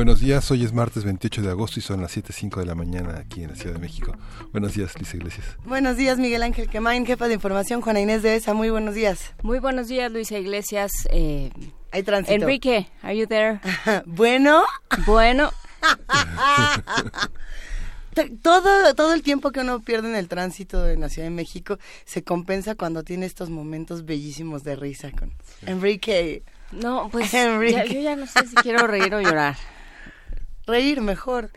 Buenos días, hoy es martes 28 de agosto y son las 7.05 de la mañana aquí en la Ciudad de México. Buenos días, Luis Iglesias. Buenos días, Miguel Ángel Quemain, jefa de información, Juana Inés de ESA. Muy buenos días. Muy buenos días, Luisa Iglesias. Eh, Hay tránsito. Enrique, are you there? bueno. Bueno. todo, todo el tiempo que uno pierde en el tránsito en la Ciudad de México se compensa cuando tiene estos momentos bellísimos de risa con Enrique. No, pues ya, yo ya no sé si quiero reír o llorar. Reír mejor.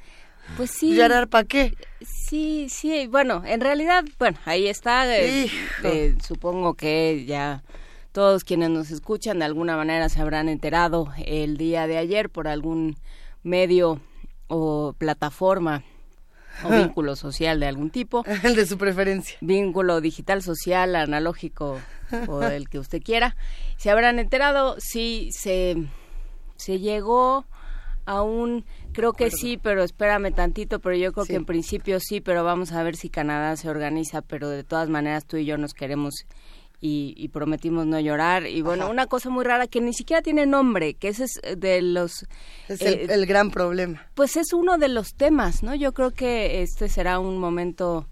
Pues sí. ¿Llorar para qué? Sí, sí. Bueno, en realidad, bueno, ahí está. Eh, eh, supongo que ya todos quienes nos escuchan de alguna manera se habrán enterado el día de ayer por algún medio o plataforma o vínculo social de algún tipo. El de su preferencia. Vínculo digital, social, analógico o el que usted quiera. Se habrán enterado si se, se llegó a un Creo que sí, pero espérame tantito, pero yo creo que en principio sí, pero vamos a ver si Canadá se organiza, pero de todas maneras tú y yo nos queremos y, prometimos no llorar. Y bueno, una cosa muy rara que ni siquiera tiene nombre, que ese es de los... Es el, el, gran problema. Pues es uno de los temas, ¿no? Yo creo que este será un momento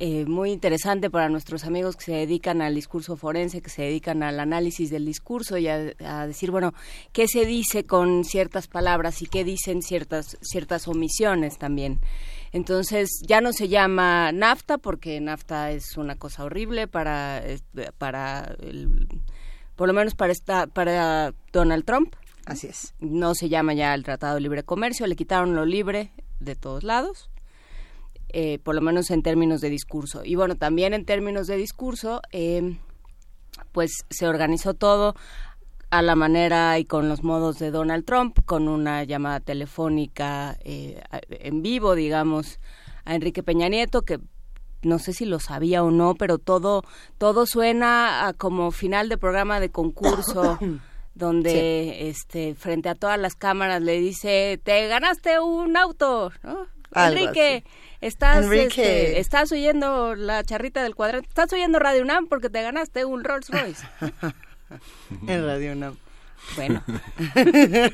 eh, muy interesante para nuestros amigos que se dedican al discurso forense, que se dedican al análisis del discurso y a, decir, bueno, qué se dice con ciertas palabras y qué dicen ciertas, ciertas omisiones también. Entonces ya no se llama NAFTA porque NAFTA es una cosa horrible para, para el, por lo menos para, esta, para Donald Trump. Así es. No se llama ya el Tratado de Libre Comercio, le quitaron lo libre de todos lados. Eh, por lo menos en términos de discurso. Y bueno, también en términos de discurso, eh, pues se organizó todo a la manera y con los modos de Donald Trump, con una llamada telefónica eh, en vivo, digamos, a Enrique Peña Nieto, que no sé si lo sabía o no, pero todo, todo suena a como final de programa de concurso. donde este frente a todas las cámaras le dice te ganaste un auto ¿no? Enrique Estás, este, estás oyendo la charrita del cuadrante. Estás oyendo Radio UNAM porque te ganaste un Rolls Royce. en Radio UNAM. Bueno.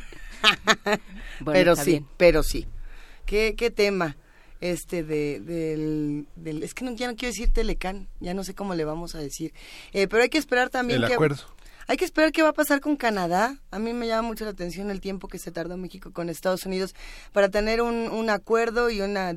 pero sí, pero sí. ¿Qué, qué tema? este de, del, del, es que no, ya no quiero decir Telecán, ya no sé cómo le vamos a decir, eh, pero hay que esperar también el acuerdo. Hay que esperar qué va a pasar con Canadá. A mí me llama mucho la atención el tiempo que se tardó México con Estados Unidos para tener un, un acuerdo y una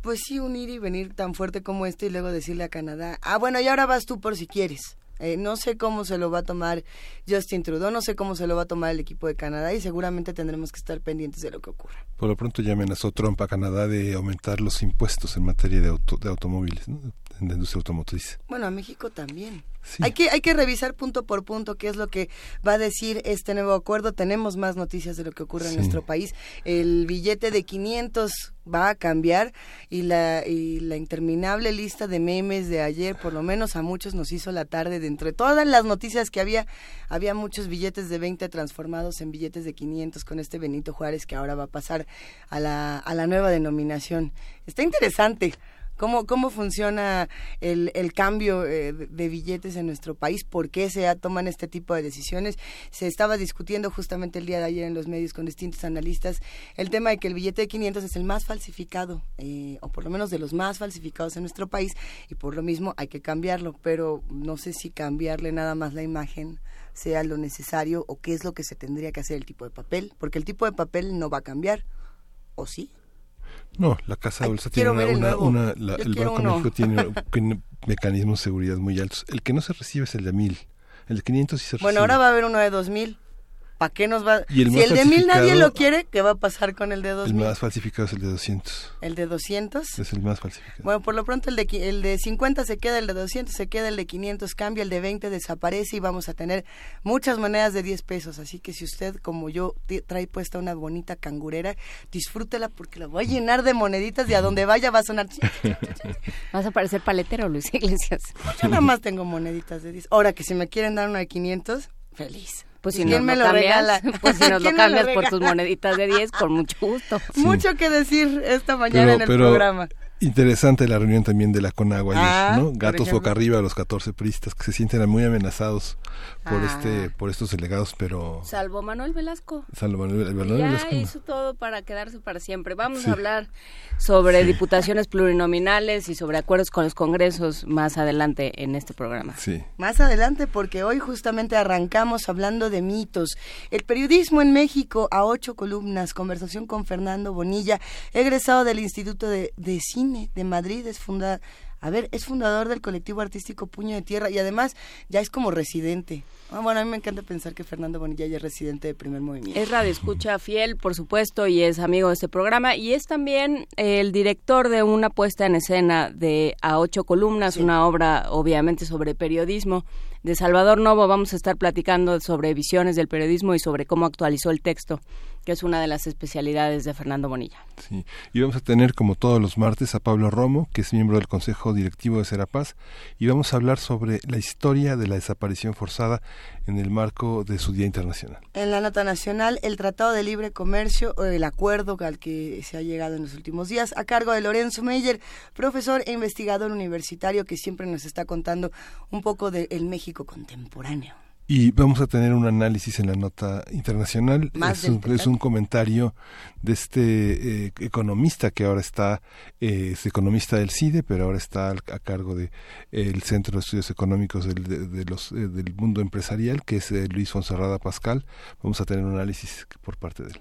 pues sí, un ir y venir tan fuerte como este y luego decirle a Canadá, ah, bueno, y ahora vas tú por si quieres. Eh, no sé cómo se lo va a tomar Justin Trudeau, no sé cómo se lo va a tomar el equipo de Canadá y seguramente tendremos que estar pendientes de lo que ocurra. Por lo pronto ya amenazó Trump a Canadá de aumentar los impuestos en materia de, auto, de automóviles, ¿no? En la industria automotriz. Bueno, a México también. Hay, que, hay que revisar punto por punto qué es lo que va a decir este nuevo acuerdo. Tenemos más noticias de lo que ocurre en nuestro país. El billete de 500 va a cambiar y la, y la interminable lista de memes de ayer, por lo menos a muchos nos hizo la tarde. De entre todas las noticias que había, había muchos billetes de 20 transformados en billetes de 500 con este Benito Juárez que ahora va a pasar a la, a la nueva denominación. Está interesante cómo, cómo funciona el, el cambio eh, de billetes en nuestro país, por qué se toman este tipo de decisiones. Se estaba discutiendo justamente el día de ayer en los medios con distintos analistas el tema de que el billete de 500 es el más falsificado, eh, o por lo menos de los más falsificados en nuestro país, y por lo mismo hay que cambiarlo, pero no sé si cambiarle nada más la imagen sea lo necesario o qué es lo que se tendría que hacer el tipo de papel, porque el tipo de papel no va a cambiar, ¿o sí? No, la Casa de Bolsa tiene una, una, el Banco México tiene, mecanismos de seguridad muy altos. El que no se recibe es el de mil. El de 500 sí se Bueno, ahora va a haber uno de 2000. ¿Para qué nos va? si el de mil nadie lo quiere, ¿qué va a pasar con el de dos El más falsificado es el de 200. ¿El de 200? Es el más falsificado. Bueno, por lo pronto el de, el de 50 se queda, el de 200 se queda, el de 500 cambia, el de 20 desaparece y vamos a tener muchas monedas de 10 pesos. Así que si usted, como yo, trae puesta una bonita cangurera, disfrútela porque la voy a llenar de moneditas y a donde vaya va a sonar. Vas a parecer paletero, Luis Iglesias. Yo nada más tengo moneditas de 10. Ahora que si me quieren dar una de 500, feliz. Pues si nos me lo, cambias, pues si nos lo cambias por tus moneditas de 10, con mucho gusto. Mucho que decir esta mañana en el programa. Interesante la reunión también de la Conagua, ah, ¿no? Gatos boca arriba, los 14 pristas que se sienten muy amenazados por este ah. por estos delegados, pero salvo Manuel Velasco. Salvo Manuel, ya hizo todo para quedarse para siempre. Vamos a hablar sobre diputaciones plurinominales y sobre acuerdos con los congresos más adelante en este programa. Sí. Más adelante porque hoy justamente arrancamos hablando de mitos. El periodismo en México a ocho columnas, conversación con Fernando Bonilla, egresado del Instituto de, de Cine de Madrid, es fundador a ver, es fundador del colectivo artístico Puño de Tierra y además ya es como residente. Ah, bueno, a mí me encanta pensar que Fernando Bonilla ya es residente de primer movimiento. Es radio escucha fiel, por supuesto, y es amigo de este programa y es también el director de una puesta en escena de A Ocho Columnas, una obra obviamente sobre periodismo de Salvador Novo. Vamos a estar platicando sobre visiones del periodismo y sobre cómo actualizó el texto que es una de las especialidades de Fernando Bonilla. Sí, y vamos a tener como todos los martes a Pablo Romo, que es miembro del Consejo Directivo de Serapaz, y vamos a hablar sobre la historia de la desaparición forzada en el marco de su Día Internacional. En la nota nacional, el Tratado de Libre Comercio, o el acuerdo al que se ha llegado en los últimos días, a cargo de Lorenzo Meyer, profesor e investigador universitario que siempre nos está contando un poco del México contemporáneo. Y vamos a tener un análisis en la nota internacional. Es un, es un, comentario de este eh, economista que ahora está, eh, es economista del CIDE, pero ahora está a cargo de el Centro de Estudios Económicos del, de, los, eh, del Mundo Empresarial, que es Luis Fonserrada Pascal. Vamos a tener un análisis por parte de él.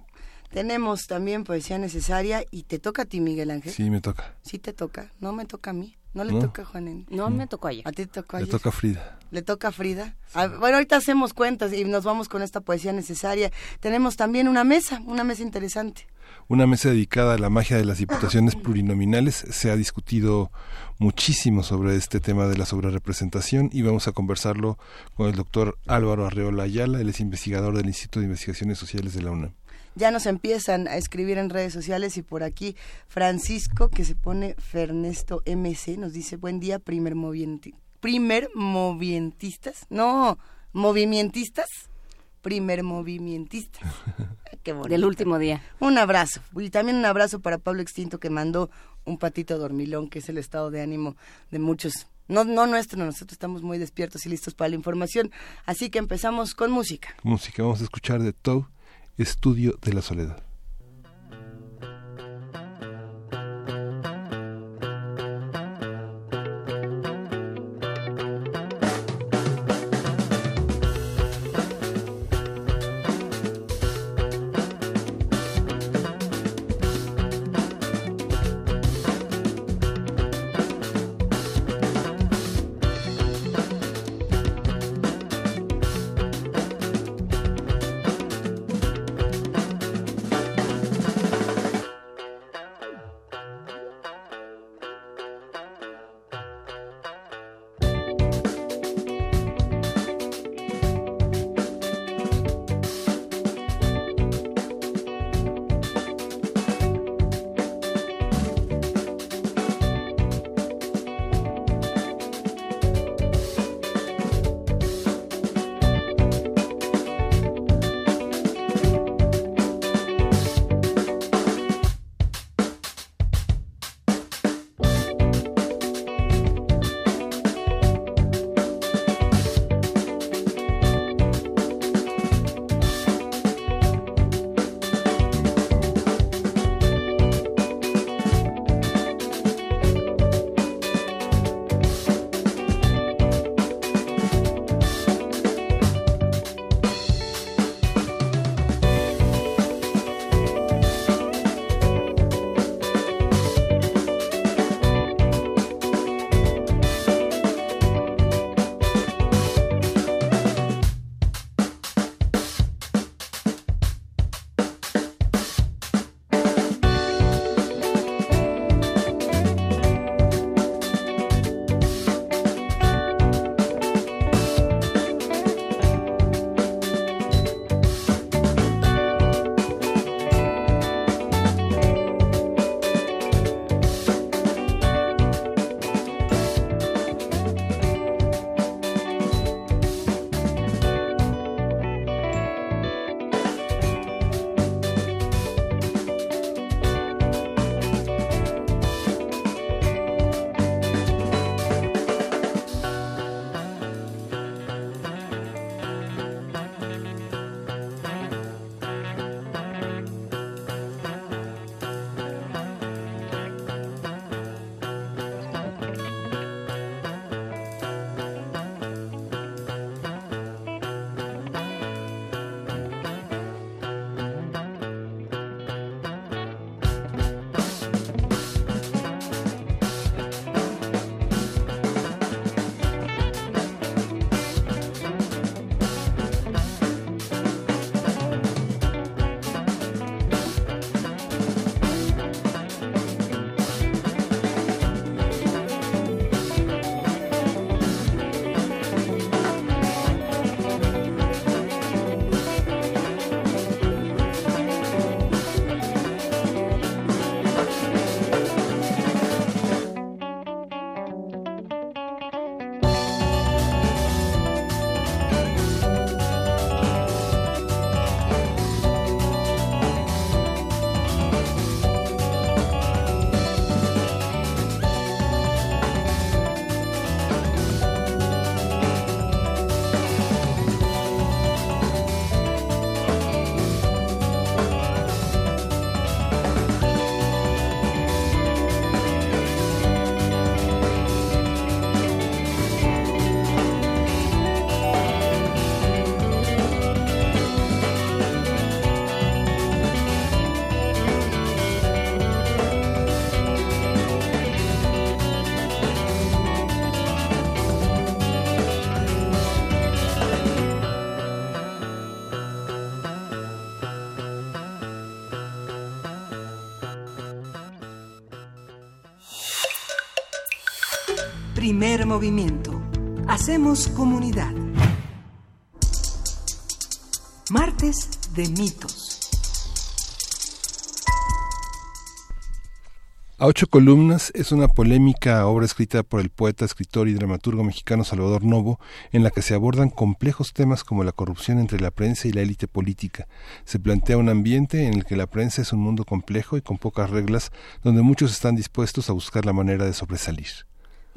Tenemos también poesía necesaria y te toca a ti, Miguel Ángel. Sí, me toca. Sí, te toca. No me toca a mí. No le toca a Juanín. No, me tocó ayer. ¿A ti te tocó ayer? Le toca a Frida. Le toca a Frida. Ah, bueno, ahorita hacemos cuentas y nos vamos con esta poesía necesaria. Tenemos también una mesa, una mesa interesante. Una mesa dedicada a la magia de las diputaciones plurinominales. Se ha discutido muchísimo sobre este tema de la sobrerepresentación y vamos a conversarlo con el doctor Álvaro Arreola Ayala. Él es investigador del Instituto de Investigaciones Sociales de la UNAM ya nos empiezan a escribir en redes sociales y por aquí Francisco, que se pone Fernesto MC, nos dice, buen día, primer movienti primer movientistas, no, movimientistas, primer movimientistas. Qué bonito. Del último día. Un abrazo. Y también un abrazo para Pablo Extinto que mandó un patito dormilón, que es el estado de ánimo de muchos. No, no nuestro, nosotros estamos muy despiertos y listos para la información. Así que empezamos con música. Música, vamos a escuchar de Toe Estudio de la Soledad. Primer movimiento. Hacemos comunidad. Martes de mitos. A ocho columnas es una polémica obra escrita por el poeta, escritor y dramaturgo mexicano Salvador Novo, en la que se abordan complejos temas como la corrupción entre la prensa y la élite política. Se plantea un ambiente en el que la prensa es un mundo complejo y con pocas reglas, donde muchos están dispuestos a buscar la manera de sobresalir.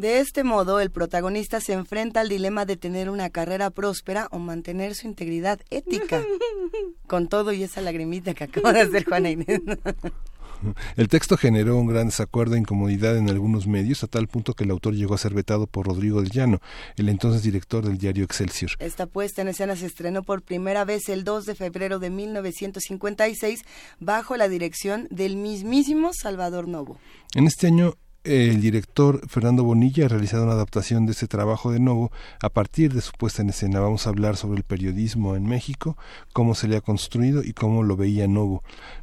De este modo, el protagonista se enfrenta al dilema de tener una carrera próspera o mantener su integridad ética. Con todo y esa lagrimita que acaba de hacer Juana Inés. El texto generó un gran desacuerdo e incomodidad en algunos medios, a tal punto que el autor llegó a ser vetado por Rodrigo del Llano, el entonces director del diario Excelsior. Esta puesta en escena se estrenó por primera vez el 2 de febrero de 1956 bajo la dirección del mismísimo Salvador Novo. En este año el director Fernando Bonilla ha realizado una adaptación de ese trabajo de Novo a partir de su puesta en escena. Vamos a hablar sobre el periodismo en México, cómo se le ha construido y cómo lo veía Novo.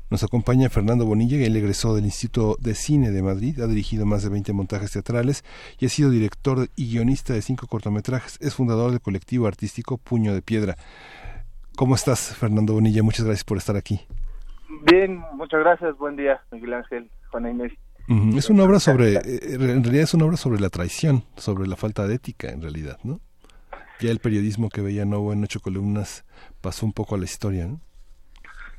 Nos acompaña Fernando Bonilla, él egresó del Instituto de Cine de Madrid, ha dirigido más de 20 montajes teatrales y ha sido director y guionista de cinco cortometrajes. Es fundador del colectivo artístico Puño de Piedra. ¿Cómo estás, Fernando Bonilla? Muchas gracias por estar aquí. Bien, muchas gracias. Buen día, Miguel Ángel, Juana Inés. Es una obra sobre, eh, en realidad es una obra sobre la traición, sobre la falta de ética en realidad, ¿no? Ya el periodismo que veía Novo en ocho columnas pasó un poco a la historia, ¿no?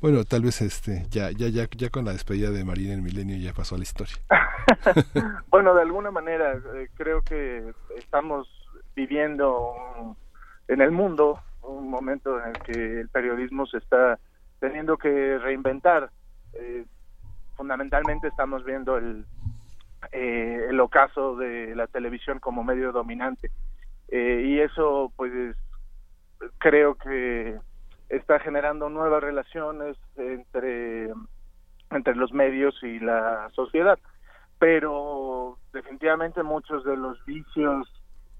Bueno, tal vez este, ya, ya, ya, ya con la despedida de Marina en Milenio ya pasó a la historia. bueno, de alguna manera eh, creo que estamos viviendo en el mundo un momento en el que el periodismo se está teniendo que reinventar. Eh, fundamentalmente estamos viendo el, eh, el ocaso de la televisión como medio dominante. Eh, y eso, pues, creo que está generando nuevas relaciones entre, entre los medios y la sociedad. Pero definitivamente muchos de los vicios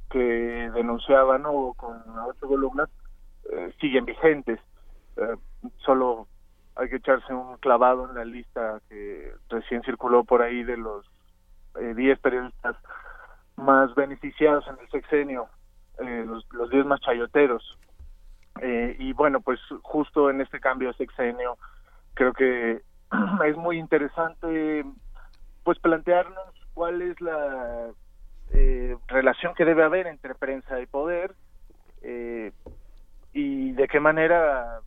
que denunciaban o con ocho columnas eh, siguen vigentes. solo hay que echarse un clavado en la lista que recién circuló por ahí de los 10 eh, periodistas más beneficiados en el sexenio, eh, los 10 más chayoteros. Eh, y bueno, pues justo en este cambio de sexenio creo que es muy interesante pues plantearnos cuál es la relación que debe haber entre prensa y poder y de qué manera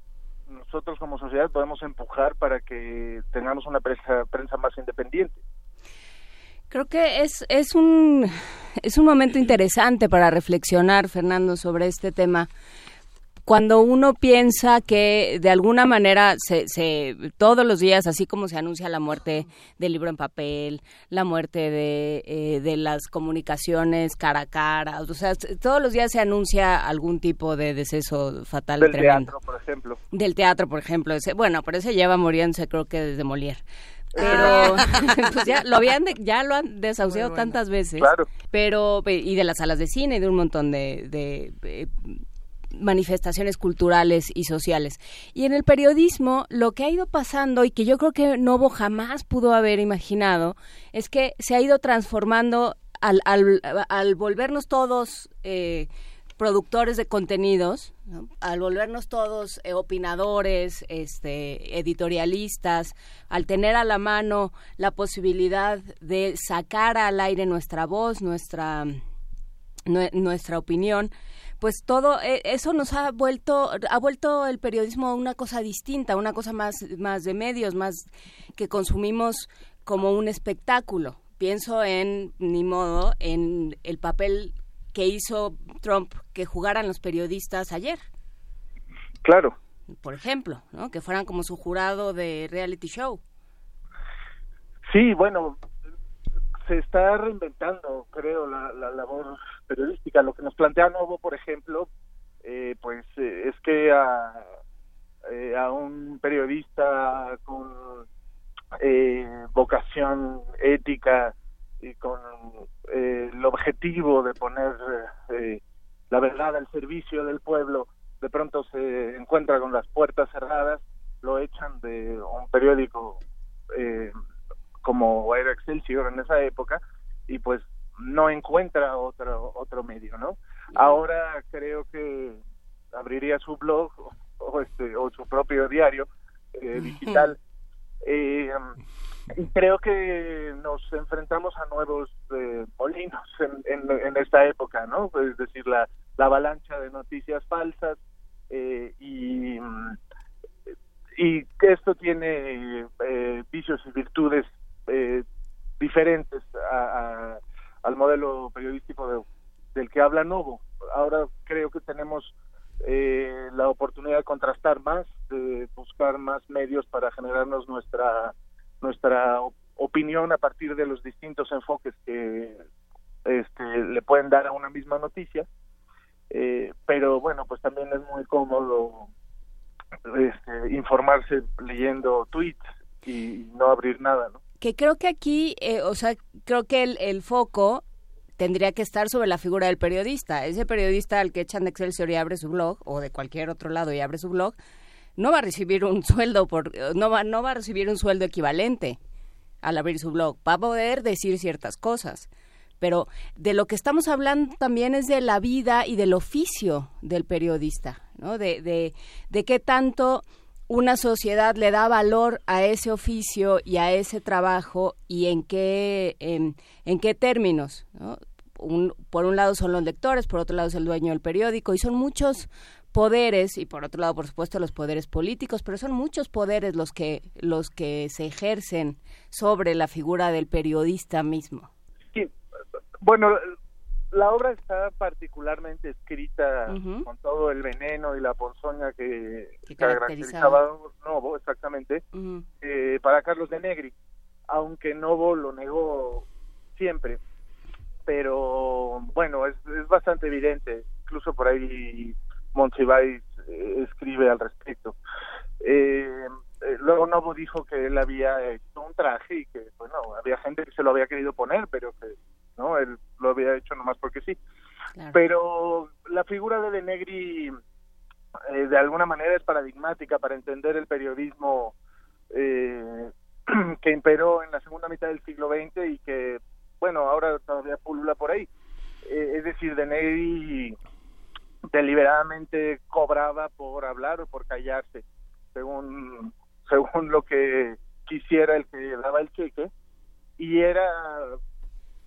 nosotros como sociedad podemos empujar para que tengamos una prensa, prensa más independiente. Creo que es, es, un, es un momento interesante para reflexionar, Fernando, sobre este tema cuando uno piensa que de alguna manera se, se, todos los días, así como se anuncia la muerte del libro en papel, la muerte de, eh, de las comunicaciones cara a cara, o sea, todos los días se anuncia algún tipo de deceso fatal. Del teatro, por ejemplo. Del teatro, por ejemplo. Ese, bueno, pero ese lleva muriéndose creo que desde Molière pero ah. pues ya lo habían ya lo han desahuciado tantas veces claro. pero y de las salas de cine y de un montón de, de, de manifestaciones culturales y sociales. Y en el periodismo lo que ha ido pasando y que yo creo que Novo jamás pudo haber imaginado es que se ha ido transformando al, al, volvernos todos eh, productores de contenidos, al volvernos todos eh, opinadores, este, editorialistas, al tener a la mano la posibilidad de sacar al aire nuestra voz, nuestra, nuestra opinión, pues todo eh, eso nos ha vuelto ha vuelto el periodismo una cosa distinta, una cosa más más de medios, más que consumimos como un espectáculo. Pienso en ni modo en el papel que hizo Trump que jugaran los periodistas ayer. Claro. Por ejemplo, ¿no? Que fueran como su jurado de reality show. Sí, bueno, se está reinventando, creo, la, la labor periodística. Lo que nos plantea Novo, por ejemplo, eh, pues eh, es que a, eh, a un periodista con vocación ética y con el objetivo de poner la verdad al servicio del pueblo, de pronto se encuentra con las puertas cerradas, lo echan de un periódico como era Excelsior en esa época y pues no encuentra otro otro medio, ¿no? Ahora creo que abriría su blog o, este o su propio diario eh, digital. Eh, y creo que nos enfrentamos a nuevos eh, molinos en, en, esta época, ¿no? Es decir, la, la avalancha de noticias falsas eh, y, y que esto tiene eh, vicios y virtudes eh, diferentes a, al modelo periodístico del que habla Novo. Ahora creo que tenemos eh, la oportunidad de contrastar más, de buscar más medios para generarnos nuestra nuestra opinión a partir de los distintos enfoques que este, le pueden dar a una misma noticia. Eh, pero bueno, pues también es muy cómodo este, informarse leyendo tweets y no abrir nada, ¿no? Que creo que aquí, eh, o sea, creo que el, el foco tendría que estar sobre la figura del periodista. Ese periodista al que echan de Excelsior y abre su blog, o de cualquier otro lado y abre su blog, no va a recibir un sueldo por, no va, no va a recibir un sueldo equivalente al abrir su blog. Va a poder decir ciertas cosas. Pero de lo que estamos hablando también es de la vida y del oficio del periodista, ¿no? De, de, de qué tanto una sociedad le da valor a ese oficio y a ese trabajo y en qué, en, qué términos. por un lado son los lectores, por otro lado es el dueño del periódico y son muchos poderes y por otro lado por supuesto los poderes políticos, pero son muchos poderes los que los que se ejercen sobre la figura del periodista mismo. Sí, bueno, la obra está particularmente escrita con todo el veneno y la ponzoña que, caracterizaba Novo, exactamente, eh, para Carlos de Negri, aunque Novo lo negó siempre. Pero bueno, es, es bastante evidente, incluso por ahí Monsiváis eh, escribe al respecto. Eh, eh, luego Novo dijo que él había hecho un traje y que, bueno, había gente que se lo había querido poner, pero que no, él lo había hecho nomás porque sí. Pero la figura de De Negri eh, de alguna manera es paradigmática para entender el periodismo eh, que imperó en la segunda mitad del siglo XX y que, bueno, ahora todavía pulula por ahí. Eh, es decir, De Negri deliberadamente cobraba por hablar o por callarse, según, según lo que quisiera el que daba el cheque, y era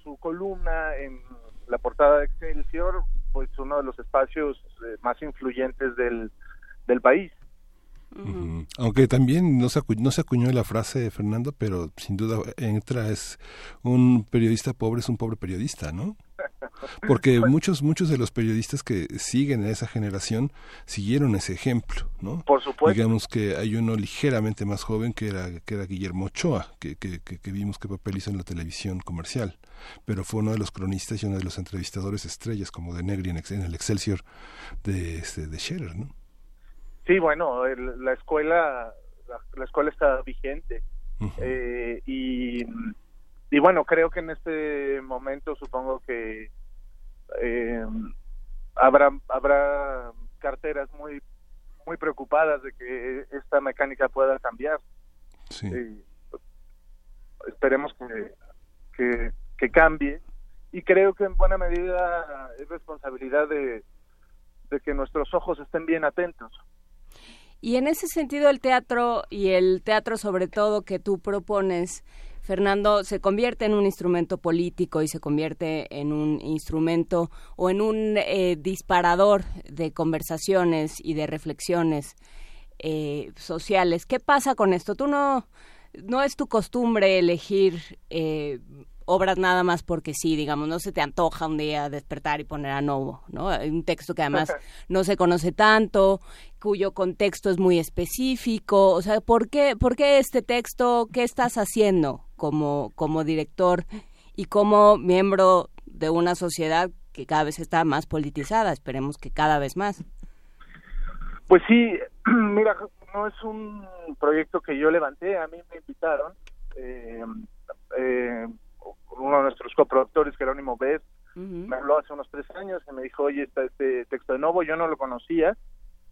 su columna en la portada de Excelsior, pues uno de los espacios eh, más influyentes del, del país. Aunque también no se, acuñó, no se acuñó la frase, Fernando, pero sin duda entra, es un periodista pobre es un pobre periodista, ¿no? Porque muchos, muchos de los periodistas que siguen a esa generación siguieron ese ejemplo, ¿no? Por supuesto. Digamos que hay uno ligeramente más joven que era, que era Guillermo Ochoa, que, que, que, vimos que papel hizo en la televisión comercial, pero fue uno de los cronistas y uno de los entrevistadores estrellas, como de Negri en, el Excelsior de, este, de Scherer, ¿no? Sí, bueno, la escuela, la, escuela está vigente. eh, y y bueno, creo que en este momento supongo que eh, habrá habrá carteras muy muy preocupadas de que esta mecánica pueda cambiar. Sí. esperemos que, que, cambie y creo que en buena medida es responsabilidad de, de que nuestros ojos estén bien atentos. Y en ese sentido el teatro y el teatro sobre todo que tú propones Fernando, se convierte en un instrumento político y se convierte en un instrumento o en un eh, disparador de conversaciones y de reflexiones eh, sociales. ¿Qué pasa con esto? Tú no, no es tu costumbre elegir eh, obras nada más porque sí, digamos, no se te antoja un día despertar y poner a nuevo, ¿no? Un texto que además no se conoce tanto, cuyo contexto es muy específico, o sea, ¿por qué, por qué este texto? ¿Qué estás haciendo? como, como director y como miembro de una sociedad que cada vez está más politizada, esperemos que cada vez más. Pues sí, mira, no es un proyecto que yo levanté, a mí me invitaron, eh, eh, uno de nuestros coproductores, Jerónimo Bess, me habló hace unos tres años y me dijo, oye, está este texto de nuevo, yo no lo conocía,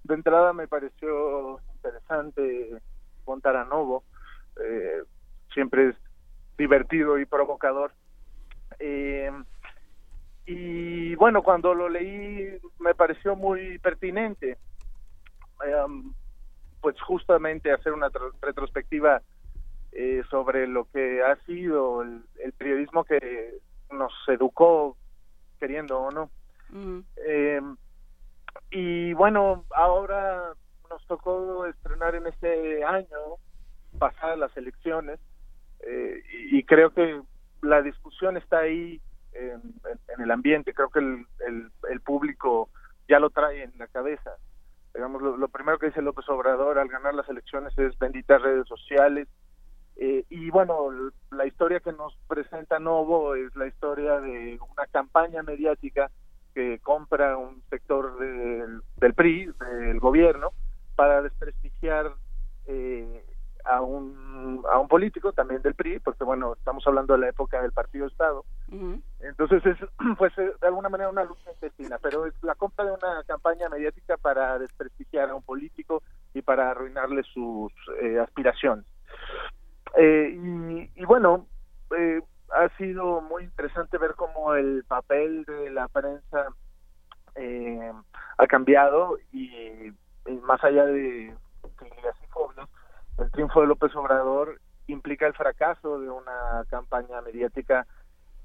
de entrada me pareció interesante contar a Novo, eh, siempre es divertido y provocador. Eh, y bueno, cuando lo leí me pareció muy pertinente, em, pues justamente hacer una retrospectiva eh, sobre lo que ha sido el, periodismo que nos educó, queriendo o no. Em, y bueno, ahora nos tocó estrenar en este año, pasadas las elecciones, eh, y, creo que la discusión está ahí en, el ambiente, creo que el, el, público ya lo trae en la cabeza. Digamos, lo, primero que dice López Obrador al ganar las elecciones es benditas redes sociales. Eh, y bueno, la historia que nos presenta Novo es la historia de una campaña mediática que compra un sector del, del PRI, del gobierno, para desprestigiar eh, a un, a un político también del PRI, porque bueno, estamos hablando de la época del Partido Estado. Entonces es pues de alguna manera una lucha intestina, pero es la compra de una campaña mediática para desprestigiar a un político y para arruinarle sus eh, aspiraciones. Eh, y, y, bueno, eh, ha sido muy interesante ver cómo el papel de la prensa ha cambiado y, más allá de, de el triunfo de López Obrador implica el fracaso de una campaña mediática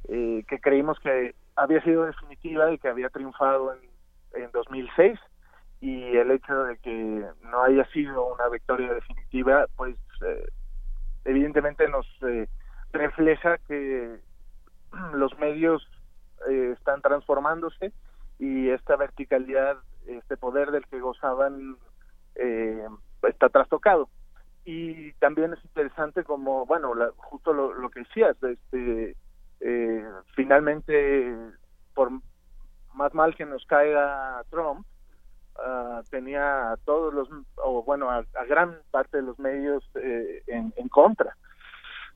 eh, que creímos que había sido definitiva y que había triunfado en, en 2006 y el hecho de que no haya sido una victoria definitiva pues eh, evidentemente nos eh, refleja que los medios están transformándose y esta verticalidad este poder del que gozaban está trastocado. Y también es interesante como bueno justo lo, que decías este eh, finalmente por más mal que nos caiga Trump uh, tenía a todos los o bueno a, gran parte de los medios eh, en, contra.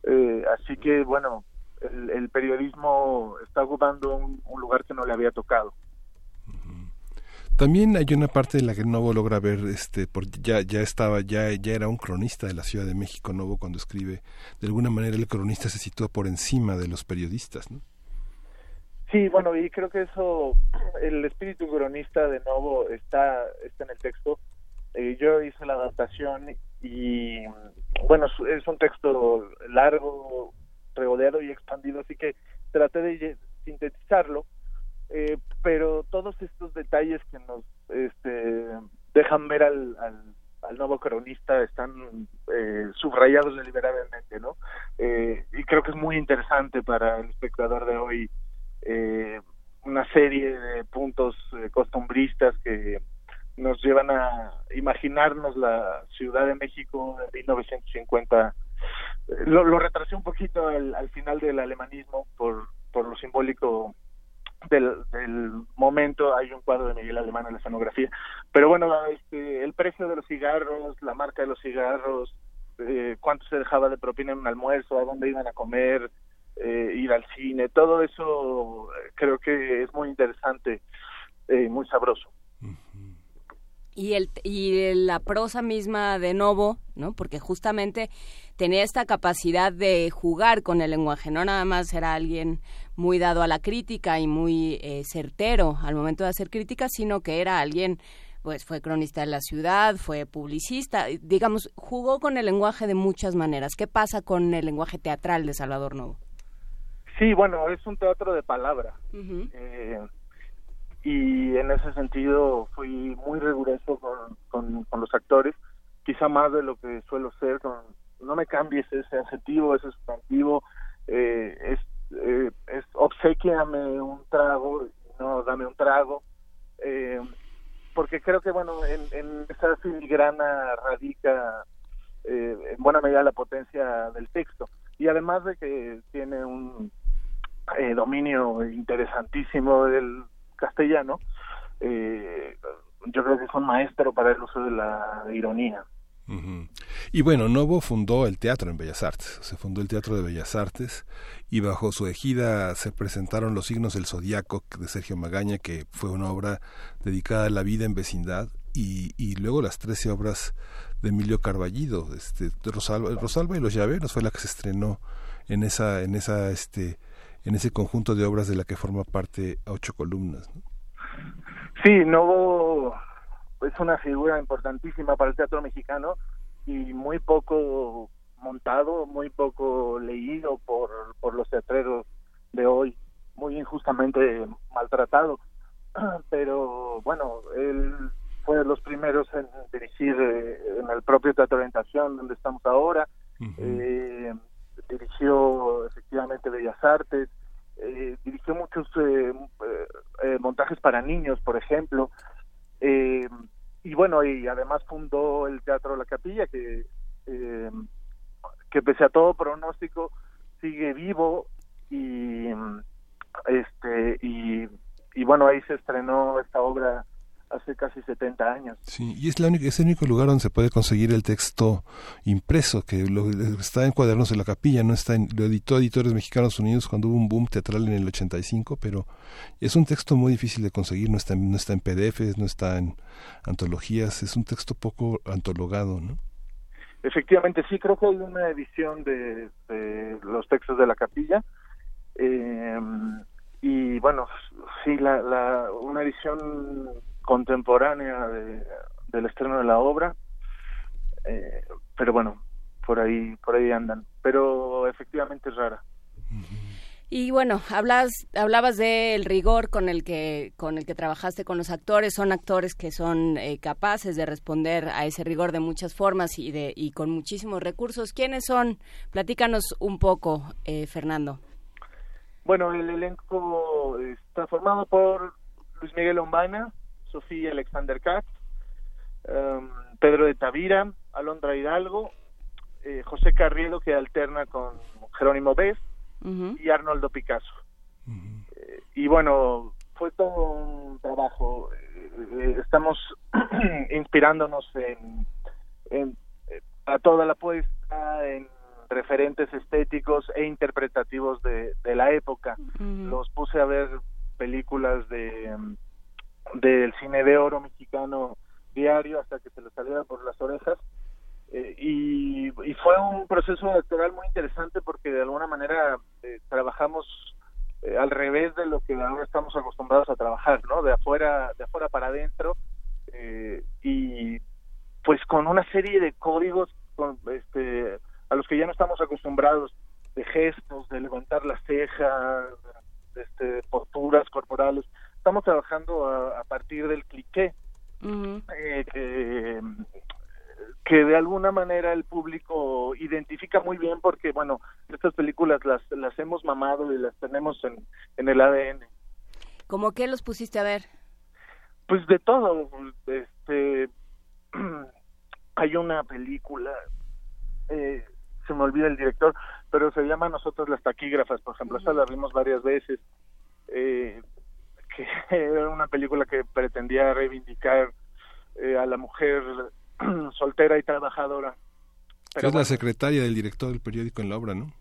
Eh, así que bueno el, el, periodismo está ocupando un lugar que no le había tocado. También hay una parte en la que Novo logra ver, este, porque ya, ya estaba, ya, ya era un cronista de la Ciudad de México, Novo, cuando escribe, de alguna manera el cronista se sitúa por encima de los periodistas, ¿no? Sí, bueno, y creo que eso, el espíritu cronista de Novo está, está en el texto. Eh, yo hice la adaptación y, bueno, es un texto largo, regodeado y expandido, así que traté de sintetizarlo eh, pero todos estos detalles que nos este, dejan ver al, al, nuevo cronista están eh, subrayados deliberadamente, ¿no? Eh, y creo que es muy interesante para el espectador de hoy una serie de puntos costumbristas que nos llevan a imaginarnos la Ciudad de México de 1950. Lo, lo retrasé un poquito al, al final del alemanismo por, por lo simbólico del, del, momento hay un cuadro de Miguel Alemán en la escenografía pero bueno este, el precio de los cigarros la marca de los cigarros eh, cuánto se dejaba de propina en un almuerzo a dónde iban a comer eh, ir al cine todo eso eh, creo que es muy interesante y muy sabroso y el y la prosa misma de Novo, ¿no? Porque justamente tenía esta capacidad de jugar con el lenguaje, no nada más era alguien muy dado a la crítica y muy eh, certero al momento de hacer críticas, sino que era alguien pues fue cronista de la ciudad, fue publicista, digamos, jugó con el lenguaje de muchas maneras. ¿Qué pasa con el lenguaje teatral de Salvador Novo? Sí, bueno, es un teatro de palabra. eh, y en ese sentido fui muy riguroso con, con, los actores, quizá más de lo que suelo ser, con, no me cambies ese adjetivo, ese sustantivo, eh, es eh, es obsequiame un trago, no dame un trago, eh, porque creo que bueno, en, en esa filigrana radica eh, en buena medida la potencia del texto. Y además de que tiene un eh, dominio interesantísimo del castellano, eh, yo creo que es un maestro para el uso de la ironía. Y bueno, Novo fundó el teatro en Bellas Artes, se fundó el Teatro de Bellas Artes y bajo su ejida se presentaron Los signos del zodiaco de Sergio Magaña, que fue una obra dedicada a la vida en vecindad, y, y luego las trece obras de Emilio Carballido, este, Rosalba, Rosalba y los Llaveros fue la que se estrenó en esa, en esa, este, en ese conjunto de obras de la que forma parte ocho columnas. Sí, Novo es una figura importantísima para el teatro mexicano y muy poco montado, muy poco leído por, por los teatreros de hoy, muy injustamente maltratado. Pero bueno, él fue de los primeros en dirigir eh, en el propio Teatro de Orientación, donde estamos ahora. eh, dirigió efectivamente Bellas Artes, eh, dirigió muchos eh, eh, montajes para niños, por ejemplo. y bueno, y además fundó el Teatro La Capilla, que, que pese a todo pronóstico sigue vivo y este y bueno ahí se estrenó esta obra hace casi 70 años. Sí, y es, la única, es el único lugar donde se puede conseguir el texto impreso, que lo, está en Cuadernos de la Capilla, no está en, lo editó Editores Mexicanos Unidos cuando hubo un boom teatral en el 85, pero es un texto muy difícil de conseguir, no está, no está en PDFs, no está en antologías, es un texto poco antologado, ¿no? Efectivamente, sí, creo que hay una edición de, de los textos de la capilla. Eh, y bueno, sí, la, la, una edición contemporánea de, del estreno de la obra, eh, pero bueno, por ahí, por ahí andan, pero efectivamente es rara. Y bueno, hablas, hablabas del rigor con el que con el que trabajaste con los actores. Son actores que son eh, capaces de responder a ese rigor de muchas formas y de y con muchísimos recursos. ¿Quiénes son? Platícanos un poco, eh, Fernando. Bueno, el elenco está formado por Luis Miguel Lombana, Sofía Alexander Katz, um, Pedro de Tavira, Alondra Hidalgo, eh, José Carrielo que alterna con Jerónimo Bess uh -huh. y Arnoldo Picasso. Uh -huh. eh, y bueno, fue todo un trabajo. Eh, estamos inspirándonos en, en a toda la puesta en referentes estéticos e interpretativos de, de la época. Uh -huh. Los puse a ver películas de del cine de oro mexicano diario hasta que se le saliera por las orejas. Eh, y, y, fue un proceso electoral muy interesante porque de alguna manera eh, trabajamos eh, al revés de lo que ahora estamos acostumbrados a trabajar no de afuera de afuera para adentro y pues con una serie de códigos con, este a los que ya no estamos acostumbrados de gestos de levantar la ceja este, posturas corporales estamos trabajando a, a partir del cliché uh -huh. eh, que, que, de alguna manera el público identifica muy bien porque bueno estas películas las las hemos mamado y las tenemos en, en el ADN ¿Cómo qué los pusiste a ver? Pues de todo este hay una película eh, se me olvida el director pero se llama Nosotros las taquígrafas por ejemplo uh -huh. esa la vimos varias veces eh, que era una película que pretendía reivindicar eh, a la mujer soltera y trabajadora. Pero es bueno, la secretaria del director del periódico en la obra, ¿no?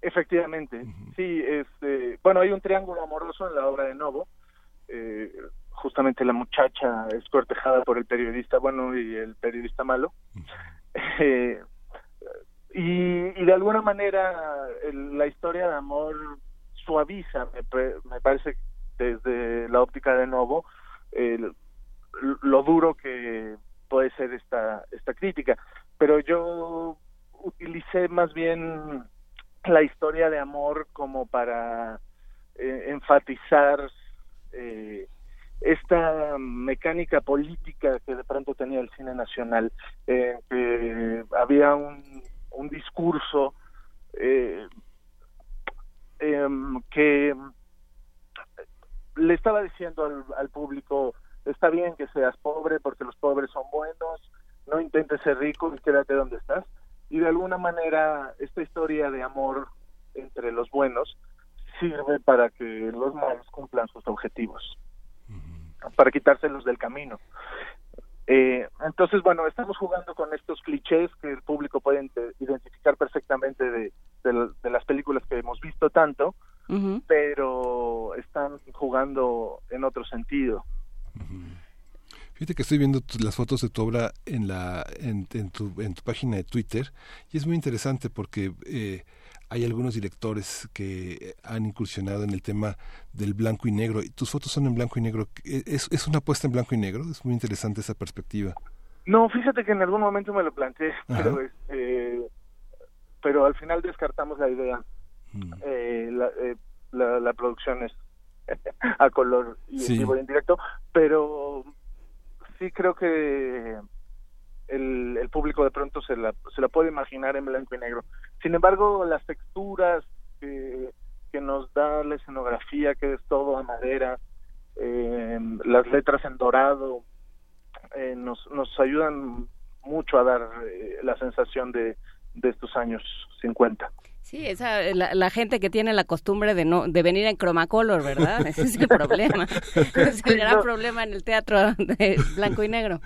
Efectivamente, uh -huh. sí. Este, bueno, hay un triángulo amoroso en la obra de Novo. Eh, justamente la muchacha es cortejada por el periodista bueno y el periodista malo. Uh -huh. eh, y, y, de alguna manera el, la historia de amor suaviza, me, me parece desde la óptica de Novo lo duro que puede ser esta esta crítica. Pero yo utilicé más bien la historia de amor como para eh, enfatizar eh, esta mecánica política que de pronto tenía el cine nacional eh, que había un, un discurso eh, em, que le estaba diciendo al, al, público, está bien que seas pobre porque los pobres son buenos, no intentes ser rico y quédate donde estás. Y de alguna manera esta historia de amor entre los buenos sirve para que los malos cumplan sus objetivos, uh -huh. para quitárselos del camino. Eh, entonces, bueno, estamos jugando con estos clichés que el público puede identificar perfectamente de, de, de las películas que hemos visto tanto, Uh -huh. pero están jugando en otro sentido. Uh -huh. Fíjate que estoy viendo las fotos de tu obra en la en, en, tu, en, tu, página de Twitter y es muy interesante porque eh, hay algunos directores que han incursionado en el tema del blanco y negro. Tus fotos son en blanco y negro. ¿Es, es una apuesta en blanco y negro? Es muy interesante esa perspectiva. No, fíjate que en algún momento me lo planteé, pero, este, pero al final descartamos la idea. Mm. Eh, la, eh, la, la, producción es a color y en vivo y en directo, pero sí creo que el, el, público de pronto se la, se la puede imaginar en blanco y negro. Sin embargo, las texturas que, que nos da la escenografía, que es todo a madera, eh, las letras en dorado, eh, nos, nos ayudan mucho a dar eh, la sensación de, de estos años 50. Sí, esa, la, gente que tiene la costumbre de no de venir en cromacolor, ¿verdad? Ese es el problema. es el gran problema en el teatro de blanco y negro.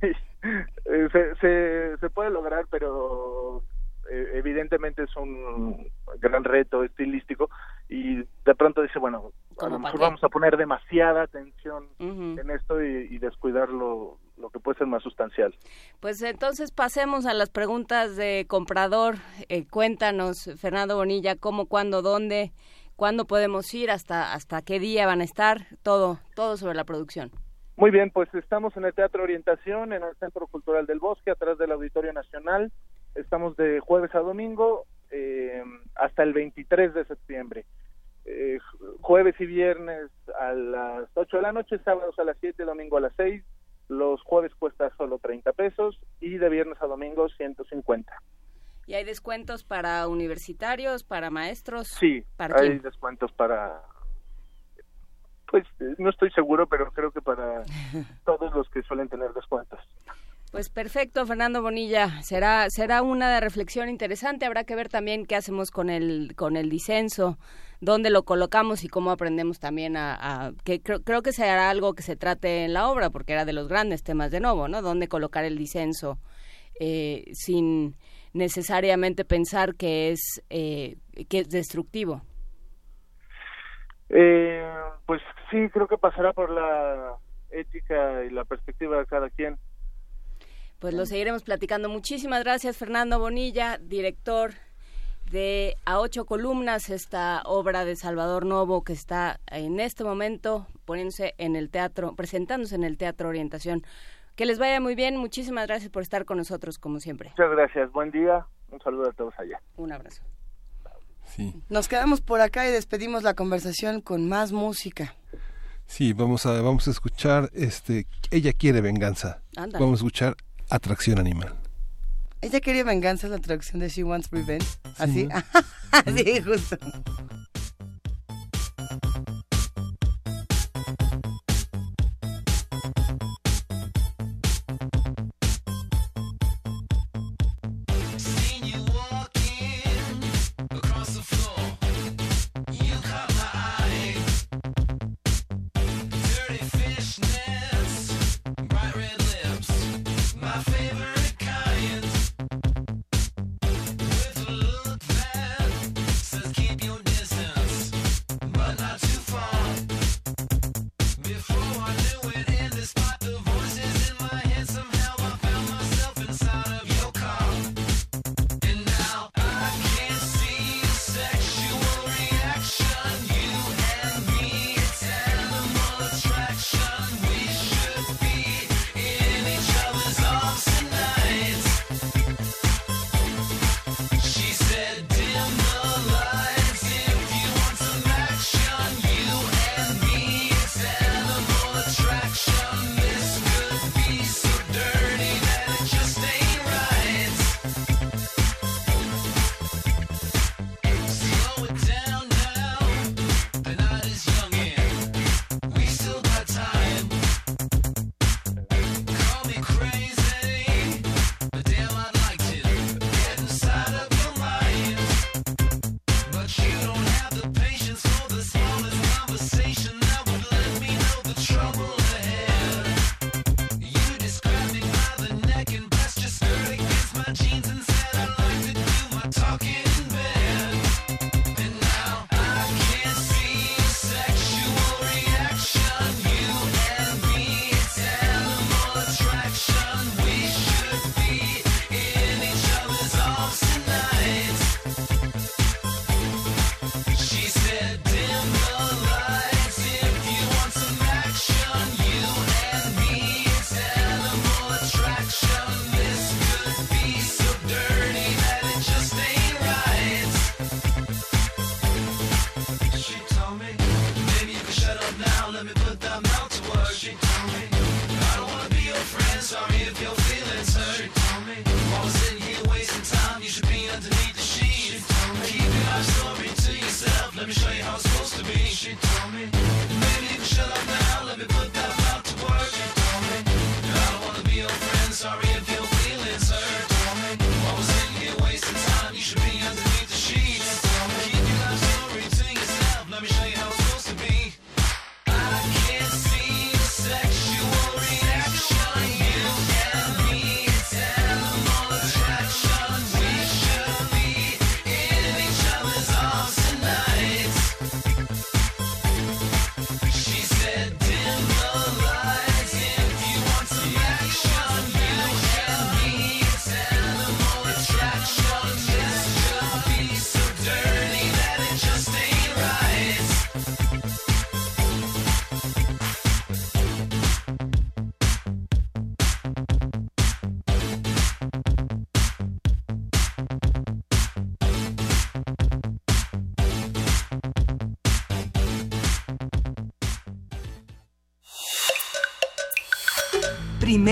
Eh, se, se, se puede lograr, pero eh, evidentemente es un gran reto estilístico y de pronto dice, bueno, a lo mejor vamos a poner demasiada atención en esto y, descuidar lo, que puede ser más sustancial. Pues entonces pasemos a las preguntas de comprador. Eh, cuéntanos, Fernando Bonilla, cómo, cuándo, dónde, cuándo podemos ir, hasta, hasta qué día van a estar, todo, todo sobre la producción. Muy bien, pues estamos en el Teatro Orientación, en el Centro Cultural del Bosque, atrás del Auditorio Nacional. Estamos de jueves a domingo eh, hasta el 23 de septiembre. Eh, jueves y viernes a las 8 de la noche, sábados a las 7, domingo a las 6. Los jueves cuesta solo 30 pesos y de viernes a domingo 150. ¿Y hay descuentos para universitarios, para maestros? Sí, hay descuentos para... Pues no estoy seguro, pero creo que para todos los que suelen tener descuentos. Pues perfecto, Fernando Bonilla. Será será una reflexión interesante. Habrá que ver también qué hacemos con el con el disenso, dónde lo colocamos y cómo aprendemos también a, que creo, creo, que será algo que se trate en la obra, porque era de los grandes temas de nuevo, ¿no? Dónde colocar el disenso eh, sin necesariamente pensar que es eh, que es destructivo. Eh, pues sí, creo que pasará por la ética y la perspectiva de cada quien pues lo seguiremos platicando. Muchísimas gracias, Fernando Bonilla, director de A Ocho Columnas, esta obra de Salvador Novo que está en este momento poniéndose en el teatro, presentándose en el Teatro Orientación. Que les vaya muy bien. Muchísimas gracias por estar con nosotros, como siempre. Muchas gracias. Buen día. Un saludo a todos allá. Un abrazo. Sí. Nos quedamos por acá y despedimos la conversación con más música. Sí, vamos a, vamos a escuchar, este, ella quiere venganza. Vamos a escuchar Atracción animal. Ella quería venganza, la traducción de She Wants Revenge. Así, sí, justo.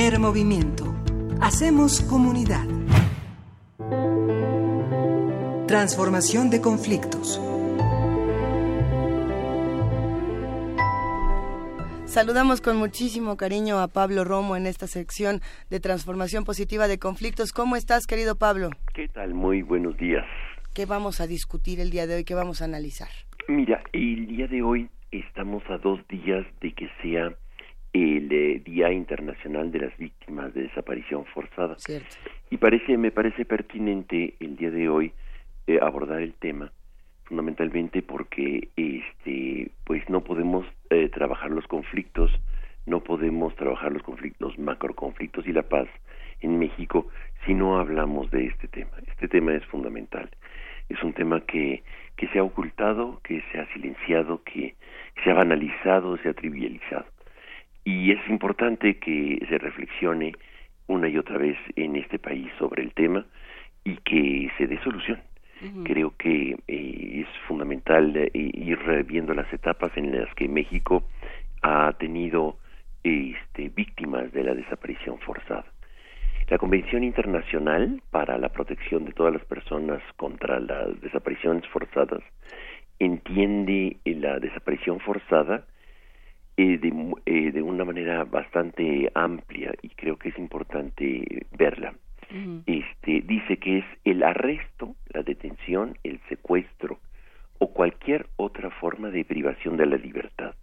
Primer movimiento. Hacemos comunidad. Transformación de conflictos. Saludamos con muchísimo cariño a Pablo Romo en esta sección de transformación positiva de conflictos. ¿Cómo estás, querido Pablo? ¿Qué tal? Muy buenos días. ¿Qué vamos a discutir el día de hoy? ¿Qué vamos a analizar? Mira, el día de hoy estamos a dos días de que sea el eh, Día Internacional de las Víctimas de Desaparición Forzada. Cierto. Y parece, me parece pertinente el día de hoy eh, abordar el tema fundamentalmente porque este pues no podemos eh, trabajar los conflictos no podemos trabajar los conflictos los macroconflictos y la paz en México si no hablamos de este tema este tema es fundamental es un tema que que se ha ocultado que se ha silenciado que se ha banalizado se ha trivializado y es importante que se reflexione una y otra vez en este país sobre el tema y que se dé solución Creo que eh, es fundamental eh, ir viendo las etapas en las que México ha tenido este, víctimas de la desaparición forzada. La Convención Internacional para la Protección de todas las personas contra las desapariciones forzadas entiende la desaparición forzada eh, de, de una manera bastante amplia y creo que es importante verla este, dice que es el arresto, la detención, el secuestro o cualquier otra forma de privación de la libertad.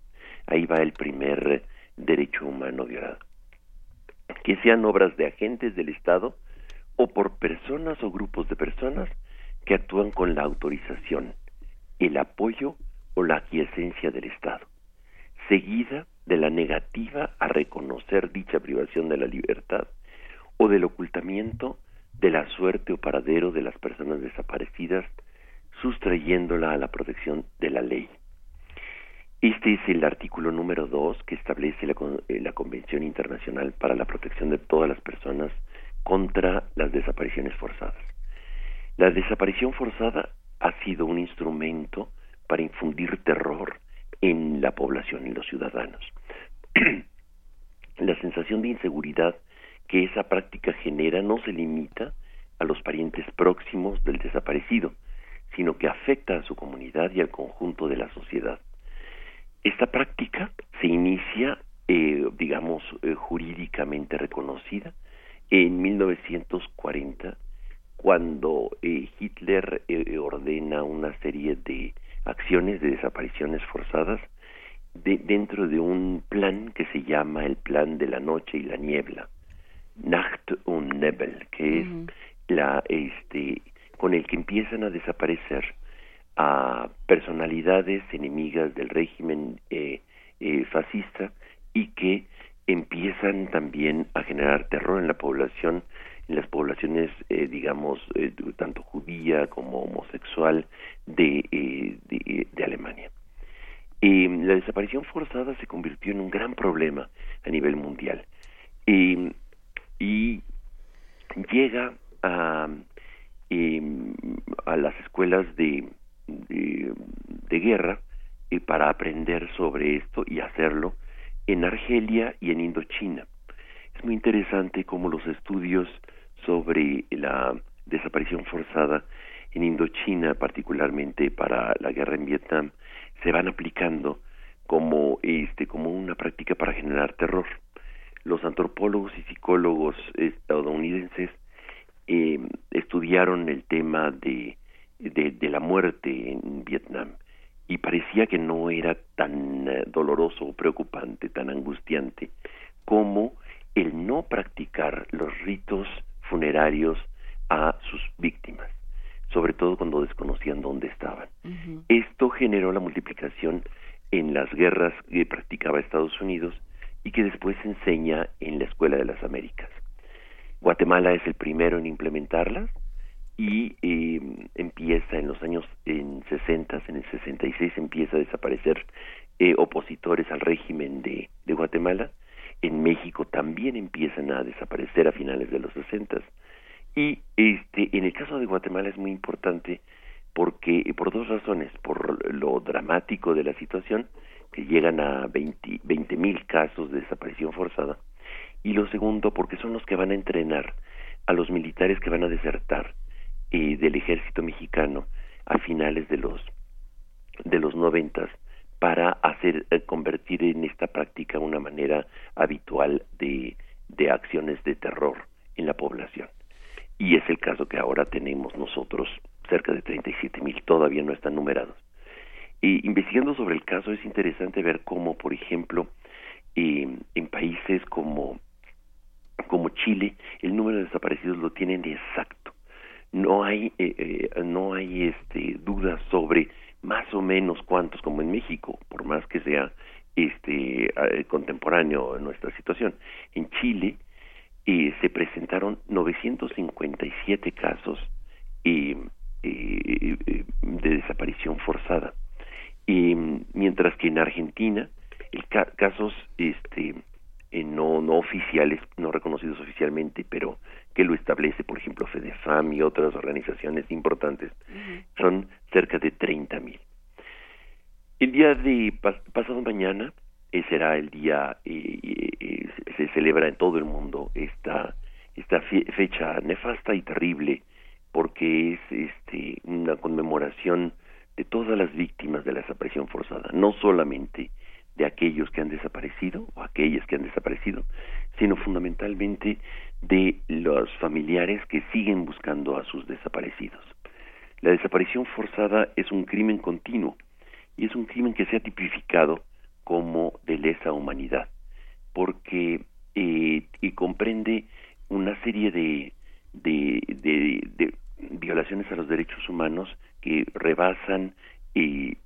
Ahí va el primer derecho humano violado. Que sean obras de agentes del Estado o por personas o grupos de personas que actúan con la autorización, el apoyo o la aquiescencia del Estado, seguida de la negativa a reconocer dicha privación de la libertad o del ocultamiento de la suerte o paradero de las personas desaparecidas, sustrayéndola a la protección de la ley. Este es el artículo número dos que establece la, eh, la, Convención Internacional para la Protección de todas las personas contra las desapariciones forzadas. La desaparición forzada ha sido un instrumento para infundir terror en la población, en los ciudadanos. la sensación de inseguridad que esa práctica genera no se limita a los parientes próximos del desaparecido, sino que afecta a su comunidad y al conjunto de la sociedad. Esta práctica se inicia, eh, digamos, eh, jurídicamente reconocida en 1940, cuando eh, Hitler ordena una serie de acciones de desapariciones forzadas de, dentro de un plan que se llama el Plan de la Noche y la Niebla. Nacht und Nebel, que es la este con el que empiezan a desaparecer a personalidades enemigas del régimen eh, eh, fascista y que empiezan también a generar terror en la población, las poblaciones, eh, digamos, tanto judía como homosexual de, de, de Alemania. la desaparición forzada se convirtió en un gran problema a nivel mundial y llega a, em, a las escuelas de, de, guerra eh, para aprender sobre esto y hacerlo en Argelia y en Indochina. Es muy interesante cómo los estudios sobre la desaparición forzada en Indochina, particularmente para la guerra en Vietnam, se van aplicando como este como una práctica para generar terror. Los antropólogos y psicólogos estadounidenses eh, estudiaron el tema de, de, la muerte en Vietnam y parecía que no era tan eh, doloroso o preocupante, tan angustiante como el no practicar los ritos funerarios a sus víctimas, sobre todo cuando desconocían dónde estaban. Esto generó la multiplicación en las guerras que practicaba Estados Unidos y que después se enseña en la Escuela de las Américas. Guatemala es el primero en implementarlas y eh, empieza en los años en 60, en el 66 empieza a desaparecer eh, opositores al régimen de, de, Guatemala. En México también empiezan a desaparecer a finales de los 60 y este en el caso de Guatemala es muy importante porque por dos razones, por lo dramático de la situación que llegan a 20 mil casos de desaparición forzada y lo segundo porque son los que van a entrenar a los militares que van a desertar eh, del ejército mexicano a finales de los de los noventas para hacer eh, convertir en esta práctica una manera habitual de, de acciones de terror en la población. Y es el caso que ahora tenemos nosotros, cerca de 37 mil, todavía no están numerados. Y investigando sobre el caso es interesante ver cómo, por ejemplo, eh, en países como, como Chile, el número de desaparecidos lo tienen exacto. No hay, eh, no hay este, dudas sobre más o menos cuántos como en México, por más que sea este eh, contemporáneo nuestra situación. En Chile eh, se presentaron 957 casos eh, de desaparición forzada, y mientras que en Argentina el casos este no no oficiales, no reconocidos oficialmente, pero que lo establece, por ejemplo, FEDEFAM y otras organizaciones importantes, son cerca de 30 mil. El día de pasado mañana eh, será el día, eh, eh, se celebra en todo el mundo esta, esta fecha nefasta y terrible, porque es este, una conmemoración de todas las víctimas de la desaparición forzada, no solamente de aquellos que han desaparecido o aquellas que han desaparecido, sino fundamentalmente de los familiares que siguen buscando a sus desaparecidos. La desaparición forzada es un crimen continuo y es un crimen que se ha tipificado como de lesa humanidad, porque eh, y comprende una serie de, de, de, violaciones a los derechos humanos que rebasan eh,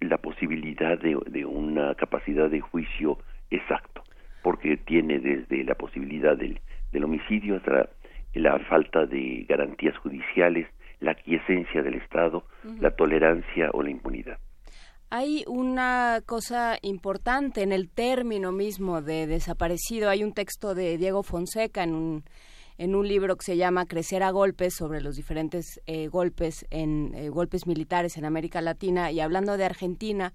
la posibilidad de, de una capacidad de juicio exacto, porque tiene desde la posibilidad del, del homicidio la falta de garantías judiciales, la quiesencia del Estado, la tolerancia o la impunidad. Hay una cosa importante en el término mismo de desaparecido. Hay un texto de Diego Fonseca en un, en un libro que se llama Crecer a golpes sobre los diferentes eh, golpes en eh, golpes militares en América Latina y hablando de Argentina,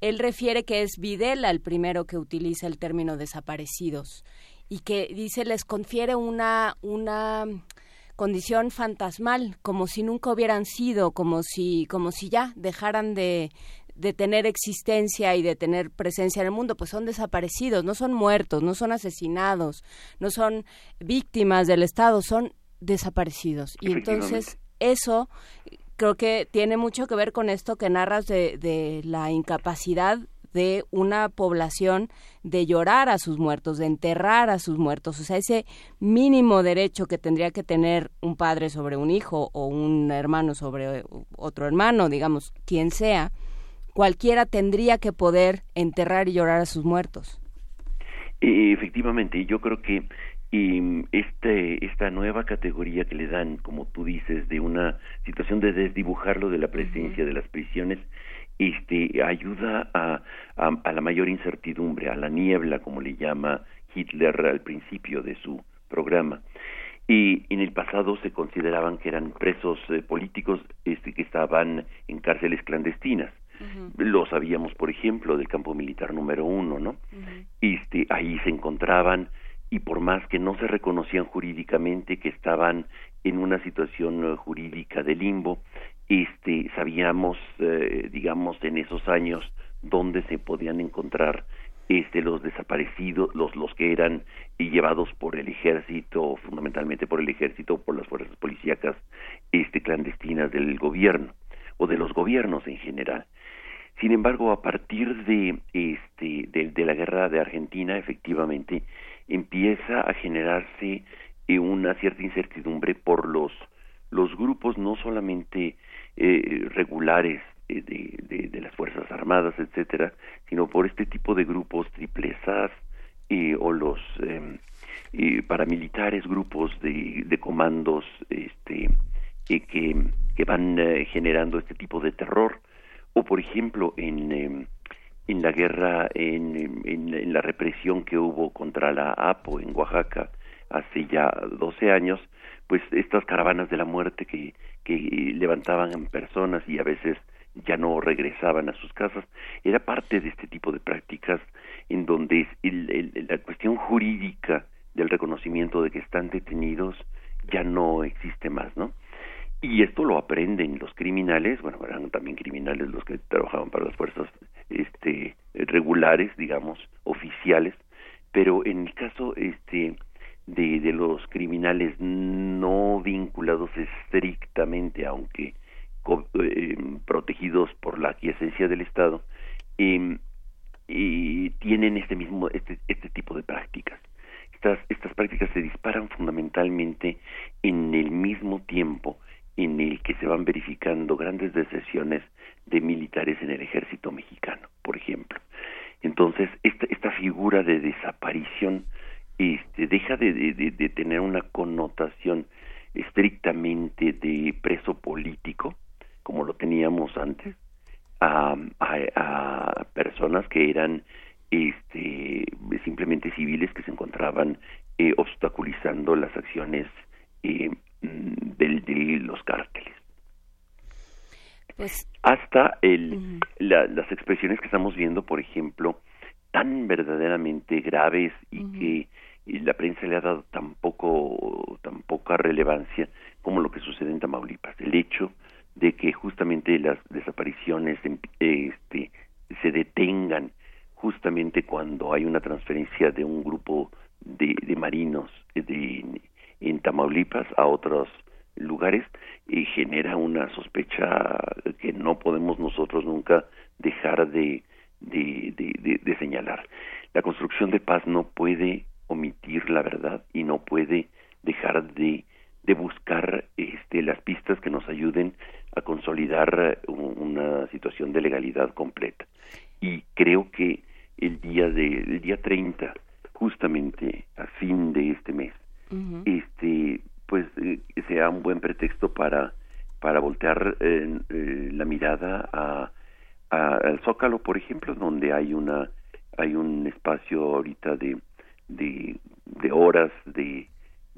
él refiere que es Videla el primero que utiliza el término desaparecidos y que dice les confiere una una condición fantasmal, como si nunca hubieran sido, como si como si ya dejaran de de tener existencia y de tener presencia en el mundo, pues son desaparecidos, no son muertos, no son asesinados, no son víctimas del Estado, son desaparecidos. Y entonces eso creo que tiene mucho que ver con esto que narras de, de la incapacidad de una población de llorar a sus muertos, de enterrar a sus muertos, o sea, ese mínimo derecho que tendría que tener un padre sobre un hijo o un hermano sobre otro hermano, digamos, quien sea, cualquiera tendría que poder enterrar y llorar a sus muertos. Efectivamente, yo creo que este, esta nueva categoría que le dan, como tú dices, de una situación de desdibujarlo de la presencia de las prisiones, este, ayuda a, a, la mayor incertidumbre, a la niebla, como le llama Hitler al principio de su programa. Y en el pasado se consideraban que eran presos eh, políticos este, que estaban en cárceles clandestinas. Lo sabíamos, por ejemplo, del campo militar número uno, ¿no? este, ahí se encontraban y por más que no se reconocían jurídicamente que estaban en una situación eh, jurídica de limbo, este, sabíamos, eh, digamos, en esos años dónde se podían encontrar este, los desaparecidos, los, los que eran llevados por el ejército, fundamentalmente por el ejército, por las fuerzas policíacas este, clandestinas del gobierno o de los gobiernos en general. Sin embargo, a partir de, este, de, la guerra de Argentina, efectivamente, empieza a generarse eh, una cierta incertidumbre por los, los grupos no solamente eh, regulares eh, de, las Fuerzas Armadas, etcétera, sino por este tipo de grupos triplezas o los em, paramilitares, grupos de, comandos este, que, que van generando este tipo de terror. O por ejemplo en, em, en la guerra, en, en, la represión que hubo contra la APO en Oaxaca hace ya 12 años, pues estas caravanas de la muerte que, que levantaban personas y a veces ya no regresaban a sus casas, era parte de este tipo de prácticas en donde la cuestión jurídica del reconocimiento de que están detenidos ya no existe más, ¿no? Y esto lo aprenden los criminales, bueno, eran también criminales los que trabajaban para las fuerzas este, regulares, digamos, oficiales, pero en el caso este, de, de los criminales no vinculados estrictamente, aunque eh, protegidos por la quiesencia del Estado, eh, y tienen este mismo este, este tipo de prácticas. Estas, estas prácticas se disparan fundamentalmente en el mismo tiempo en el que se van verificando grandes deserciones de militares en el ejército mexicano, por ejemplo. Entonces, esta, esta figura de desaparición este, deja de, de, de tener una connotación estrictamente de preso político, como lo teníamos antes, a, a, personas que eran este, simplemente civiles que se encontraban eh, obstaculizando las acciones eh, del, de los cárteles. Pues, Hasta el, las expresiones que estamos viendo, por ejemplo, tan verdaderamente graves y que la prensa le ha dado tan poco poca relevancia como lo que sucede en Tamaulipas. El hecho de que justamente las desapariciones este, se detengan justamente cuando hay una transferencia de un grupo de, de marinos de, en Tamaulipas a otros lugares y genera una sospecha que no podemos nosotros nunca dejar de, de, de, de, señalar. La construcción de paz no puede omitir la verdad y no puede dejar de, de buscar este, las pistas que nos ayuden a consolidar una situación de legalidad completa. Y creo que el día de el día 30, justamente a fin de este mes, este pues eh, sea un buen pretexto para para voltear eh, la mirada a, al Zócalo, por ejemplo, donde hay una hay un espacio ahorita de de, de horas de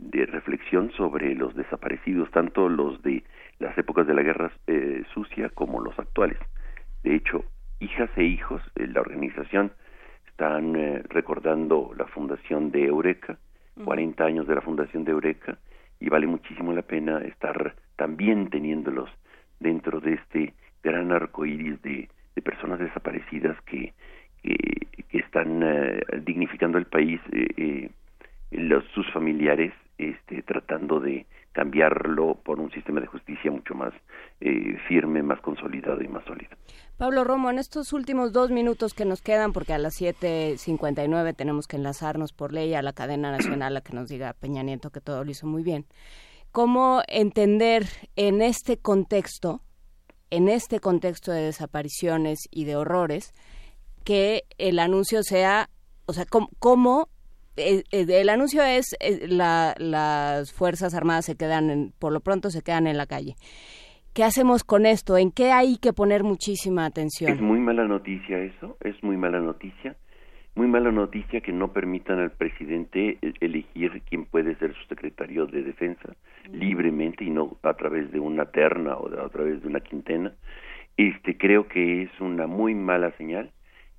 de reflexión sobre los desaparecidos, tanto los de las épocas de la guerra eh, sucia como los actuales. De hecho, hijas e hijos de la organización están eh, recordando la fundación de Eureka, 40 años de la fundación de Eureka, y vale muchísimo la pena estar también teniéndolos dentro de este gran arco iris de, de personas desaparecidas que, que, están eh, dignificando el país, los, sus familiares este, tratando de cambiarlo por un sistema de justicia mucho más eh, firme, más consolidado y más sólido. Pablo Romo, en estos últimos dos minutos que nos quedan, porque a las 7.59 tenemos que enlazarnos por ley a la cadena nacional a que nos diga Peña Nieto que todo lo hizo muy bien, ¿cómo entender en este contexto, en este contexto de desapariciones y de horrores, que el anuncio sea, o sea, cómo eh, eh, el anuncio es eh, las Fuerzas Armadas se quedan, por lo pronto se quedan en la calle. ¿Qué hacemos con esto? ¿En qué hay que poner muchísima atención? Es muy mala noticia eso, es muy mala noticia. Muy mala noticia que no permitan al presidente elegir quién puede ser su secretario de defensa libremente y no a través de una terna o a través de una quintena. Este creo que es una muy mala señal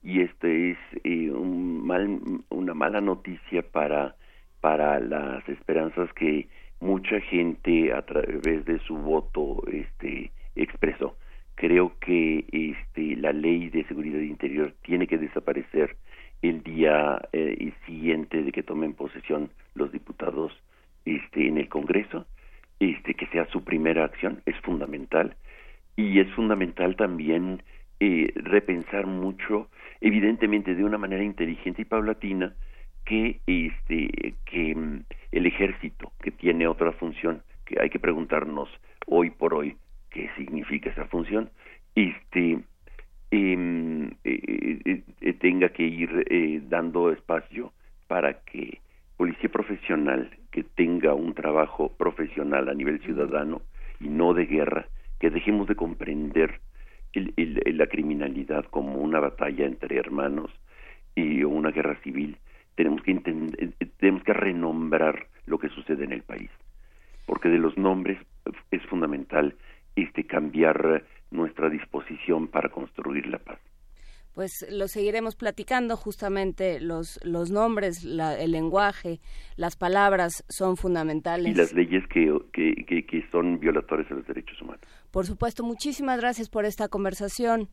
y este es eh, un mal, una mala noticia para para las esperanzas que mucha gente a través de su voto este expresó. Creo que este la ley de seguridad interior tiene que desaparecer el día eh, siguiente de que tomen posesión los diputados este en el Congreso. Este que sea su primera acción es fundamental. Y es fundamental también eh, repensar mucho evidentemente de una manera inteligente y paulatina que este que mm, el ejército que tiene otra función que hay que preguntarnos hoy por hoy qué significa esa función este em, eh, eh, eh, tenga que ir dando espacio para que policía profesional que tenga un trabajo profesional a nivel ciudadano y no de guerra que dejemos de comprender la criminalidad como una batalla entre hermanos y una guerra civil, tenemos que tenemos que renombrar lo que sucede en el país, porque de los nombres es fundamental este cambiar nuestra disposición para construir la paz. Pues lo seguiremos platicando. Justamente los, los nombres, el lenguaje, las palabras son fundamentales. Y las leyes que, que, que, son violatorias de los derechos humanos. Por supuesto, muchísimas gracias por esta conversación.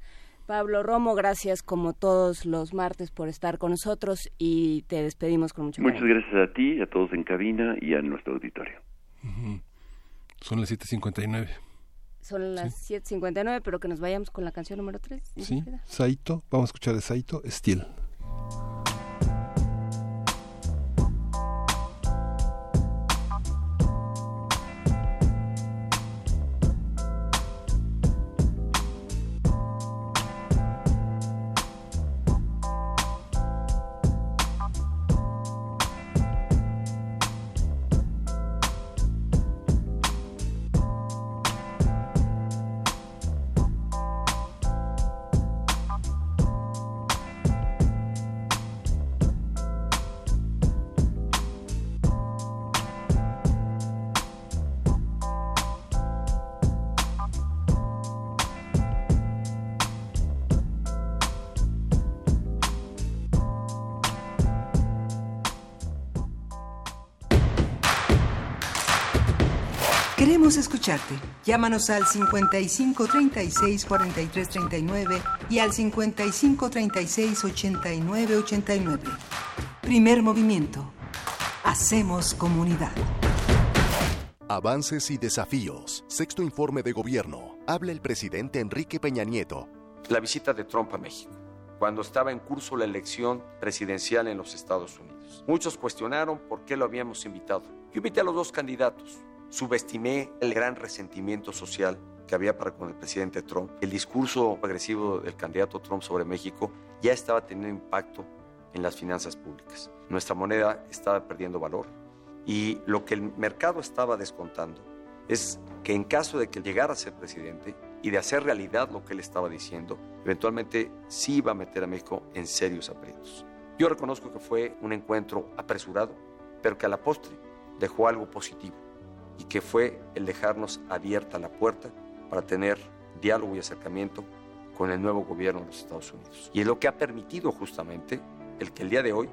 Pablo Romo, gracias como todos los martes por estar con nosotros y te despedimos con mucho Muchas gracias a ti, a todos en cabina y a nuestro auditorio. Son las 7.59. Son las 7.59, pero que nos vayamos con la canción número 3. Sí, Saito, vamos a escuchar de Saito, Steel. Escucharte. Llámanos al 55 36 43 39 y al 55 36 89 89. Primer movimiento. Hacemos comunidad. Avances y desafíos. Sexto informe de gobierno. Habla el presidente Enrique Peña Nieto. La visita de Trump a México cuando estaba en curso la elección presidencial en los Estados Unidos. Muchos cuestionaron por qué lo habíamos invitado. Yo invité a los dos candidatos, subestimé el gran resentimiento social que había para con el presidente Trump. El discurso agresivo del candidato Trump sobre México ya estaba teniendo impacto en las finanzas públicas. Nuestra moneda estaba perdiendo valor y lo que el mercado estaba descontando es que en caso de que llegara a ser presidente y de hacer realidad lo que él estaba diciendo, eventualmente sí iba a meter a México en serios aprietos. Yo reconozco que fue un encuentro apresurado, pero que a la postre dejó algo positivo y que fue el dejarnos abierta la puerta para tener diálogo y acercamiento con el nuevo gobierno de los Estados Unidos. Y es lo que ha permitido justamente el que el día de hoy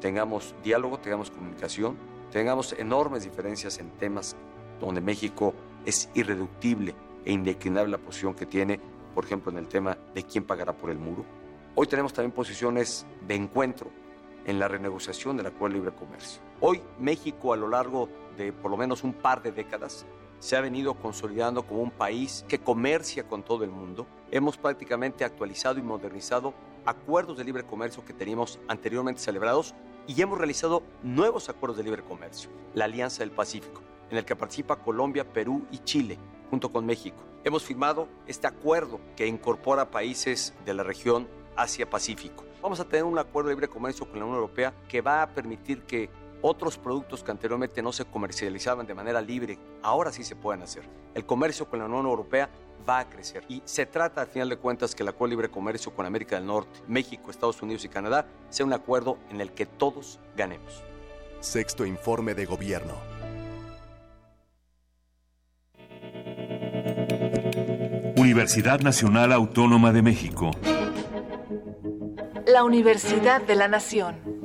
tengamos diálogo, tengamos comunicación, tengamos enormes diferencias en temas donde México es irreductible e indeclinable la posición que tiene, por ejemplo, en el tema de quién pagará por el muro. Hoy tenemos también posiciones de encuentro en la renegociación del Acuerdo Libre Comercio. Hoy México a lo largo de por lo menos un par de décadas se ha venido consolidando como un país que comercia con todo el mundo. Hemos prácticamente actualizado y modernizado acuerdos de libre comercio que teníamos anteriormente celebrados y hemos realizado nuevos acuerdos de libre comercio, la Alianza del Pacífico, en el que participa Colombia, Perú y Chile, junto con México. Hemos firmado este acuerdo que incorpora países de la región Asia-Pacífico. Vamos a tener un acuerdo de libre comercio con la Unión Europea que va a permitir que otros productos que anteriormente no se comercializaban de manera libre, ahora sí se pueden hacer. El comercio con la Unión Europea va a crecer. Y se trata, al final de cuentas, que el acuerdo de libre comercio con América del Norte, México, Estados Unidos y Canadá sea un acuerdo en el que todos ganemos. Sexto informe de gobierno. Universidad Nacional Autónoma de México. La Universidad de la Nación.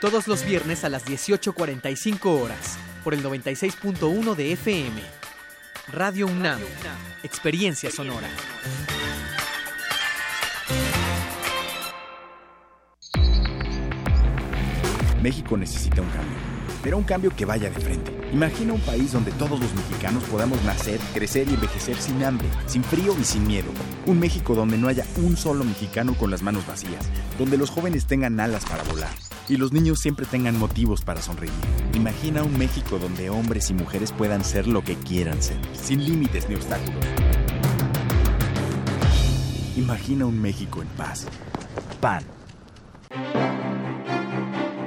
todos los viernes a las 18.45 horas, por el 96.1 de FM. Radio UNAM, Experiencia Sonora. México necesita un cambio, pero un cambio que vaya de frente. Imagina un país donde todos los mexicanos podamos nacer, crecer y envejecer sin hambre, sin frío y sin miedo. Un México donde no haya un solo mexicano con las manos vacías, donde los jóvenes tengan alas para volar y los niños siempre tengan motivos para sonreír. Imagina un México donde hombres y mujeres puedan ser lo que quieran ser, sin límites ni obstáculos. Imagina un México en paz. PAN.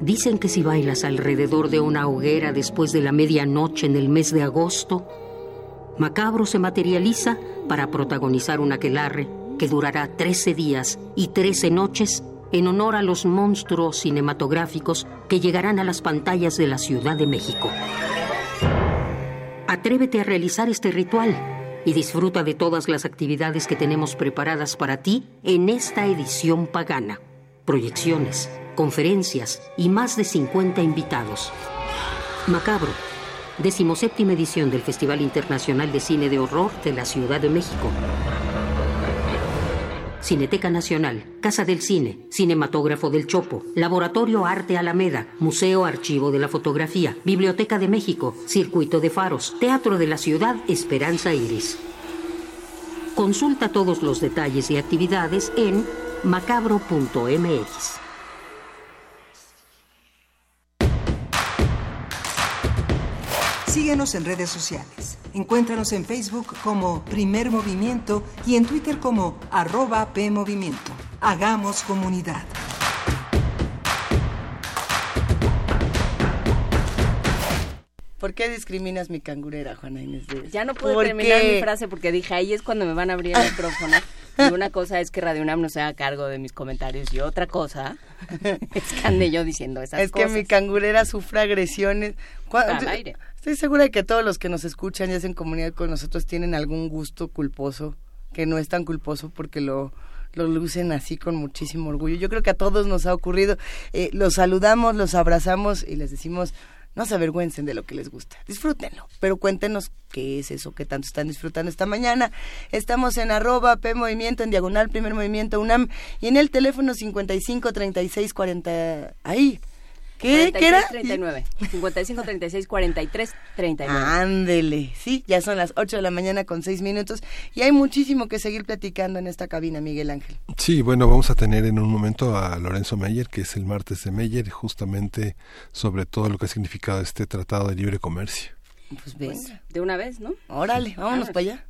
Dicen que si bailas alrededor de una hoguera después de la medianoche en el mes de agosto, Macabro se materializa para protagonizar un aquelarre que durará 13 días y 13 noches en honor a los monstruos cinematográficos que llegarán a las pantallas de la Ciudad de México. Atrévete a realizar este ritual y disfruta de todas las actividades que tenemos preparadas para ti en esta edición pagana. Proyecciones, conferencias y más de 50 invitados. Macabro, decimoséptima edición del Festival Internacional de Cine de Horror de la Ciudad de México. Cineteca Nacional, Casa del Cine, Cinematógrafo del Chopo, Laboratorio Arte Alameda, Museo Archivo de la Fotografía, Biblioteca de México, Circuito de Faros, Teatro de la Ciudad Esperanza Iris. Consulta todos los detalles y actividades en macabro.mx. Síguenos en redes sociales. Encuéntranos en Facebook como Primer Movimiento y en Twitter como arroba PMovimiento. Hagamos comunidad. ¿Por qué discriminas mi cangurera, Juana Inés? Ya no pude terminar mi frase porque dije, ahí es cuando me van a abrir el micrófono. Y una cosa es que Radio UNAM no se haga cargo de mis comentarios y otra cosa es que ande yo diciendo esas es cosas. Es que mi cangurera sufre agresiones. Al aire. Estoy segura de que todos los que nos escuchan y hacen comunidad con nosotros tienen algún gusto culposo, que no es tan culposo porque lo, lo lucen así con muchísimo orgullo. Yo creo que a todos nos ha ocurrido. Eh, los saludamos, los abrazamos y les decimos no se avergüencen de lo que les gusta, disfrútenlo, pero cuéntenos qué es eso que tanto están disfrutando esta mañana. Estamos en arroba P Movimiento, en diagonal Primer Movimiento UNAM y en el teléfono 55 36 40, ahí, ¿Qué, ¿Qué era? 39. 55 36 43 39. Ándele. Sí, ya son las 8 de la mañana con 6 minutos y hay muchísimo que seguir platicando en esta cabina, Miguel Ángel. Sí, bueno, vamos a tener en un momento a Lorenzo Meyer, que es el martes de Meyer, justamente sobre todo lo que ha significado este tratado de libre comercio. Pues venga, pues, de una vez, ¿no? Órale, vámonos para allá.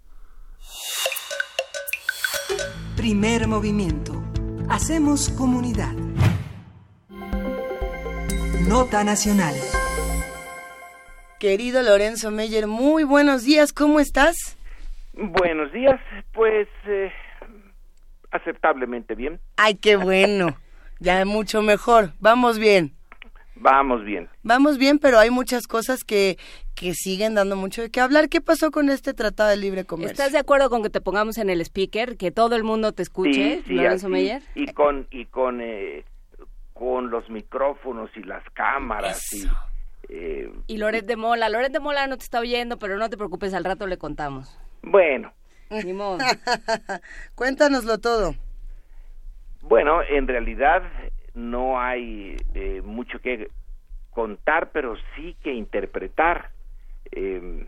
Primer movimiento. Hacemos comunidad. Nota Nacional. Querido Lorenzo Meyer, muy buenos días, ¿cómo estás? Buenos días, pues eh, aceptablemente bien. Ay, qué bueno, ya mucho mejor, vamos bien. Vamos bien. Vamos bien, pero hay muchas cosas que, que siguen dando mucho de qué hablar. ¿Qué pasó con este Tratado de Libre Comercio? ¿Estás de acuerdo con que te pongamos en el speaker, que todo el mundo te escuche, Lorenzo Meyer? Y con, y con eh, con los micrófonos y las cámaras y eh, y Loret de Mola, Loret de Mola no te está oyendo, pero no te preocupes, al rato le contamos. Bueno. Ni modo. Cuéntanoslo todo. Bueno, en realidad no hay eh, mucho que contar, pero sí que interpretar, eh,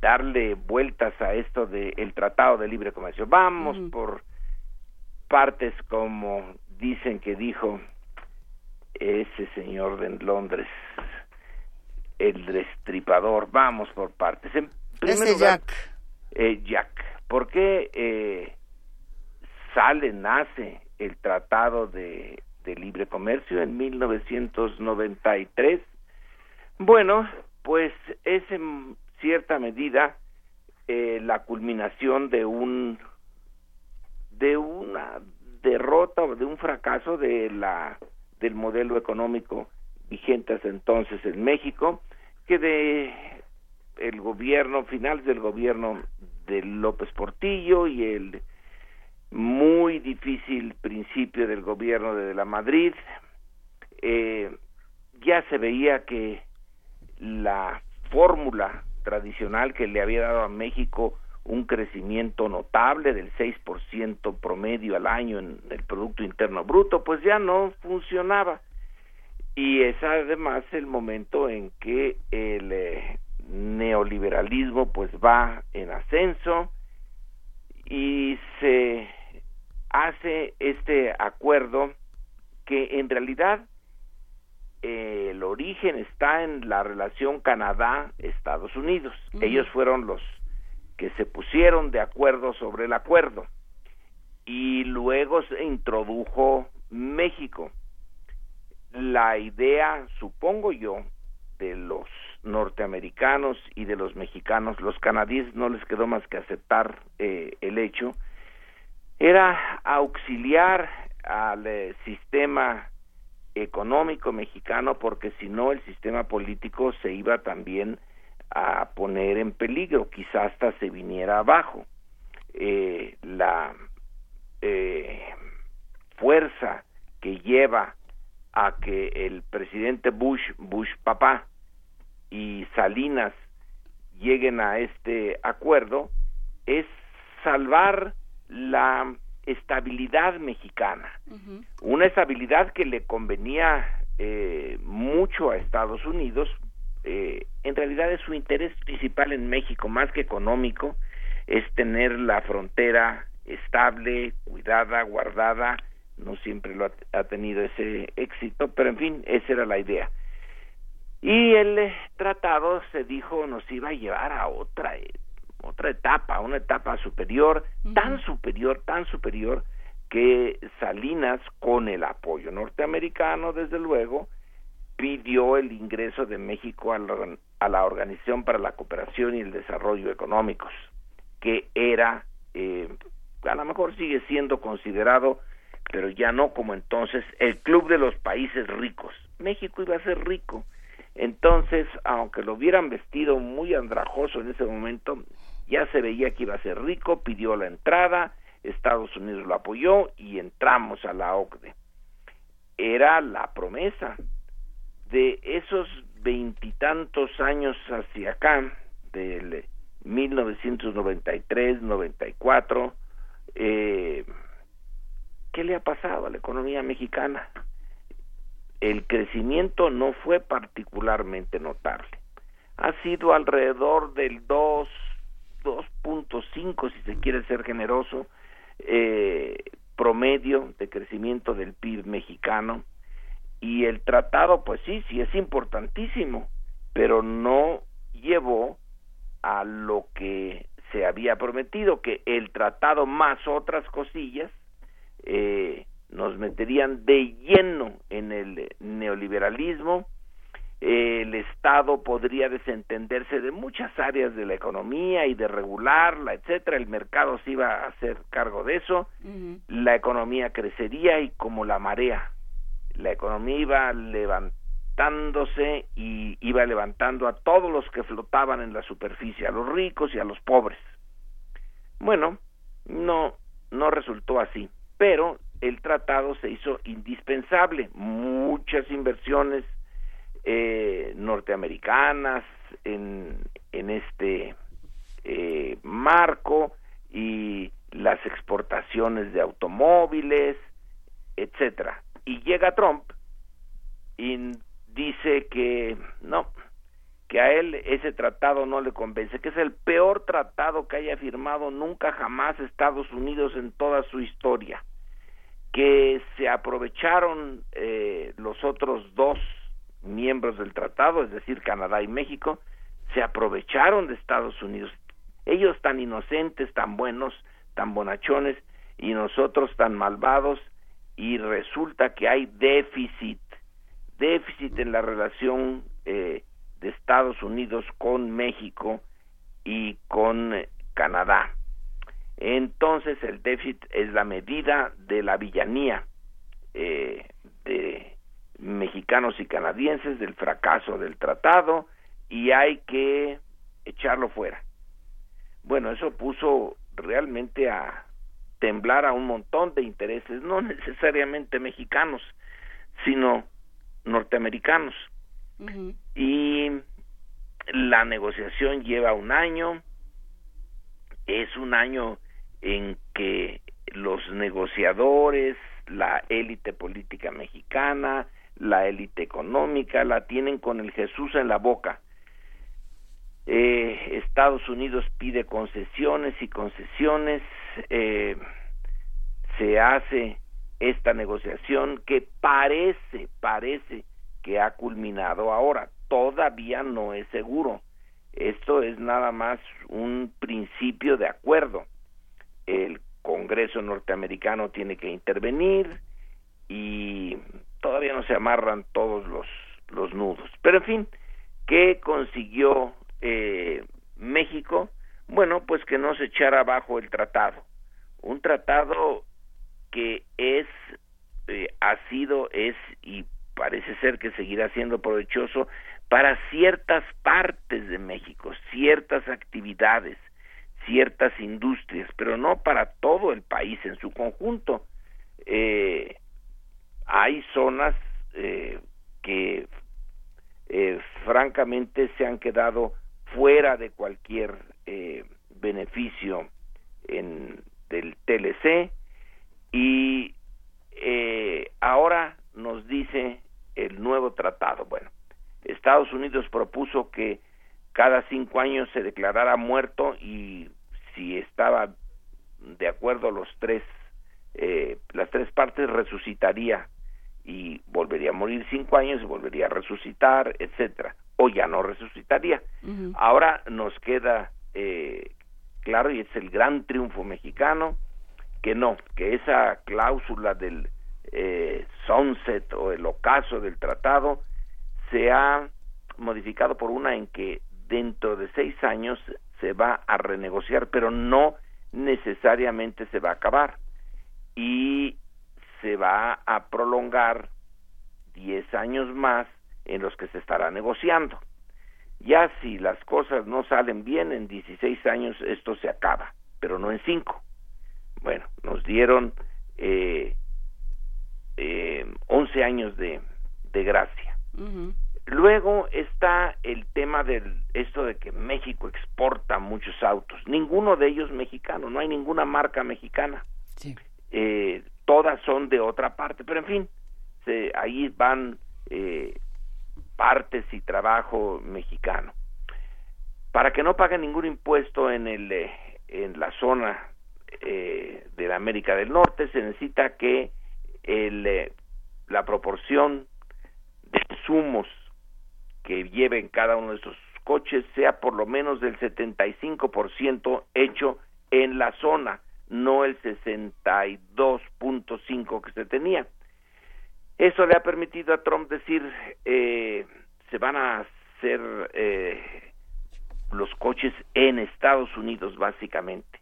darle vueltas a esto del Tratado de Libre Comercio. Vamos por partes como dicen que dijo ese señor de Londres, el destripador, vamos por partes. En ese Jack. Eh, Jack, ¿por qué eh, sale, nace el Tratado de, de Libre Comercio en 1993? Bueno, pues es en cierta medida eh, la culminación de un de una derrota o de un fracaso de la del modelo económico vigente hasta entonces en México, que de el gobierno, finales del gobierno de López Portillo y el muy difícil principio del gobierno de la Madrid, eh, ya se veía que la fórmula tradicional que le había dado a México un crecimiento notable del 6% promedio al año en el Producto Interno Bruto, pues ya no funcionaba. Y es además el momento en que el eh, neoliberalismo pues va en ascenso y se hace este acuerdo que en realidad eh, el origen está en la relación Canadá-Estados Unidos. Ellos fueron los que se pusieron de acuerdo sobre el acuerdo y luego se introdujo México. La idea, supongo yo, de los norteamericanos y de los mexicanos, los canadienses no les quedó más que aceptar eh, el hecho, era auxiliar al eh, sistema económico mexicano porque si no el sistema político se iba también a poner en peligro, quizás hasta se viniera abajo. Eh, la eh, fuerza que lleva a que el presidente Bush, Bush papá y Salinas lleguen a este acuerdo es salvar la estabilidad mexicana, una estabilidad que le convenía eh, mucho a Estados Unidos, eh, en realidad es su interés principal en México, más que económico, es tener la frontera estable, cuidada, guardada, no siempre lo ha, tenido ese éxito, pero en fin, esa era la idea. Y el eh, tratado se dijo nos iba a llevar a otra otra etapa, una etapa superior, tan superior, tan superior, que Salinas, con el apoyo norteamericano, desde luego, pidió el ingreso de México a la, Organización para la Cooperación y el Desarrollo Económicos, que era, eh, a lo mejor sigue siendo considerado, pero ya no como entonces, el Club de los Países Ricos. México iba a ser rico. Entonces, aunque lo hubieran vestido muy andrajoso en ese momento, ya se veía que iba a ser rico, pidió la entrada, Estados Unidos lo apoyó y entramos a la OCDE. Era la promesa de esos veintitantos años hacia acá, del 1993, 94, eh, ¿qué le ha pasado a la economía mexicana? El crecimiento no fue particularmente notable. Ha sido alrededor del 2, 2.5, si se quiere ser generoso, eh, promedio de crecimiento del PIB mexicano. Y el tratado, pues sí, sí es importantísimo, pero no llevó a lo que se había prometido, que el tratado más otras cosillas eh, nos meterían de lleno en el neoliberalismo, el Estado podría desentenderse de muchas áreas de la economía y de regularla, etcétera, el mercado se iba a hacer cargo de eso, la economía crecería y como la marea, economía iba levantándose y iba levantando a todos los que flotaban en la superficie, a los ricos y a los pobres. Bueno, no no resultó así, pero el tratado se hizo indispensable, muchas inversiones eh, norteamericanas en, en este eh, marco y las exportaciones de automóviles, etcétera. Y llega Trump y dice que no, que a él ese tratado no le convence, que es el peor tratado que haya firmado nunca jamás Estados Unidos en toda su historia, que se aprovecharon eh, los otros dos miembros del tratado, es decir, Canadá y México, se aprovecharon de Estados Unidos. Ellos tan inocentes, tan buenos, tan bonachones, y nosotros tan malvados, y resulta que hay déficit, déficit en la relación eh, de Estados Unidos con México y con eh, Canadá. Entonces el déficit es la medida de la villanía eh, de mexicanos y canadienses del fracaso del tratado y hay que echarlo fuera. Bueno, eso puso realmente a temblar a un montón de intereses, no necesariamente mexicanos, sino norteamericanos. Y la negociación lleva un año, es un año en que los negociadores, la élite política mexicana, la élite económica, la tienen con el Jesús en la boca. Eh, Estados Unidos pide concesiones y concesiones, eh, se hace esta negociación que parece, parece que ha culminado ahora, todavía no es seguro. Esto es nada más un principio de acuerdo. El Congreso norteamericano tiene que intervenir y todavía no se amarran todos los, nudos. Pero en fin, ¿qué consiguió eh, México? Bueno, pues que no se echara abajo el tratado. Un tratado que es, eh, ha sido, es y parece ser que seguirá siendo provechoso para ciertas partes de México, ciertas actividades, ciertas industrias, pero no para todo el país en su conjunto. Eh, hay zonas eh, que eh, francamente se han quedado fuera de cualquier eh, beneficio en, del TLC y eh, ahora nos dice el nuevo tratado. Bueno, Estados Unidos propuso que cada cinco años se declarara muerto y si estaba de acuerdo los tres eh, las tres partes resucitaría y volvería a morir cinco años y volvería a resucitar etcétera o ya no resucitaría ahora nos queda eh, claro y es el gran triunfo mexicano que no que esa cláusula del eh, sunset o el ocaso del tratado se ha modificado por una en que dentro de seis años se va a renegociar, pero no necesariamente se va a acabar y se va a prolongar diez años más en los que se estará negociando. Ya si las cosas no salen bien en 16 años esto se acaba, pero no en cinco. Bueno, nos dieron eh, eh, 11 años de, de gracia. Luego está el tema del esto de que México exporta muchos autos. Ninguno de ellos mexicano, no hay ninguna marca mexicana. Eh, todas son de otra parte, pero en fin, se, ahí van eh, partes y trabajo mexicano. Para que no paguen ningún impuesto en el eh, en la zona eh, de la América del Norte se necesita que el, eh, la proporción de insumos que lleven cada uno de estos coches sea por lo menos del 75% hecho en la zona, no el 62.5 que se tenía. Eso le ha permitido a Trump decir, eh, se van a hacer eh, los coches en Estados Unidos básicamente.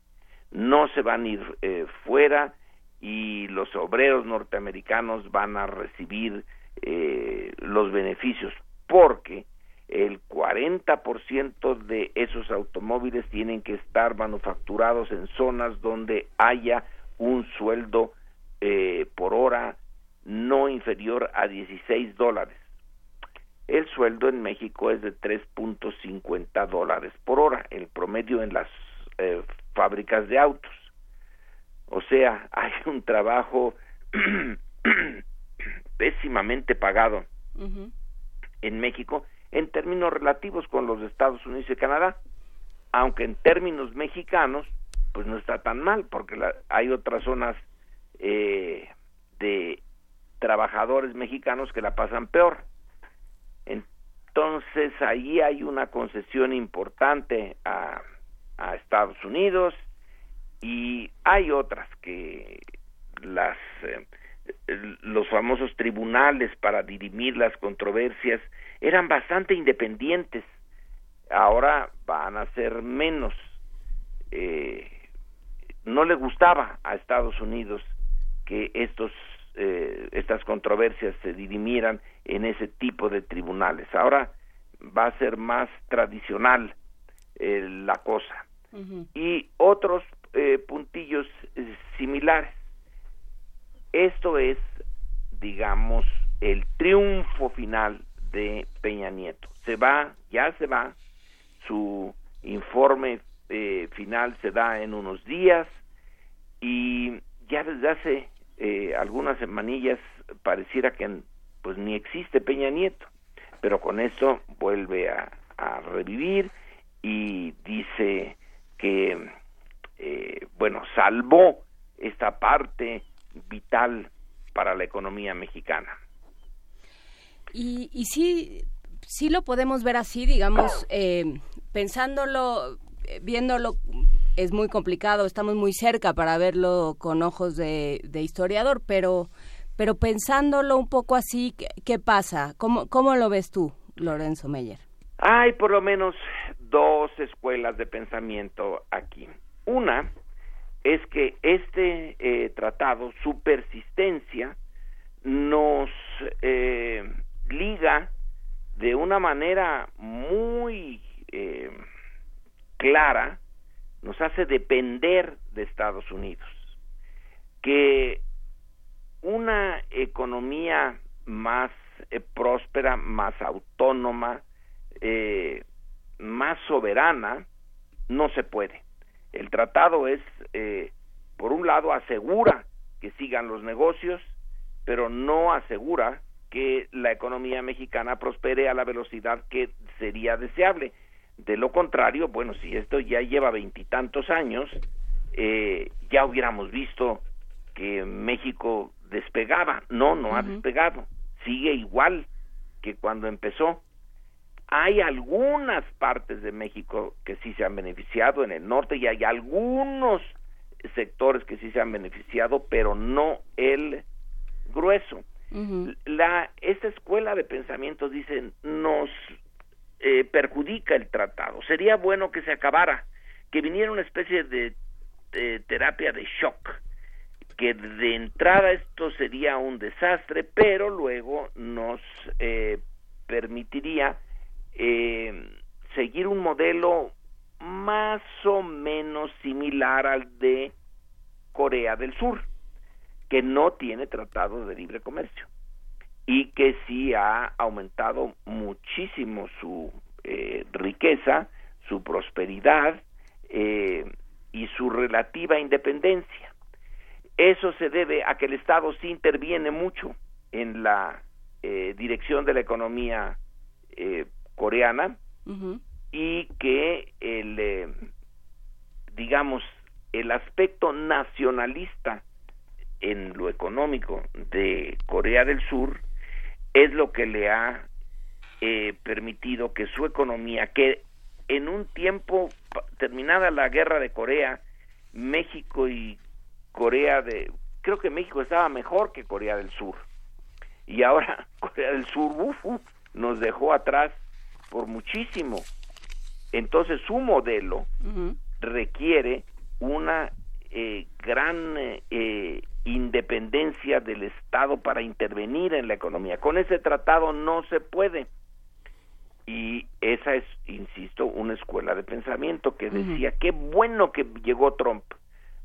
No se van a ir eh, fuera y los obreros norteamericanos van a recibir eh, los beneficios porque el 40% de esos automóviles tienen que estar manufacturados en zonas donde haya un sueldo eh, por hora no inferior a 16 dólares. El sueldo en México es de 3.50 dólares por hora, el promedio en las eh, fábricas de autos. O sea, hay un trabajo pésimamente pagado en México en términos relativos con los Estados Unidos y Canadá, aunque en términos mexicanos, pues no está tan mal, porque hay otras zonas eh, de trabajadores mexicanos que la pasan peor. Entonces ahí hay una concesión importante a Estados Unidos y hay otras que las eh, los famosos tribunales para dirimir las controversias eran bastante independientes ahora van a ser menos eh, no le gustaba a Estados Unidos que estos eh, estas controversias se dirimieran en ese tipo de tribunales. Ahora va a ser más tradicional la cosa. Y otros eh, puntillos eh, similares. Esto es, digamos, el triunfo final de Peña Nieto. Se va, ya se va, su informe eh, final se da en unos días. Y ya desde hace eh, algunas semanillas pareciera que pues ni existe Peña Nieto, pero con esto vuelve a, revivir y dice que eh, bueno salvó esta parte vital para la economía mexicana. Y, y sí, sí lo podemos ver así, digamos, eh, pensándolo, viéndolo, es muy complicado, estamos muy cerca para verlo con ojos de, historiador, pero, pero pensándolo un poco así, ¿qué, pasa? ¿Cómo, ¿Cómo lo ves tú, Lorenzo Meyer? Hay por lo menos dos escuelas de pensamiento aquí. Una es que este eh, tratado, su persistencia, nos eh, liga de una manera muy eh, clara, nos hace depender de Estados Unidos. Que una economía más eh, próspera, más autónoma, eh, más soberana, no se puede. El tratado es, por un lado, asegura que sigan los negocios, pero no asegura que la economía mexicana prospere a la velocidad que sería deseable. De lo contrario, bueno, si esto ya lleva veintitantos años, eh, ya hubiéramos visto que México despegaba. No, no ha despegado. Sigue igual que cuando empezó. Hay algunas partes de México que sí se han beneficiado en el norte y hay algunos sectores que sí se han beneficiado, pero no el grueso la, esta escuela de pensamiento, dicen, nos eh, perjudica el tratado. Sería bueno que se acabara, que viniera una especie de, terapia de shock, que de entrada esto sería un desastre, pero luego nos eh, permitiría eh, seguir un modelo más o menos similar al de Corea del Sur que no tiene tratado de libre comercio y que sí ha aumentado muchísimo su eh, riqueza, su prosperidad eh, y su relativa independencia. Eso se debe a que el Estado sí interviene mucho en la eh, dirección de la economía coreana y que el digamos el aspecto nacionalista en lo económico de Corea del Sur es lo que le ha eh, permitido que su economía, que en un tiempo terminada la guerra de Corea, México y Corea de, creo que México estaba mejor que Corea del Sur. Y ahora Corea del Sur, nos dejó atrás por muchísimo. Entonces su modelo requiere una eh, gran eh, independencia del Estado para intervenir en la economía. Con ese tratado no se puede. Y esa es, insisto, una escuela de pensamiento que decía, qué bueno que llegó Trump.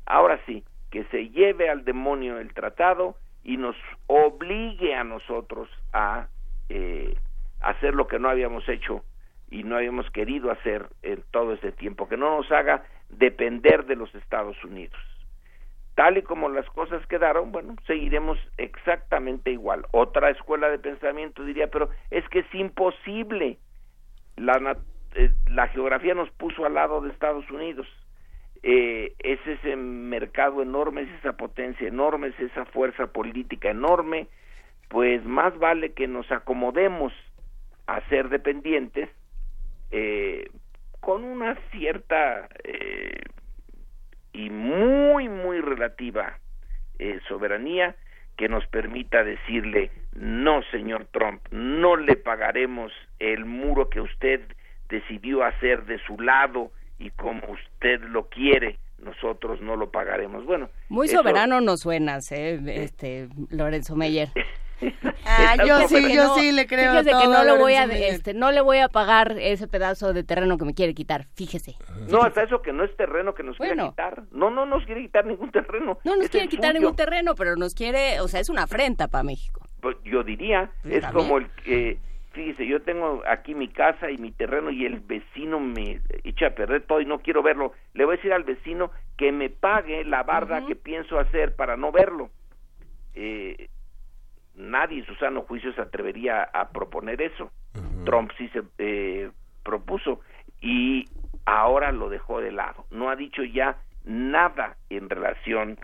Ahora sí, que se lleve al demonio el tratado y nos obligue a nosotros a eh, hacer lo que no habíamos hecho y no habíamos querido hacer en todo este tiempo, que no nos haga depender de los Estados Unidos tal y como las cosas quedaron, bueno, seguiremos exactamente igual. Otra escuela de pensamiento diría, pero es que es imposible. La, eh, la geografía nos puso al lado de Estados Unidos. Eh, es ese mercado enorme, es esa potencia enorme, es esa fuerza política enorme, pues más vale que nos acomodemos a ser dependientes eh, con una cierta eh, y muy, muy relativa eh, soberanía que nos permita decirle, no, señor Trump, no le pagaremos el muro que usted decidió hacer de su lado y como usted lo quiere, nosotros no lo pagaremos. Bueno, muy soberano nos suenas, ¿eh? este Lorenzo Meyer. ah, yo sí, yo sí le creo. Fíjese que no, lo voy a, este, no le voy a pagar ese pedazo de terreno que me quiere quitar, fíjese. No, hasta eso que no es terreno que nos quiere quitar. No, no nos quiere quitar ningún terreno. No nos quiere quitar ningún terreno, pero nos quiere, o sea, es una afrenta para México. Pues yo diría, es como el que fíjese, yo tengo aquí mi casa y mi terreno y el vecino me echa a perder todo y no quiero verlo. Le voy a decir al vecino que me pague la barda que pienso hacer para no verlo. Eh, nadie en su sano juicio se atrevería a proponer eso. Trump sí se eh, propuso y ahora lo dejó de lado. No ha dicho ya nada en relación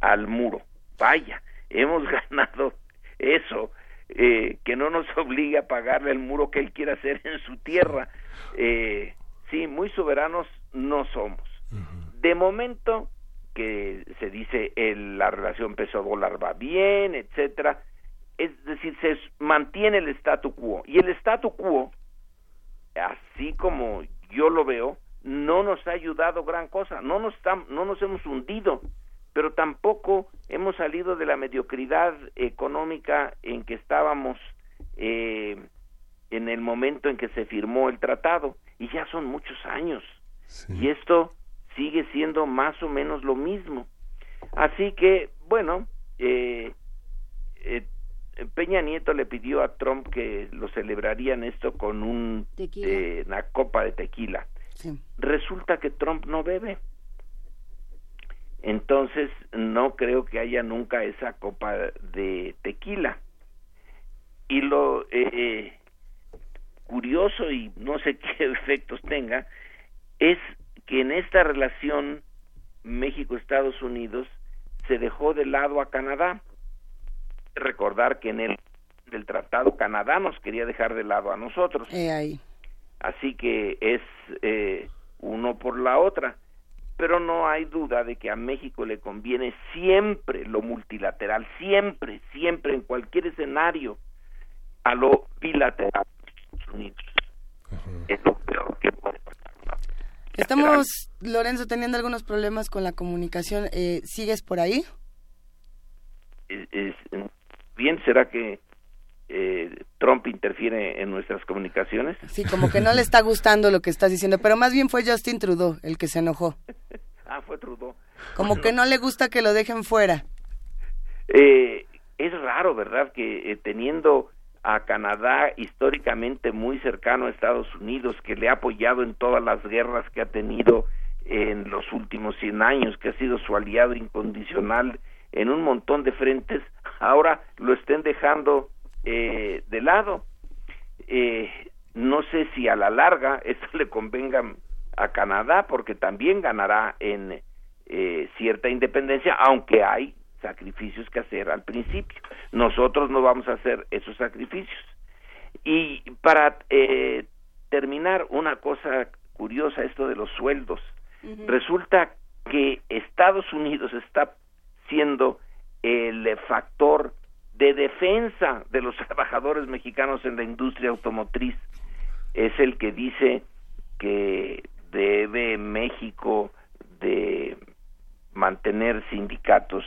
al muro. Vaya, hemos ganado eso, eh, que no nos obligue a pagarle el muro que él quiera hacer en su tierra. Eh, sí, muy soberanos no somos. De momento que se dice el, la relación peso dólar va bien, etcétera, es decir, se mantiene el statu quo. Y el statu quo, así como yo lo veo, no nos ha ayudado gran cosa, no nos, no nos hemos hundido, pero tampoco hemos salido de la mediocridad económica en que estábamos eh, en el momento en que se firmó el tratado, y ya son muchos años, y esto sigue siendo más o menos lo mismo. Así que, bueno, eh, eh, Peña Nieto le pidió a Trump que lo celebrarían esto con un, una copa de tequila. Resulta que Trump no bebe. Entonces no creo que haya nunca esa copa de tequila. Y lo eh, curioso y no sé qué efectos tenga es que en esta relación México-Estados Unidos se dejó de lado a Canadá. Recordar que en el del tratado Canadá nos quería dejar de lado a nosotros. Así que es eh, uno por la otra. Pero no hay duda de que a México le conviene siempre lo multilateral, siempre, siempre, en cualquier escenario, a lo bilateral. Es lo peor que puede Estamos, Lorenzo, teniendo algunos problemas con la comunicación. Eh, ¿Sigues por ahí? Bien, ¿será que eh, Trump interfiere en nuestras comunicaciones. Sí, como que no le está gustando lo que estás diciendo, pero más bien fue Justin Trudeau el que se enojó. ah, fue Trudeau. Como que no le gusta que lo dejen fuera. Eh, es raro, ¿verdad? Que eh, teniendo a Canadá históricamente muy cercano a Estados Unidos, que le ha apoyado en todas las guerras que ha tenido en los últimos 100 años, que ha sido su aliado incondicional en un montón de frentes, ahora lo estén dejando eh, de lado. Eh, no sé si a la larga esto le convenga a Canadá porque también ganará en eh, cierta independencia, aunque hay sacrificios que hacer al principio. Nosotros no vamos a hacer esos sacrificios. Y para eh, terminar, una cosa curiosa, esto de los sueldos. Resulta que Estados Unidos está siendo el factor de defensa de los trabajadores mexicanos en la industria automotriz es el que dice que debe México de mantener sindicatos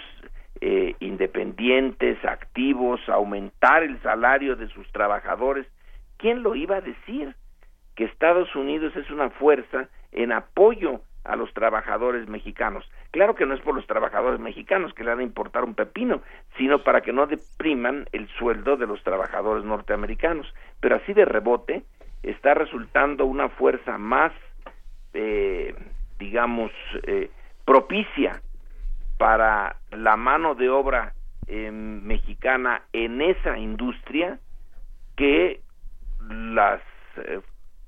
eh, independientes, activos, aumentar el salario de sus trabajadores. ¿Quién lo iba a decir? Que Estados Unidos es una fuerza en apoyo a los trabajadores mexicanos. Claro que no es por los trabajadores mexicanos que le van a importar un pepino, sino para que no depriman el sueldo de los trabajadores norteamericanos. Pero así de rebote está resultando una fuerza más, eh, digamos, eh, propicia para la mano de obra eh, mexicana en esa industria que las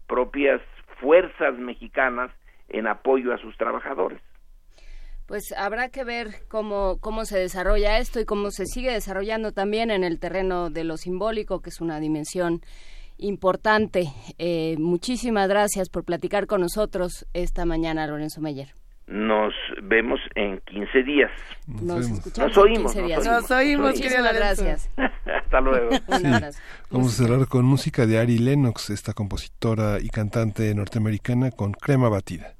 propias fuerzas mexicanas en apoyo a sus trabajadores. Pues habrá que ver cómo, cómo se desarrolla esto y cómo se sigue desarrollando también en el terreno de lo simbólico, que es una dimensión importante. Eh, muchísimas gracias por platicar con nosotros esta mañana, Lorenzo Meyer. Nos vemos en 15 días. Nos, escuchamos oímos. En Nos oímos, gracias. Hasta luego. Vamos a cerrar con música de Ari Lennox, esta compositora y cantante norteamericana con crema batida.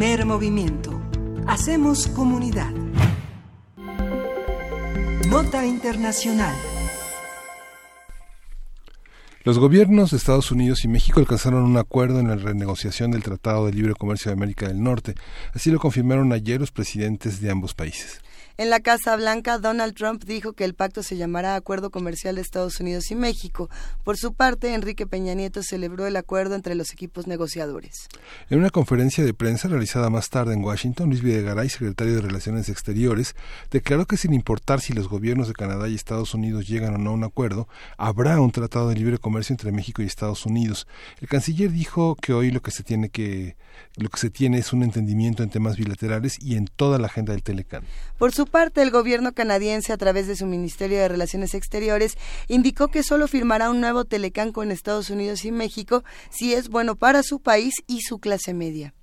Movimiento. Hacemos comunidad. Nota Internacional. Los gobiernos de Estados Unidos y México alcanzaron un acuerdo en la renegociación del Tratado de Libre Comercio de América del Norte. Así lo confirmaron ayer los presidentes de ambos países. En la Casa Blanca, Donald Trump dijo que el pacto se llamará Acuerdo Comercial de Estados Unidos y México. Por su parte, Enrique Peña Nieto celebró el acuerdo entre los equipos negociadores. En una conferencia de prensa realizada más tarde en Washington, Luis Videgaray, secretario de Relaciones Exteriores, declaró que sin importar si los gobiernos de Canadá y Estados Unidos llegan o no a un acuerdo, habrá un tratado de libre comercio entre México y Estados Unidos. El canciller dijo que hoy lo que se tiene que lo que se tiene es un entendimiento en temas bilaterales y en toda la agenda del Telecán. Por su parte, el gobierno canadiense, a través de su Ministerio de Relaciones Exteriores, indicó que solo firmará un nuevo Telecán con Estados Unidos y México si es bueno para su país y su clase media.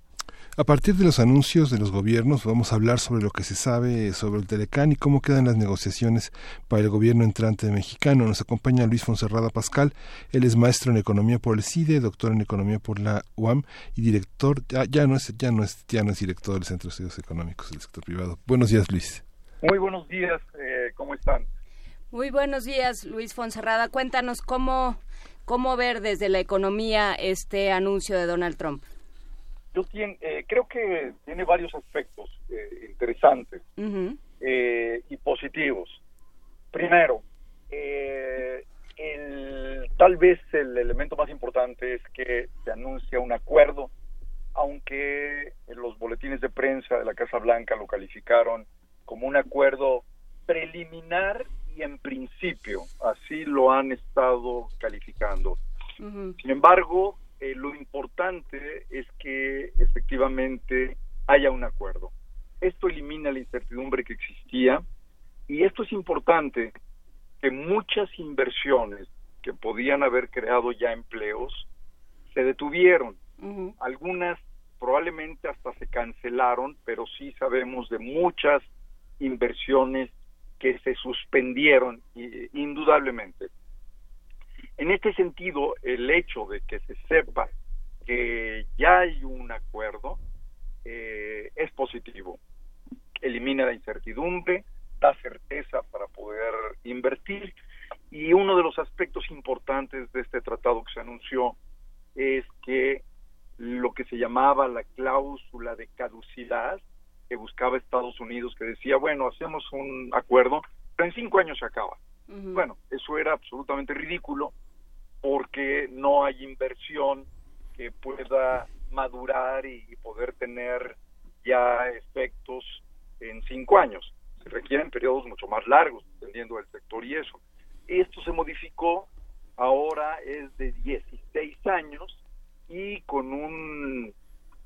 A partir de los anuncios de los gobiernos vamos a hablar sobre lo que se sabe sobre el Telecán y cómo quedan las negociaciones para el gobierno entrante mexicano. Nos acompaña Luis Fonserrada Pascal, él es maestro en economía por el CIDE, doctor en economía por la UAM y director, ya, no es ya no es ya no es director del Centro de Estudios Económicos del sector privado. Buenos días, Luis. Muy buenos días, eh, ¿cómo están? Muy buenos días, Luis Fonserrada. Cuéntanos cómo cómo ver desde la economía este anuncio de Donald Trump yo eh, creo que tiene varios aspectos eh, interesantes eh, y positivos. Primero, tal vez el elemento más importante es que se anuncia un acuerdo, aunque los boletines de prensa de la Casa Blanca lo calificaron como un acuerdo preliminar y en principio, así lo han estado calificando. Sin embargo, eh, lo importante es que efectivamente haya un acuerdo. Esto elimina la incertidumbre que existía y esto es importante que muchas inversiones que podían haber creado ya empleos se detuvieron. Algunas probablemente hasta se cancelaron, pero sí sabemos de muchas inversiones que se suspendieron indudablemente. En este sentido, el hecho de que se sepa que ya hay un acuerdo eh, es positivo. Elimina la incertidumbre, da certeza para poder invertir y uno de los aspectos importantes de este tratado que se anunció es que lo que se llamaba la cláusula de caducidad que buscaba Estados Unidos, que decía, bueno, hacemos un acuerdo, pero en cinco años se acaba. Bueno, eso era absolutamente ridículo porque no hay inversión que pueda madurar y poder tener ya efectos en cinco años. Se requieren periodos mucho más largos, dependiendo del sector y eso. Esto se modificó, ahora es de 16 años y con un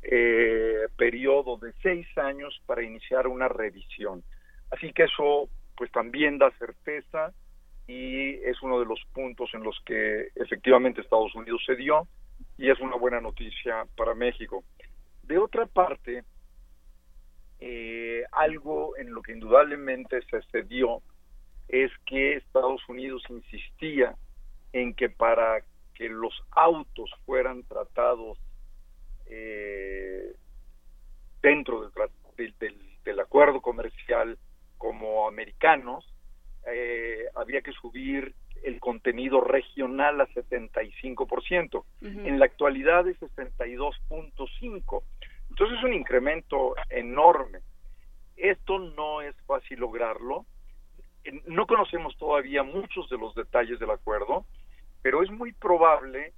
eh, periodo de seis años para iniciar una revisión. Así que eso pues también da certeza y es uno de los puntos en los que efectivamente Estados Unidos se dio y es una buena noticia para México. De otra parte, eh, algo en lo que indudablemente se cedió es que Estados Unidos insistía en que para que los autos fueran tratados eh, dentro del, del, acuerdo comercial como americanos, eh, había que subir el contenido regional a 75%. En la actualidad es 62.5%. Entonces es un incremento enorme. Esto no es fácil lograrlo. No conocemos todavía muchos de los detalles del acuerdo, pero es muy probable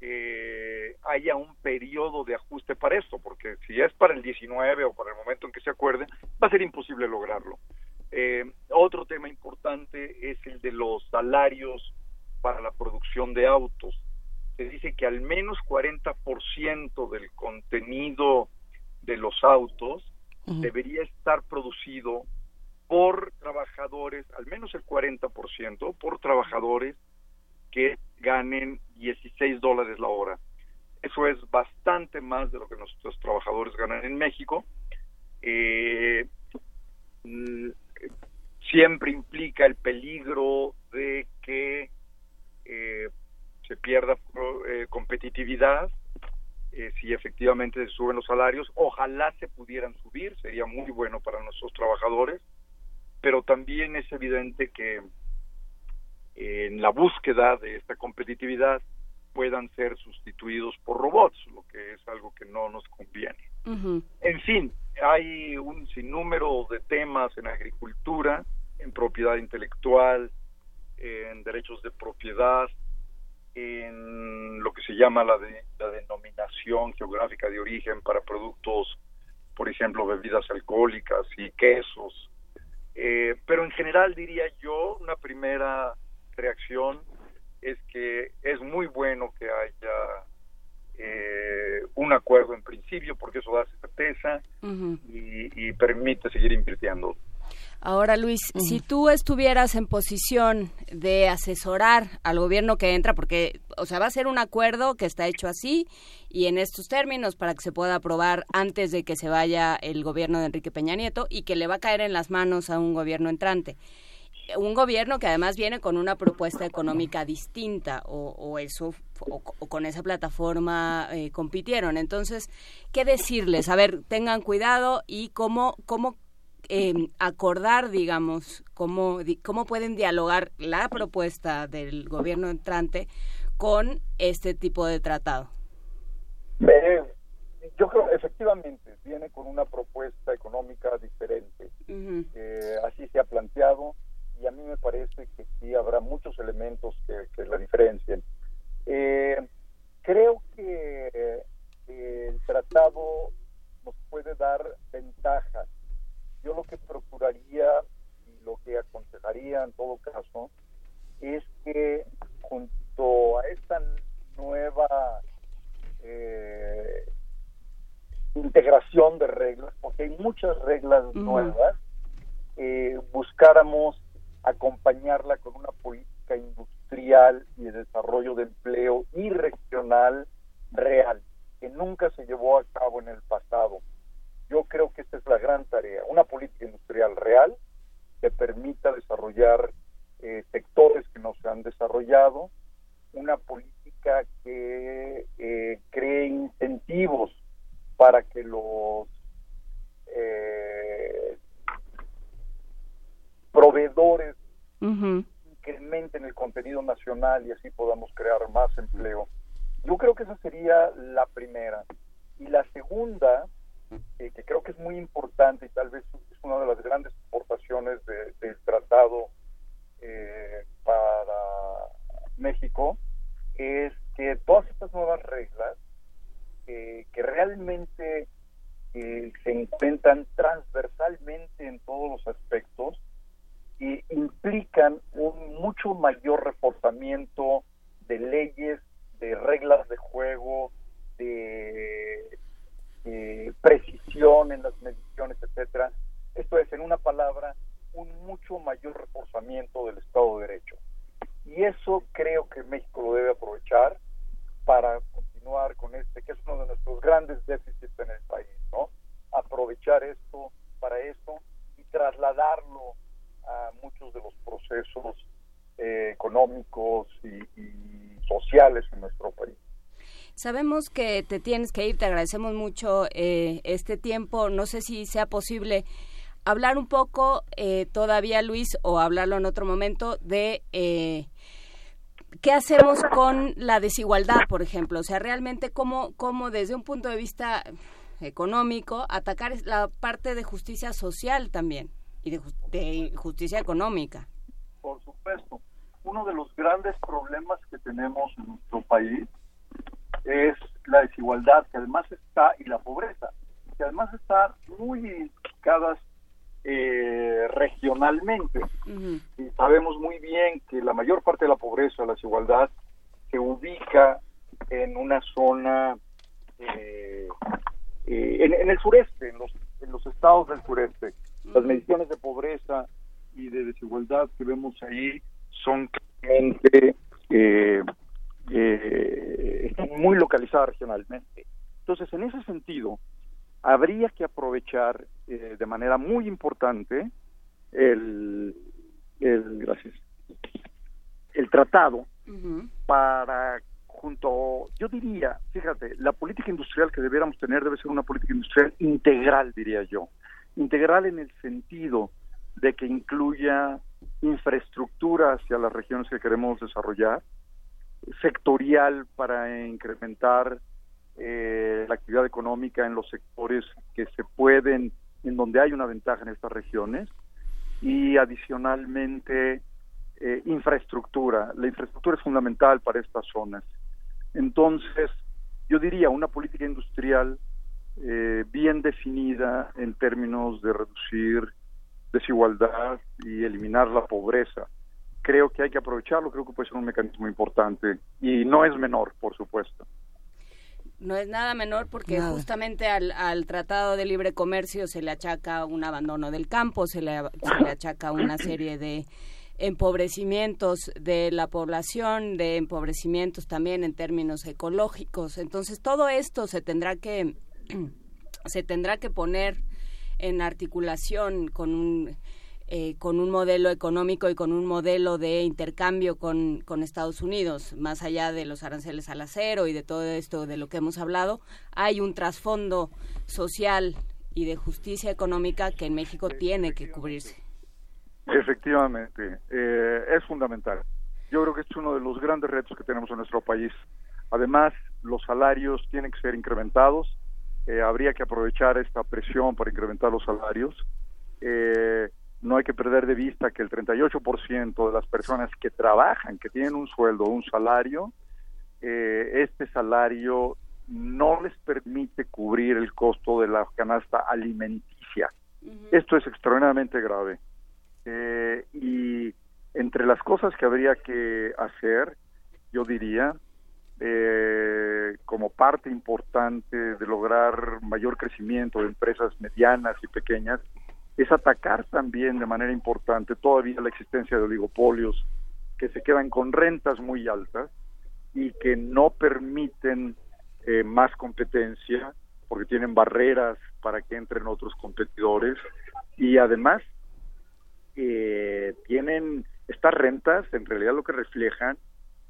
que haya un periodo de ajuste para esto, porque si es para el 19 o para el momento en que se acuerde, va a ser imposible lograrlo. Eh, otro tema importante es el de los salarios para la producción de autos. Se dice que al menos 40% del contenido de los autos debería estar producido por trabajadores, al menos el 40%, por trabajadores que ganen 16 dólares la hora. Eso es bastante más de lo que nuestros trabajadores ganan en México. Eh, siempre implica el peligro de que eh, se pierda eh, competitividad si efectivamente se suben los salarios. Ojalá se pudieran subir, sería muy bueno para nuestros trabajadores, pero también es evidente que en la búsqueda de esta competitividad puedan ser sustituidos por robots, lo que es algo que no nos conviene. En fin, hay un sinnúmero de temas en agricultura, en propiedad intelectual, en derechos de propiedad, en lo que se llama la, de, la denominación geográfica de origen para productos, por ejemplo, bebidas alcohólicas y quesos. Eh, pero en general diría yo, una primera reacción es que es muy bueno que haya eh, un acuerdo en principio porque eso da certeza y, permite seguir invirtiendo. Ahora, Luis, si tú estuvieras en posición de asesorar al gobierno que entra, porque, o sea, va a ser un acuerdo que está hecho así y en estos términos para que se pueda aprobar antes de que se vaya el gobierno de Enrique Peña Nieto y que le va a caer en las manos a un gobierno entrante un gobierno que además viene con una propuesta económica distinta o, eso o, con esa plataforma eh, compitieron. Entonces, ¿qué decirles? A ver, tengan cuidado y cómo, cómo em, acordar, digamos, cómo, cómo pueden dialogar la propuesta del gobierno entrante con este tipo de tratado. yo creo efectivamente viene con una propuesta económica diferente. Eh, se ha planteado y a mí me parece que sí habrá muchos elementos que, la diferencien. Eh, creo que eh, el tratado nos puede dar ventajas. Yo lo que procuraría y lo que aconsejaría en todo caso es que junto a esta nueva eh, integración de reglas, porque hay muchas reglas nuevas, buscáramos acompañarla con una política industrial y de desarrollo de empleo y regional real. que nunca se llevó a cabo en el pasado. Yo creo que esta es la gran tarea, una política industrial real que permita desarrollar eh, sectores que no se han desarrollado, una política que eh, cree incentivos para que los eh, proveedores incrementen el contenido nacional y así podamos crear más empleo. Yo creo que esa sería la primera. Y la segunda, eh, que creo que es muy importante y tal vez es una de las grandes aportaciones del tratado eh, para México, es que todas estas nuevas reglas que realmente eh, se encuentran transversalmente en todos los aspectos y implican un mucho mayor reforzamiento de leyes, de reglas de juego, de, precisión en las mediciones, etcétera. Esto es, en una palabra, un mucho mayor reforzamiento del Estado de Derecho. Y eso creo que México lo debe aprovechar para continuar con este, que es uno de nuestros grandes déficits en el país, ¿no? Aprovechar esto para eso y trasladarlo a muchos de los procesos eh, económicos y, sociales en nuestro país. Que te tienes que ir, te agradecemos mucho eh, este tiempo. No sé si sea posible hablar un poco eh, todavía, Luis, o hablarlo en otro momento, de ¿Qué hacemos con la desigualdad, por ejemplo? O sea, realmente, ¿cómo, cómo desde un punto de vista económico atacar la parte de justicia social también y de, justicia económica? Por supuesto. Uno de los grandes problemas que tenemos en nuestro desigualdad, que además está, y la pobreza, que además está muy identificadas eh, regionalmente. Y sabemos muy bien que la mayor parte de la pobreza, la desigualdad, se ubica en una zona, eh, eh, en, el sureste, en los, en los estados del sureste. Las mediciones de pobreza y de desigualdad que vemos ahí son claramente muy localizadas regionalmente. Entonces, en ese sentido, habría que aprovechar eh, de manera muy importante el, el gracias el tratado para junto yo diría fíjate la política industrial que debiéramos tener debe ser una política industrial integral diría yo integral en el sentido de que incluya infraestructura hacia las regiones que queremos desarrollar sectorial para incrementar eh, la actividad económica en los sectores que se pueden, en donde hay una ventaja en estas regiones, y adicionalmente eh, infraestructura. La infraestructura es fundamental para estas zonas. Entonces, yo diría una política industrial eh, bien definida en términos de reducir desigualdad y eliminar la pobreza. Creo que hay que aprovecharlo, creo que puede ser un mecanismo importante y no es menor, por supuesto. No es nada menor porque justamente al, Tratado de Libre Comercio se le achaca un abandono del campo, se le, se le achaca una serie de empobrecimientos de la población, de empobrecimientos también en términos ecológicos. Entonces todo esto se tendrá que se tendrá que poner en articulación con un eh, con un modelo económico y con un modelo de intercambio con, con, Estados Unidos, más allá de los aranceles al acero y de todo esto de lo que hemos hablado, hay un trasfondo social y de justicia económica que en México tiene que cubrirse. Efectivamente, eh, es fundamental. Yo creo que es uno de los grandes retos que tenemos en nuestro país. Además, los salarios tienen que ser incrementados. Eh, habría que aprovechar esta presión para incrementar los salarios. Eh, no hay que perder de vista que el 38% de las personas que trabajan, que tienen un sueldo, un salario, eh, este salario no les permite cubrir el costo de la canasta alimenticia. Esto es extraordinariamente grave. Eh, y entre las cosas que habría que hacer, yo diría, eh, como parte importante de lograr mayor crecimiento de empresas medianas y pequeñas, es atacar también de manera importante todavía la existencia de oligopolios que se quedan con rentas muy altas y que no permiten eh, más competencia, porque tienen barreras para que entren otros competidores y además eh, tienen estas rentas, en realidad lo que reflejan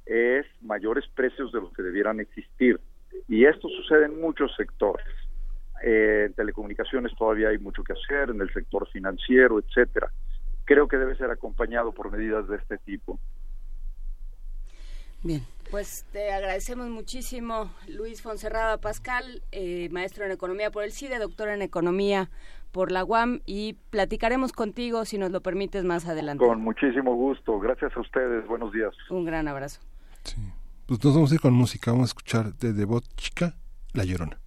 es mayores precios de los que debieran existir. Y esto sucede en muchos sectores. Eh, en telecomunicaciones todavía hay mucho que hacer, en el sector financiero, etcétera. Creo que debe ser acompañado por medidas de este tipo. Bien. Pues te agradecemos muchísimo, Luis Fonserrada Pascal, eh, maestro en Economía por el CIDE, doctor en Economía por la UAM, y platicaremos contigo, si nos lo permites, más adelante. Con muchísimo gusto. Gracias a ustedes. Buenos días. Un gran abrazo. Sí. Pues nos vamos a ir con música. Vamos a escuchar de Devot Chica, La Llorona.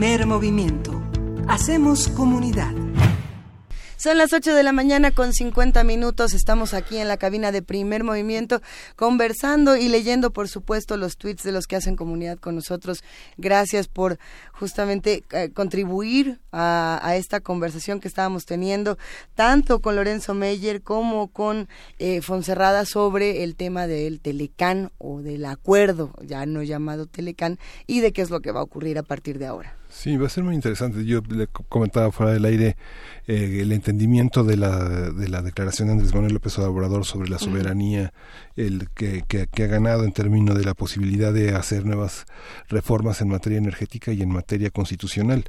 Primer movimiento. Hacemos comunidad. Son las 8 de la mañana con 50 minutos. Estamos aquí en la cabina de primer movimiento conversando y leyendo, por supuesto, los tweets de los que hacen comunidad con nosotros. Gracias por justamente eh, contribuir a, esta conversación que estábamos teniendo, tanto con Lorenzo Meyer como con eh, Fonserrada sobre el tema del Telecán o del acuerdo, ya no llamado Telecán, y de qué es lo que va a ocurrir a partir de ahora. Sí, va a ser muy interesante. Yo le comentaba fuera del aire eh, el entendimiento de la, de la declaración de Andrés Manuel López Obrador sobre la soberanía, el que, que, ha ganado en términos de la posibilidad de hacer nuevas reformas en materia energética y en materia constitucional.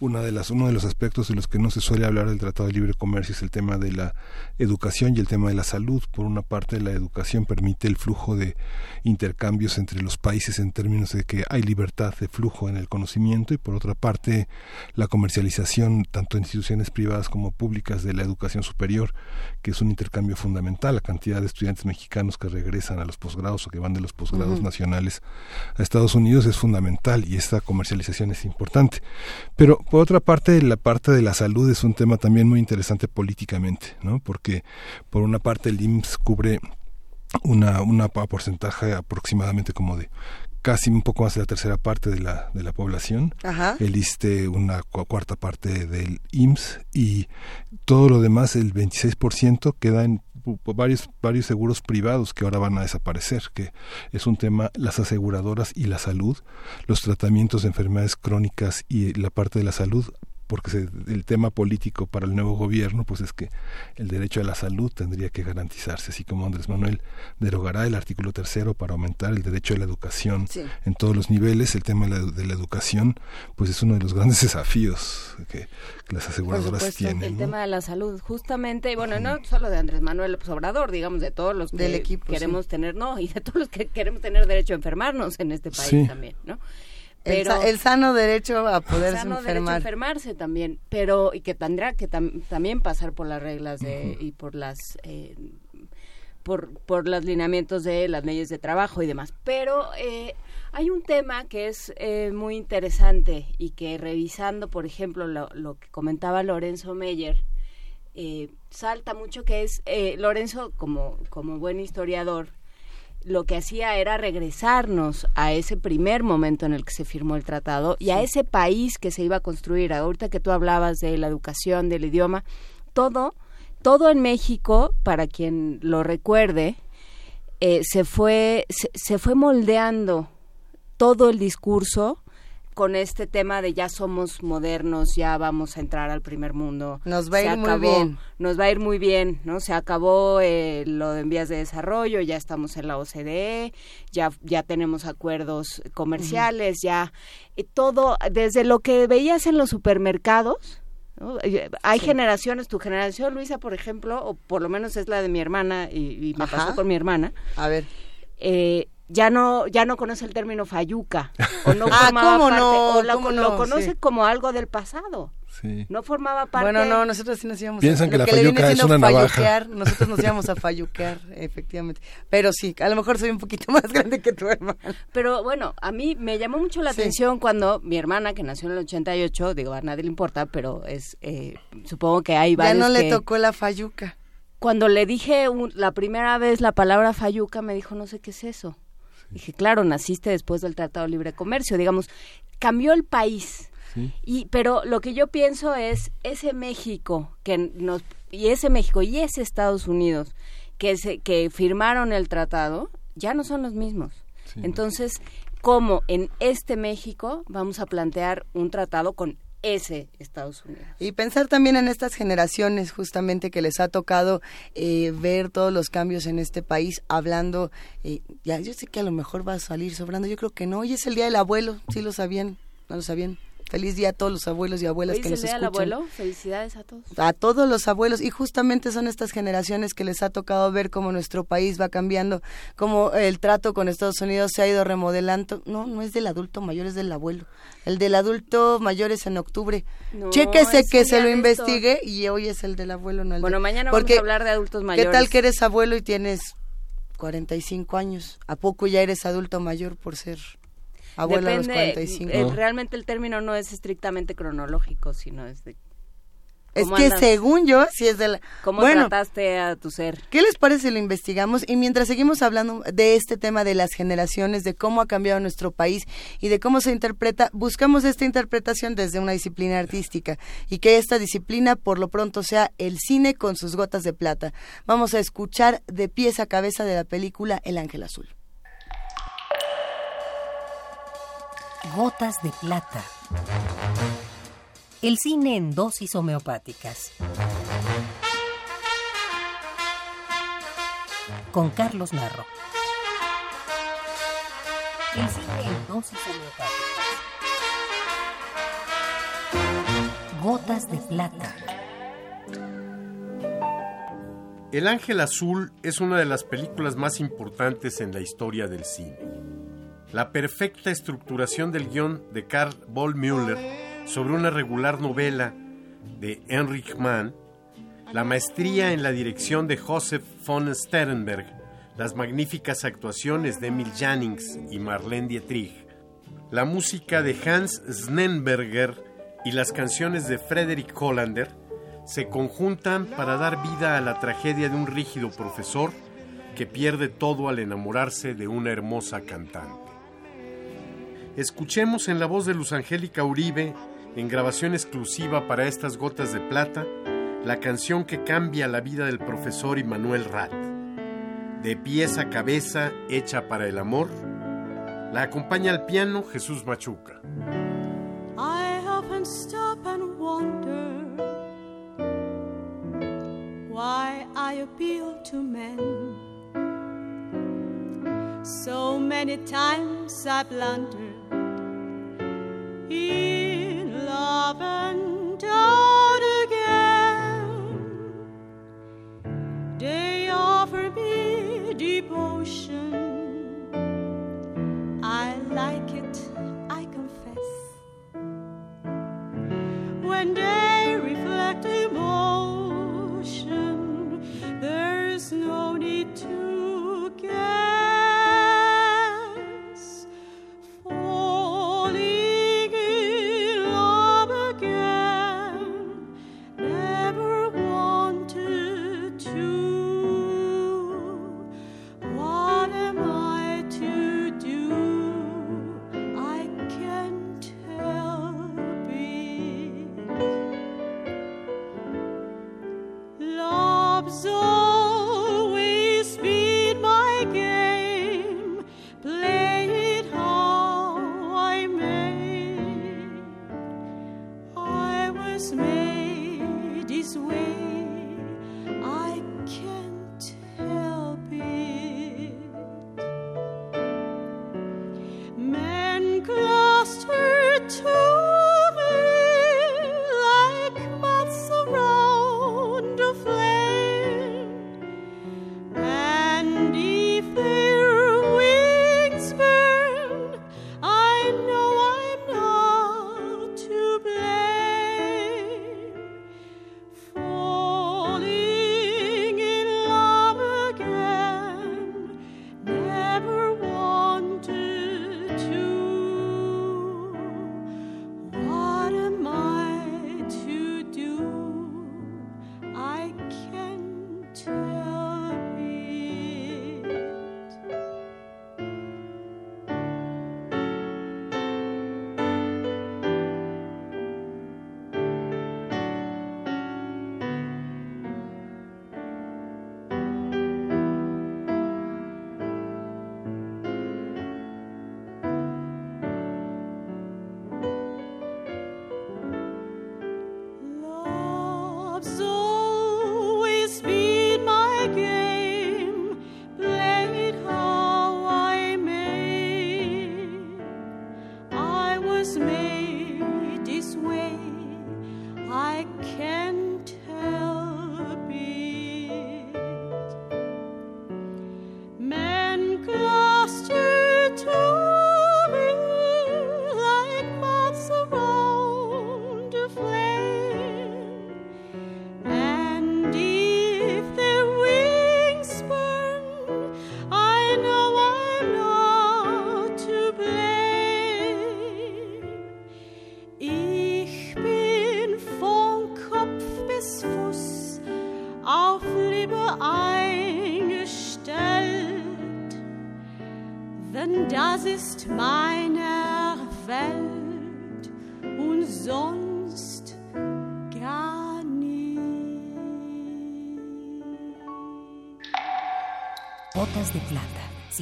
Una de las, uno de los aspectos de los que no se suele hablar del Tratado de Libre Comercio es el tema de la educación y el tema de la salud. Por una parte, la educación permite el flujo de intercambios entre los países en términos de que hay libertad de flujo en el conocimiento y por otra parte la comercialización tanto en instituciones privadas como públicas de la educación superior, que es un intercambio fundamental. La cantidad de estudiantes mexicanos que regresan a los posgrados o que van de los posgrados nacionales a Estados Unidos es fundamental y esta comercialización es importante. Pero por otra parte, la parte de la salud es un tema también muy interesante políticamente, ¿no? Porque por una parte el IMSS cubre una, una porcentaje aproximadamente como de casi un poco más de la tercera parte de la, de la población, el ISTE una cuarta parte del IMSS y todo lo demás, el 26%, queda en varios, varios seguros privados que ahora van a desaparecer, que es un tema, las aseguradoras y la salud, los tratamientos de enfermedades crónicas y la parte de la salud porque el tema político para el nuevo gobierno pues es que el derecho a la salud tendría que garantizarse, así como Andrés Manuel derogará el artículo tercero para aumentar el derecho a la educación en todos los niveles, el tema de la, educación pues es uno de los grandes desafíos que, las aseguradoras tienen. El tema de la salud, justamente, bueno, no solo de Andrés Manuel López Obrador, digamos, de todos los que equipo, queremos tener, no, y de todos los que queremos tener derecho a enfermarnos en este país también, ¿no? El, sano derecho a poder enfermar. enfermarse también, pero y que tendrá que también pasar por las reglas de, y por las eh, por, por los lineamientos de las leyes de trabajo y demás. Pero eh, hay un tema que es eh, muy interesante y que revisando, por ejemplo, lo, lo que comentaba Lorenzo Meyer, salta mucho que es Lorenzo como como buen historiador lo que hacía era regresarnos a ese primer momento en el que se firmó el tratado y a ese país que se iba a construir. Ahorita que tú hablabas de la educación, del idioma, todo, todo en México, para quien lo recuerde, eh, se fue, se fue moldeando todo el discurso con este tema de ya somos modernos, ya vamos a entrar al primer mundo. Nos va a ir muy bien. Nos va a ir muy bien, ¿no? Se acabó eh, lo de envías de desarrollo, ya estamos en la OCDE, ya, ya tenemos acuerdos comerciales, ya eh, todo, desde lo que veías en los supermercados, eh, Hay generaciones, tu generación, Luisa, por ejemplo, o por lo menos es la de mi hermana y, me pasó con mi hermana. A ver. Eh, ya no ya no conoce el término fayuca o no ah, formaba parte, o lo, conoce como algo del pasado. Sí. No formaba parte. Bueno, no, nosotros sí nos íbamos Piensan que la fayuca es una navaja. Nosotros nos íbamos a fayuquear, efectivamente. Pero sí, a lo mejor soy un poquito más grande que tu hermana. Pero bueno, a mí me llamó mucho la atención cuando mi hermana, que nació en el 88, digo, a nadie le importa, pero es eh, supongo que hay varios Ya no le tocó la fayuca. Cuando le dije la primera vez la palabra fayuca, me dijo, no sé qué es eso. Dije, claro, naciste después del Tratado de Libre Comercio, digamos, cambió el país. Y, pero lo que yo pienso es ese México que nos y ese México y ese Estados Unidos que se, que firmaron el tratado ya no son los mismos. Entonces, ¿cómo en este México vamos a plantear un tratado con ese Estados Unidos. Y pensar también en estas generaciones justamente que les ha tocado eh, ver todos los cambios en este país, hablando, eh, ya yo sé que a lo mejor va a salir sobrando, yo creo que no, hoy es el Día del Abuelo, sí lo sabían, no lo sabían. Feliz día a todos los abuelos y abuelas que nos escuchan. abuelo? Felicidades a todos. A todos los abuelos y justamente son estas generaciones que les ha tocado ver cómo nuestro país va cambiando, cómo el trato con Estados Unidos se ha ido remodelando. No, no es del adulto mayor, es del abuelo. El del adulto mayor es en octubre. No, Chéquese que se lo investigue y hoy es el del abuelo, no el Bueno, mañana vamos a hablar de adultos mayores. ¿Qué tal que eres abuelo y tienes 45 años? ¿A poco ya eres adulto mayor por ser abuela a los 45. Eh, realmente el término no es estrictamente cronológico, sino es de es que según yo, si es de la... ¿Cómo trataste a tu ser? ¿Qué les parece si lo investigamos? Y mientras seguimos hablando de este tema de las generaciones, de cómo ha cambiado nuestro país y de cómo se interpreta, buscamos esta interpretación desde una disciplina artística y que esta disciplina por lo pronto sea el cine con sus gotas de plata. Vamos a escuchar de pies a cabeza de la película El Ángel Azul. Gotas de plata. El cine en dosis homeopáticas. Con Carlos Narro. El cine en dosis homeopáticas. Gotas de plata. El Ángel Azul es una de las películas más importantes en la historia del cine. La perfecta estructuración del guion de Karl Bollmüller sobre una regular novela de Heinrich Mann, la maestría en la dirección de Joseph von Sternberg, las magníficas actuaciones de Emil Jannings y Marlene Dietrich, la música de Hans Snenberger y las canciones de Frederick Hollander se conjuntan para dar vida a la tragedia de un rígido profesor que pierde todo al enamorarse de una hermosa cantante. Escuchemos en la voz de Luz Angélica Uribe en grabación exclusiva para estas gotas de plata, la canción que cambia la vida del profesor Immanuel Rat. De pies a cabeza, hecha para el amor, la acompaña al piano Jesús Machuca. I often stop and wonder why I appeal to men. So many times I blunder. Love and doubt again. They offer me devotion. I like it, I confess. When they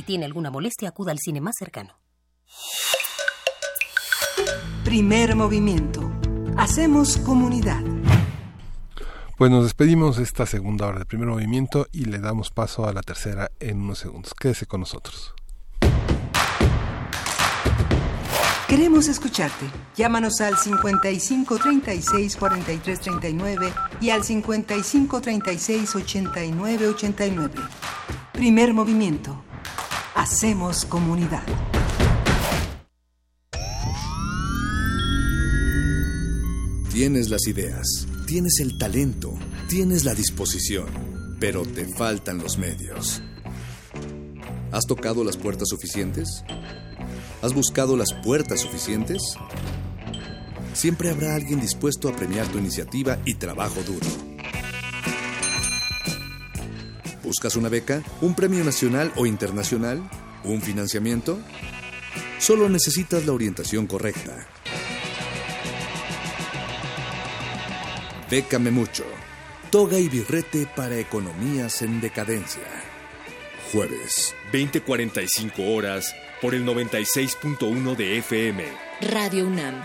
tiene alguna molestia, acuda al cine más cercano. Primer movimiento. Hacemos comunidad. Pues nos despedimos de esta segunda hora de primer movimiento y le damos paso a la tercera en unos segundos. Quédese con nosotros. Queremos escucharte. Llámanos al 55 36 43 39 y al 55 36 89 89. Primer movimiento. Hacemos comunidad. Tienes las ideas, tienes el talento, tienes la disposición, pero te faltan los medios. ¿Has tocado las puertas suficientes? ¿Has buscado las puertas suficientes? Siempre habrá alguien dispuesto a premiar tu iniciativa y trabajo duro. ¿Buscas una beca? ¿Un premio nacional o internacional? ¿Un financiamiento? Solo necesitas la orientación correcta. Bécame mucho. Toga y birrete para economías en decadencia. Jueves, 20:45 horas por el 96.1 de FM. Radio UNAM.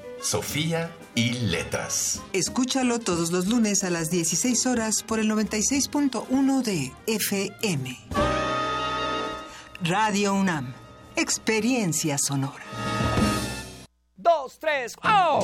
Sofía y Letras. Escúchalo todos los lunes a las 16 horas por el 96.1 de FM. Radio UNAM. Experiencia sonora. Dos, tres, ¡oh!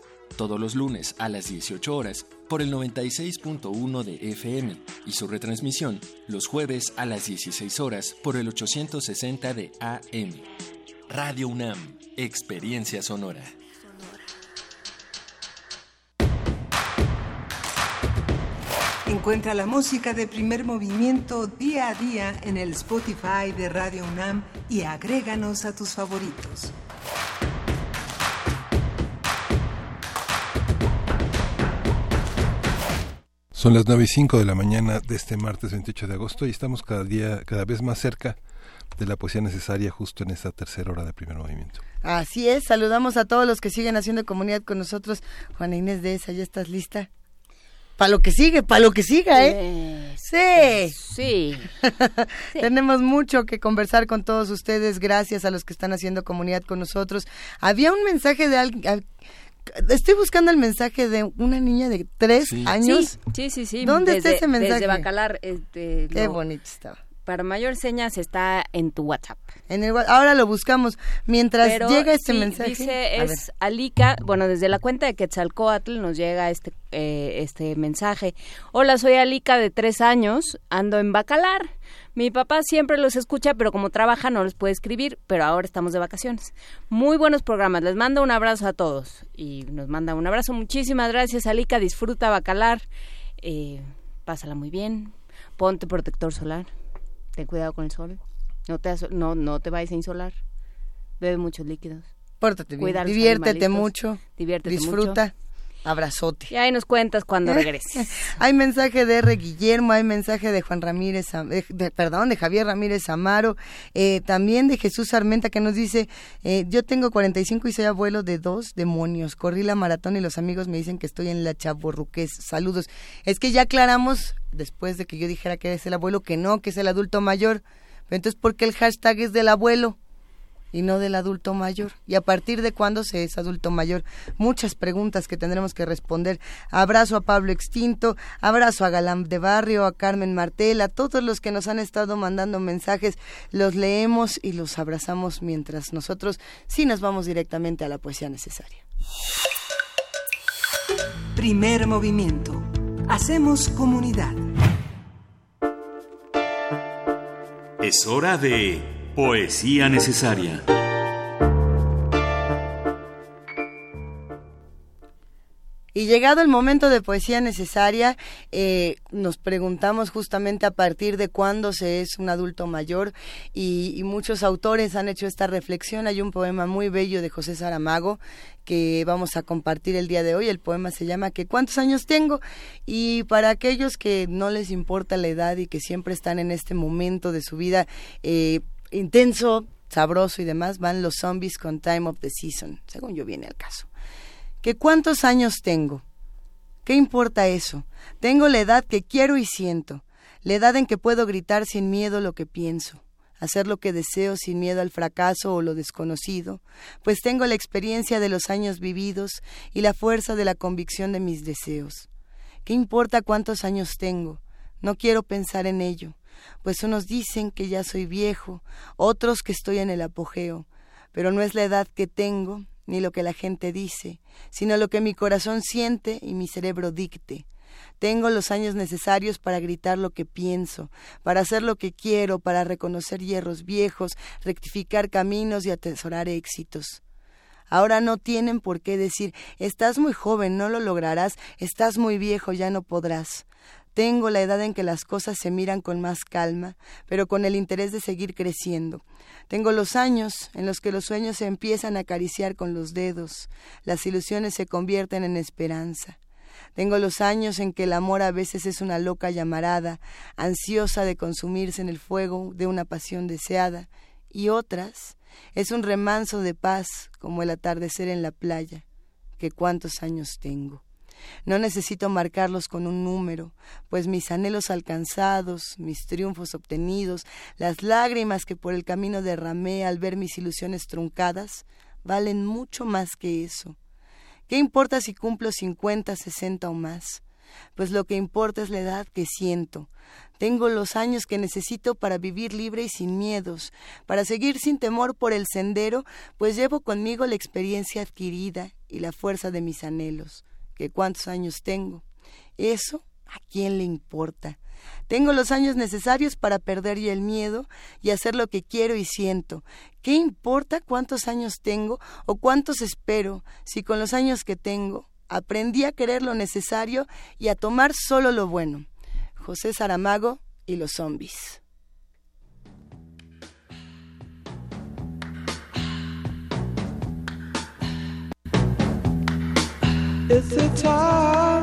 Todos los lunes a las 18 horas por el 96.1 de FM y su retransmisión los jueves a las 16 horas por el 860 de AM. Radio UNAM, Experiencia Sonora. Encuentra la música de primer movimiento día a día en el Spotify de Radio UNAM y agréganos a tus favoritos. Son las 9 y 5 de la mañana de este martes 28 de agosto y estamos cada día, cada vez más cerca de la poesía necesaria justo en esta tercera hora de primer movimiento. Así es, saludamos a todos los que siguen haciendo comunidad con nosotros. Juana Inés de esa, ¿ya estás lista? Para lo que sigue, para lo que siga, ¿eh? Sí. Sí. Tenemos mucho que conversar con todos ustedes. Gracias a los que están haciendo comunidad con nosotros. Había un mensaje de alguien. Estoy buscando el mensaje de una niña de tres años. Sí, sí, sí. ¿Dónde está ese mensaje? Desde Bacalar. Este, Qué bonito estaba para mayor señas está en tu WhatsApp. En el, ahora lo buscamos. Mientras llega este mensaje. Dice, es Alika, bueno, desde la cuenta de Quetzalcoatl nos llega este, eh, este mensaje. Hola, soy Alika de tres años, ando en Bacalar. Mi papá siempre los escucha, pero como trabaja no los puede escribir, pero ahora estamos de vacaciones. Muy buenos programas, les mando un abrazo a todos. Y nos manda un abrazo, muchísimas gracias Alika, disfruta Bacalar, eh, pásala muy bien, ponte protector solar. Ten cuidado con el sol, no te, no, no te vayas a insolar, bebe muchos líquidos. Pórtate bien, diviértete mucho, diviértete disfruta. Abrazote. Y ahí nos cuentas cuando regreses. hay mensaje de R. Guillermo, hay mensaje de Juan Ramírez, de, perdón, de Javier Ramírez Amaro, eh, también de Jesús Armenta que nos dice, eh, yo tengo 45 y soy abuelo de dos demonios, corrí la maratón y los amigos me dicen que estoy en la chaborruqués. Saludos. Es que ya aclaramos, después de que yo dijera que es el abuelo, que no, que es el adulto mayor. Entonces, ¿por qué el hashtag es del abuelo? Y no del adulto mayor. ¿Y a partir de cuándo se es adulto mayor? Muchas preguntas que tendremos que responder. Abrazo a Pablo Extinto, abrazo a Galán de Barrio, a Carmen Martel, a todos los que nos han estado mandando mensajes. Los leemos y los abrazamos mientras nosotros sí nos vamos directamente a la poesía necesaria. Primer movimiento. Hacemos comunidad. Es hora de Poesía necesaria. Y llegado el momento de poesía necesaria, eh, nos preguntamos justamente a partir de cuándo se es un adulto mayor y, muchos autores han hecho esta reflexión. Hay un poema muy bello de José Saramago que vamos a compartir el día de hoy. El poema se llama ¿Qué cuántos años tengo? Y para aquellos que no les importa la edad y que siempre están en este momento de su vida, eh, intenso, sabroso y demás, van los zombies con Time of the Season, según yo viene al caso. ¿Que cuántos años tengo? ¿Qué importa eso? Tengo la edad que quiero y siento, la edad en que puedo gritar sin miedo lo que pienso, hacer lo que deseo sin miedo al fracaso o lo desconocido, pues tengo la experiencia de los años vividos y la fuerza de la convicción de mis deseos. ¿Qué importa cuántos años tengo? No quiero pensar en ello pues unos dicen que ya soy viejo, otros que estoy en el apogeo, pero no es la edad que tengo, ni lo que la gente dice, sino lo que mi corazón siente y mi cerebro dicte. Tengo los años necesarios para gritar lo que pienso, para hacer lo que quiero, para reconocer hierros viejos, rectificar caminos y atesorar éxitos. Ahora no tienen por qué decir estás muy joven, no lo lograrás, estás muy viejo, ya no podrás. Tengo la edad en que las cosas se miran con más calma, pero con el interés de seguir creciendo. Tengo los años en los que los sueños se empiezan a acariciar con los dedos, las ilusiones se convierten en esperanza. Tengo los años en que el amor a veces es una loca llamarada, ansiosa de consumirse en el fuego de una pasión deseada, y otras es un remanso de paz como el atardecer en la playa, que cuántos años tengo. No necesito marcarlos con un número, pues mis anhelos alcanzados, mis triunfos obtenidos, las lágrimas que por el camino derramé al ver mis ilusiones truncadas, valen mucho más que eso. ¿Qué importa si cumplo cincuenta, sesenta o más? pues lo que importa es la edad que siento. Tengo los años que necesito para vivir libre y sin miedos, para seguir sin temor por el sendero, pues llevo conmigo la experiencia adquirida y la fuerza de mis anhelos. ¿Que cuántos años tengo? Eso, ¿a quién le importa? Tengo los años necesarios para perder ya el miedo y hacer lo que quiero y siento. ¿Qué importa cuántos años tengo o cuántos espero si con los años que tengo aprendí a querer lo necesario y a tomar solo lo bueno? José Saramago y los zombies. It's the time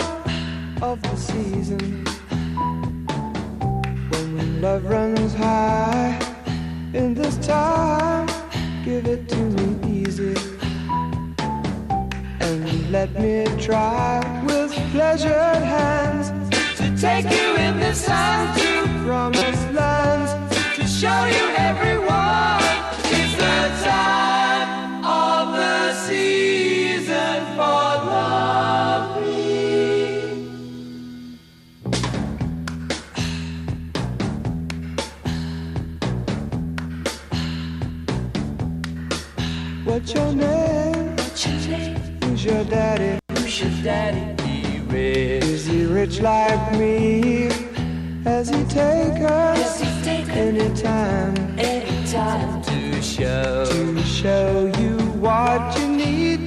of the season when love runs high. In this time, give it to me easy and let me try with pleasured hands to take you in the sun to promised lands to show you everyone. What's your name? What's your name? Who's your daddy? Who's your daddy? rich? Is he rich like me? Has he take us anytime, anytime to show to show you what you need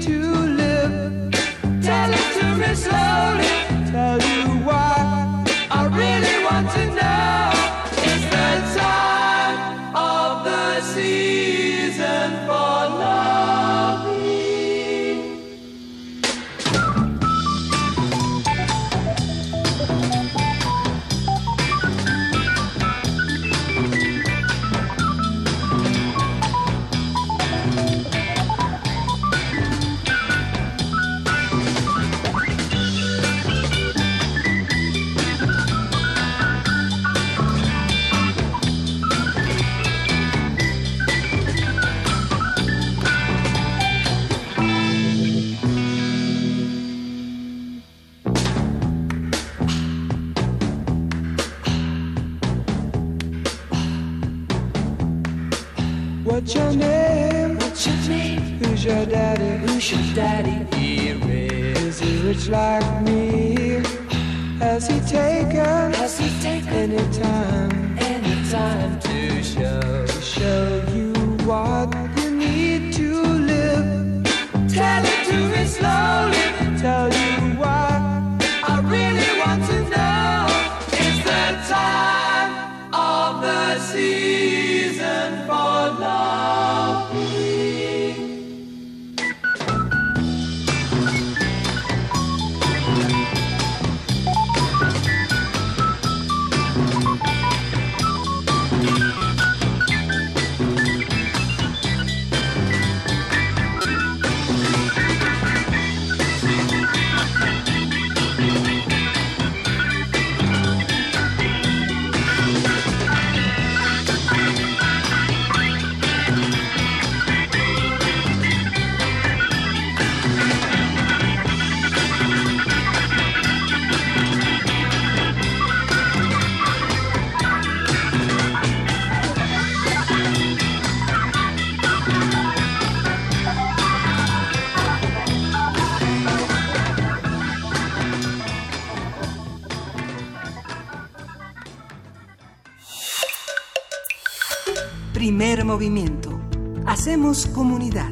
movimiento. Hacemos comunidad.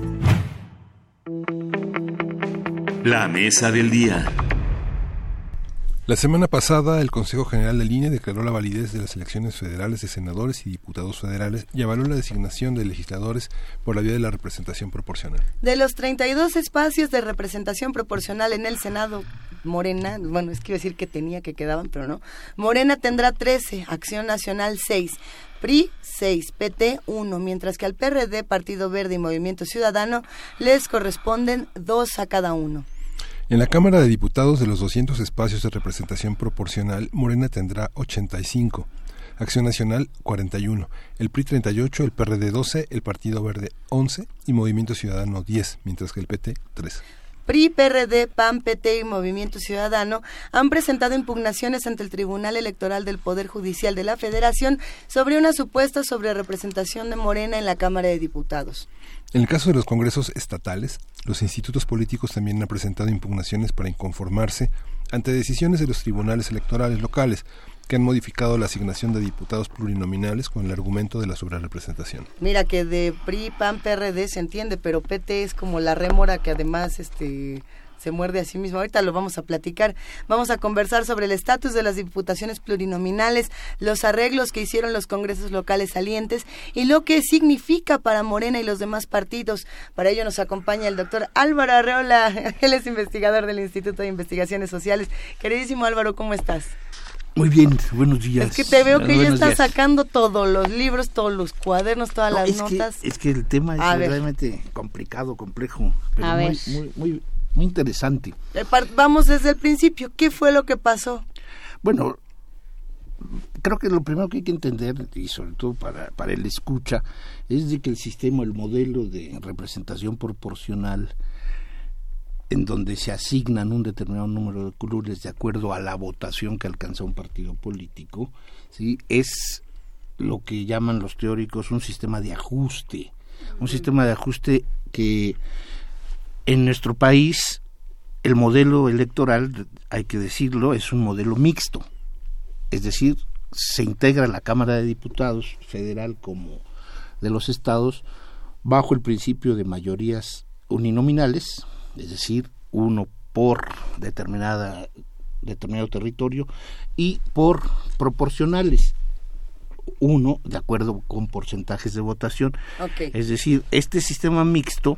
La mesa del día. La semana pasada, el Consejo General del INE declaró la validez de las elecciones federales de senadores y diputados federales y avaló la designación de legisladores por la vía de la representación proporcional. De los 32 espacios de representación proporcional en el Senado, Morena, bueno, es que iba a decir que tenía que quedaban, pero no. Morena tendrá 13, Acción Nacional 6, PRI 6, PT 1, mientras que al PRD, Partido Verde y Movimiento Ciudadano les corresponden dos a cada uno. En la Cámara de Diputados de los 200 espacios de representación proporcional, Morena tendrá 85, Acción Nacional 41, el PRI 38, el PRD 12, el Partido Verde 11 y Movimiento Ciudadano 10, mientras que el PT 3. PRI, PRD, PAN, PT y Movimiento Ciudadano han presentado impugnaciones ante el Tribunal Electoral del Poder Judicial de la Federación sobre una supuesta sobre representación de Morena en la Cámara de Diputados. En el caso de los congresos estatales, los institutos políticos también han presentado impugnaciones para inconformarse ante decisiones de los tribunales electorales locales que han modificado la asignación de diputados plurinominales con el argumento de la sobrerepresentación. Mira que de PRI, PAN, PRD se entiende, pero PT es como la rémora que además este se muerde a sí mismo. Ahorita lo vamos a platicar. Vamos a conversar sobre el estatus de las diputaciones plurinominales, los arreglos que hicieron los congresos locales salientes y lo que significa para Morena y los demás partidos. Para ello nos acompaña el doctor Álvaro Arreola. Él es investigador del Instituto de Investigaciones Sociales. Queridísimo Álvaro, ¿cómo estás? Muy bien, buenos días. Es que te veo que ya estás sacando todos los libros, todos los cuadernos, todas las notas. es que el tema es realmente complicado, complejo, pero muy, muy, muy, interesante. Eh, vamos desde el principio. ¿Qué fue lo que pasó? Bueno, creo que lo primero que hay que entender, y sobre todo para, para el escucha, es de que el sistema, el modelo de representación proporcional en donde se asignan un determinado número de curules de acuerdo a la votación que alcanza un partido político, ¿sí? es lo que llaman los teóricos un sistema de ajuste, un sistema de ajuste que en nuestro país el modelo electoral, hay que decirlo, es un modelo mixto, es decir, se integra la Cámara de Diputados federal como de los estados bajo el principio de mayorías uninominales, es decir, uno por determinada determinado territorio y por proporcionales uno de acuerdo con porcentajes de votación. Es decir este sistema mixto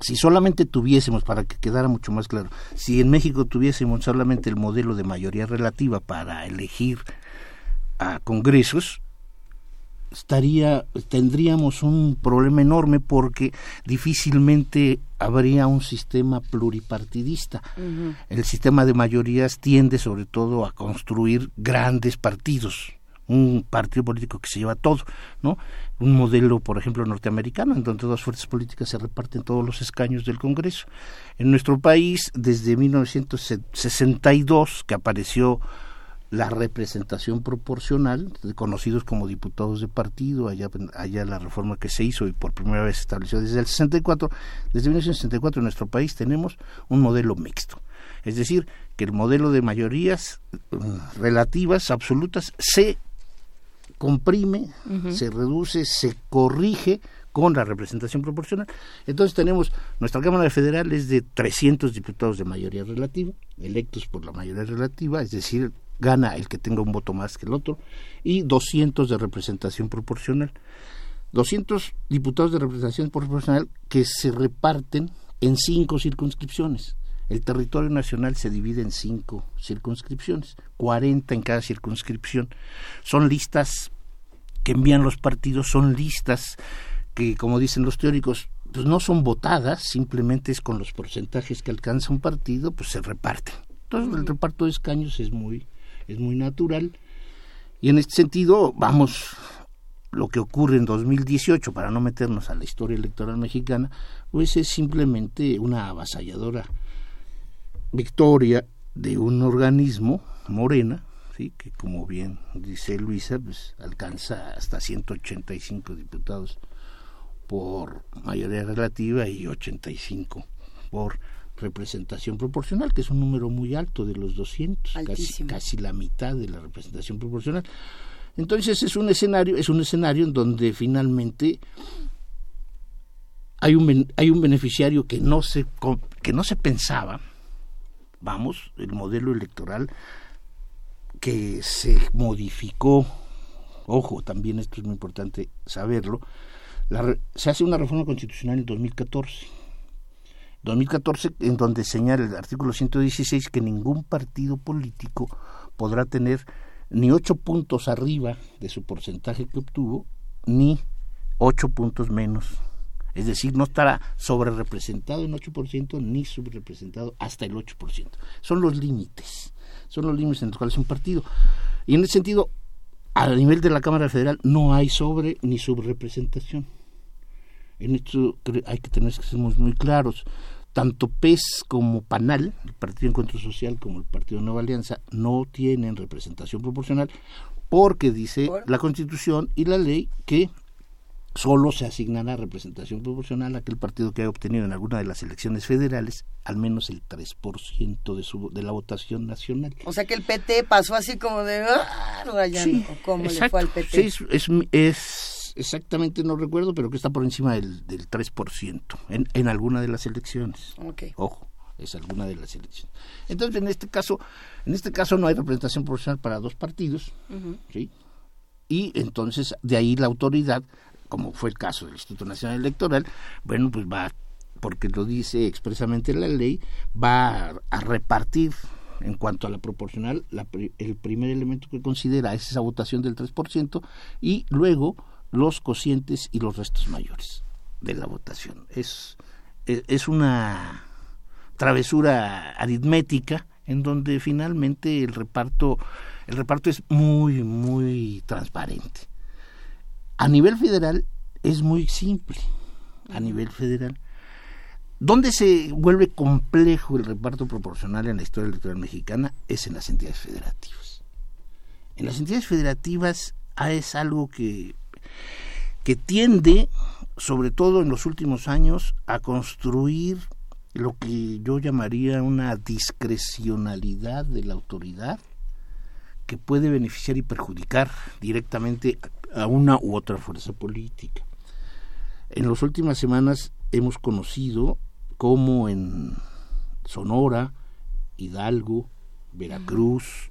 si solamente tuviésemos, para que quedara mucho más claro, si en México tuviésemos solamente el modelo de mayoría relativa para elegir a congresos, estaría tendríamos un problema enorme porque difícilmente habría un sistema pluripartidista. El sistema de mayorías tiende sobre todo a construir grandes partidos, un partido político que se lleva todo, ¿no? Un modelo, por ejemplo, norteamericano, en donde dos fuerzas políticas se reparten todos los escaños del Congreso. En nuestro país, desde 1962, que apareció la representación proporcional, conocidos como diputados de partido, allá, allá la reforma que se hizo y por primera vez se estableció desde el 64, desde 1964 en nuestro país tenemos un modelo mixto. Es decir, que el modelo de mayorías mm, relativas, absolutas, se comprime, se reduce, se corrige con la representación proporcional. Entonces tenemos, nuestra Cámara Federal es de 300 diputados de mayoría relativa, electos por la mayoría relativa, es decir, gana el que tenga un voto más que el otro, y 200 de representación proporcional. 200 diputados de representación proporcional que se reparten en cinco circunscripciones. El territorio nacional se divide en cinco circunscripciones, 40 en cada circunscripción. Son listas que envían los partidos, son listas que, como dicen los teóricos, pues no son votadas, simplemente es con los porcentajes que alcanza un partido, pues se reparten. Entonces el reparto de escaños es muy, es muy natural. Y en este sentido, vamos, lo que ocurre en 2018, para no meternos a la historia electoral mexicana, pues es simplemente una avasalladora victoria de un organismo, Morena, ¿sí? que como bien dice Luisa, pues alcanza hasta 185 diputados por mayoría relativa y 85 por representación proporcional, que es un número muy alto de los 200, casi, casi, la mitad de la representación proporcional. Entonces es un escenario, es un escenario en donde finalmente hay un hay un beneficiario que no se que no se pensaba, vamos, el modelo electoral que se modificó, ojo, también esto es muy importante saberlo, se hace una reforma constitucional en 2014 2014, en donde señala el artículo 116 que ningún partido político podrá tener ni ocho puntos arriba de su porcentaje que obtuvo, ni ocho puntos menos. Es decir, no estará sobre representado en 8% ni subrepresentado hasta el 8%. Son los límites, son los límites en los cuales un partido. Y en ese sentido, a nivel de la Cámara Federal no hay sobre ni subrepresentación. En esto hay que tener que ser muy claros tanto PES como PANAL, el Partido Encuentro Social como el Partido Nueva Alianza, no tienen representación proporcional porque dice la Constitución y la ley que solo se asignará representación proporcional a aquel partido que haya obtenido en alguna de las elecciones federales al menos el 3% de, su, de la votación nacional. O sea que el PT pasó así como de... ¡Ah! Sí, ¿Cómo le fue al PT? Sí, es, es, exactamente, no recuerdo, pero que está por encima del, del 3% en, en alguna de las elecciones. Ojo es alguna de las elecciones. Entonces, en este caso, en este caso no hay representación proporcional para dos partidos, ¿sí? Y entonces de ahí la autoridad como fue el caso del Instituto Nacional Electoral, bueno, pues va, porque lo dice expresamente la ley, va a, repartir en cuanto a la proporcional, el primer elemento que considera es esa votación del 3% y luego los cocientes y los restos mayores de la votación. Es, es, es una travesura aritmética en donde finalmente el reparto el reparto es muy muy transparente a nivel federal es muy simple. A nivel federal. ¿Dónde se vuelve complejo el reparto proporcional en la historia electoral mexicana? Es en las entidades federativas. En las entidades federativas es algo que, que tiende, sobre todo en los últimos años, a construir lo que yo llamaría una discrecionalidad de la autoridad que puede beneficiar y perjudicar directamente a una u otra fuerza política. En las últimas semanas hemos conocido cómo en Sonora, Hidalgo, Veracruz,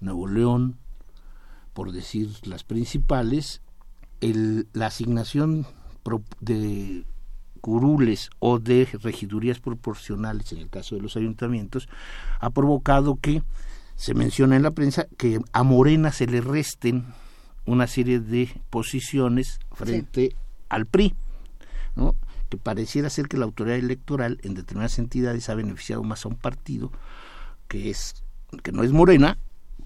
Nuevo León, por decir las principales, la asignación de curules o de regidurías proporcionales, en el caso de los ayuntamientos, ha provocado que se menciona en la prensa que a Morena se le resten una serie de posiciones frente al PRI, ¿no? que pareciera ser que la autoridad electoral en determinadas entidades ha beneficiado más a un partido que es que no es Morena,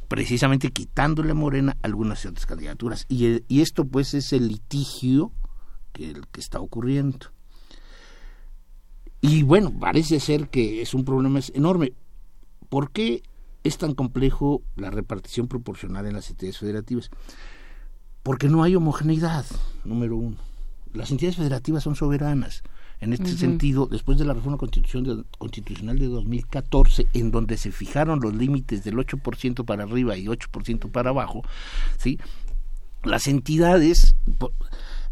precisamente quitándole a Morena algunas otras candidaturas. Y, y esto pues es el litigio que, que está ocurriendo. Y bueno, parece ser que es un problema enorme. ¿Por qué es tan complejo la repartición proporcional en las entidades federativas? Porque no hay homogeneidad, número uno. Las entidades federativas son soberanas. En este sentido, después de la reforma constitucional de 2014, en donde se fijaron los límites del 8% para arriba y 8% para abajo, ¿sí? las entidades,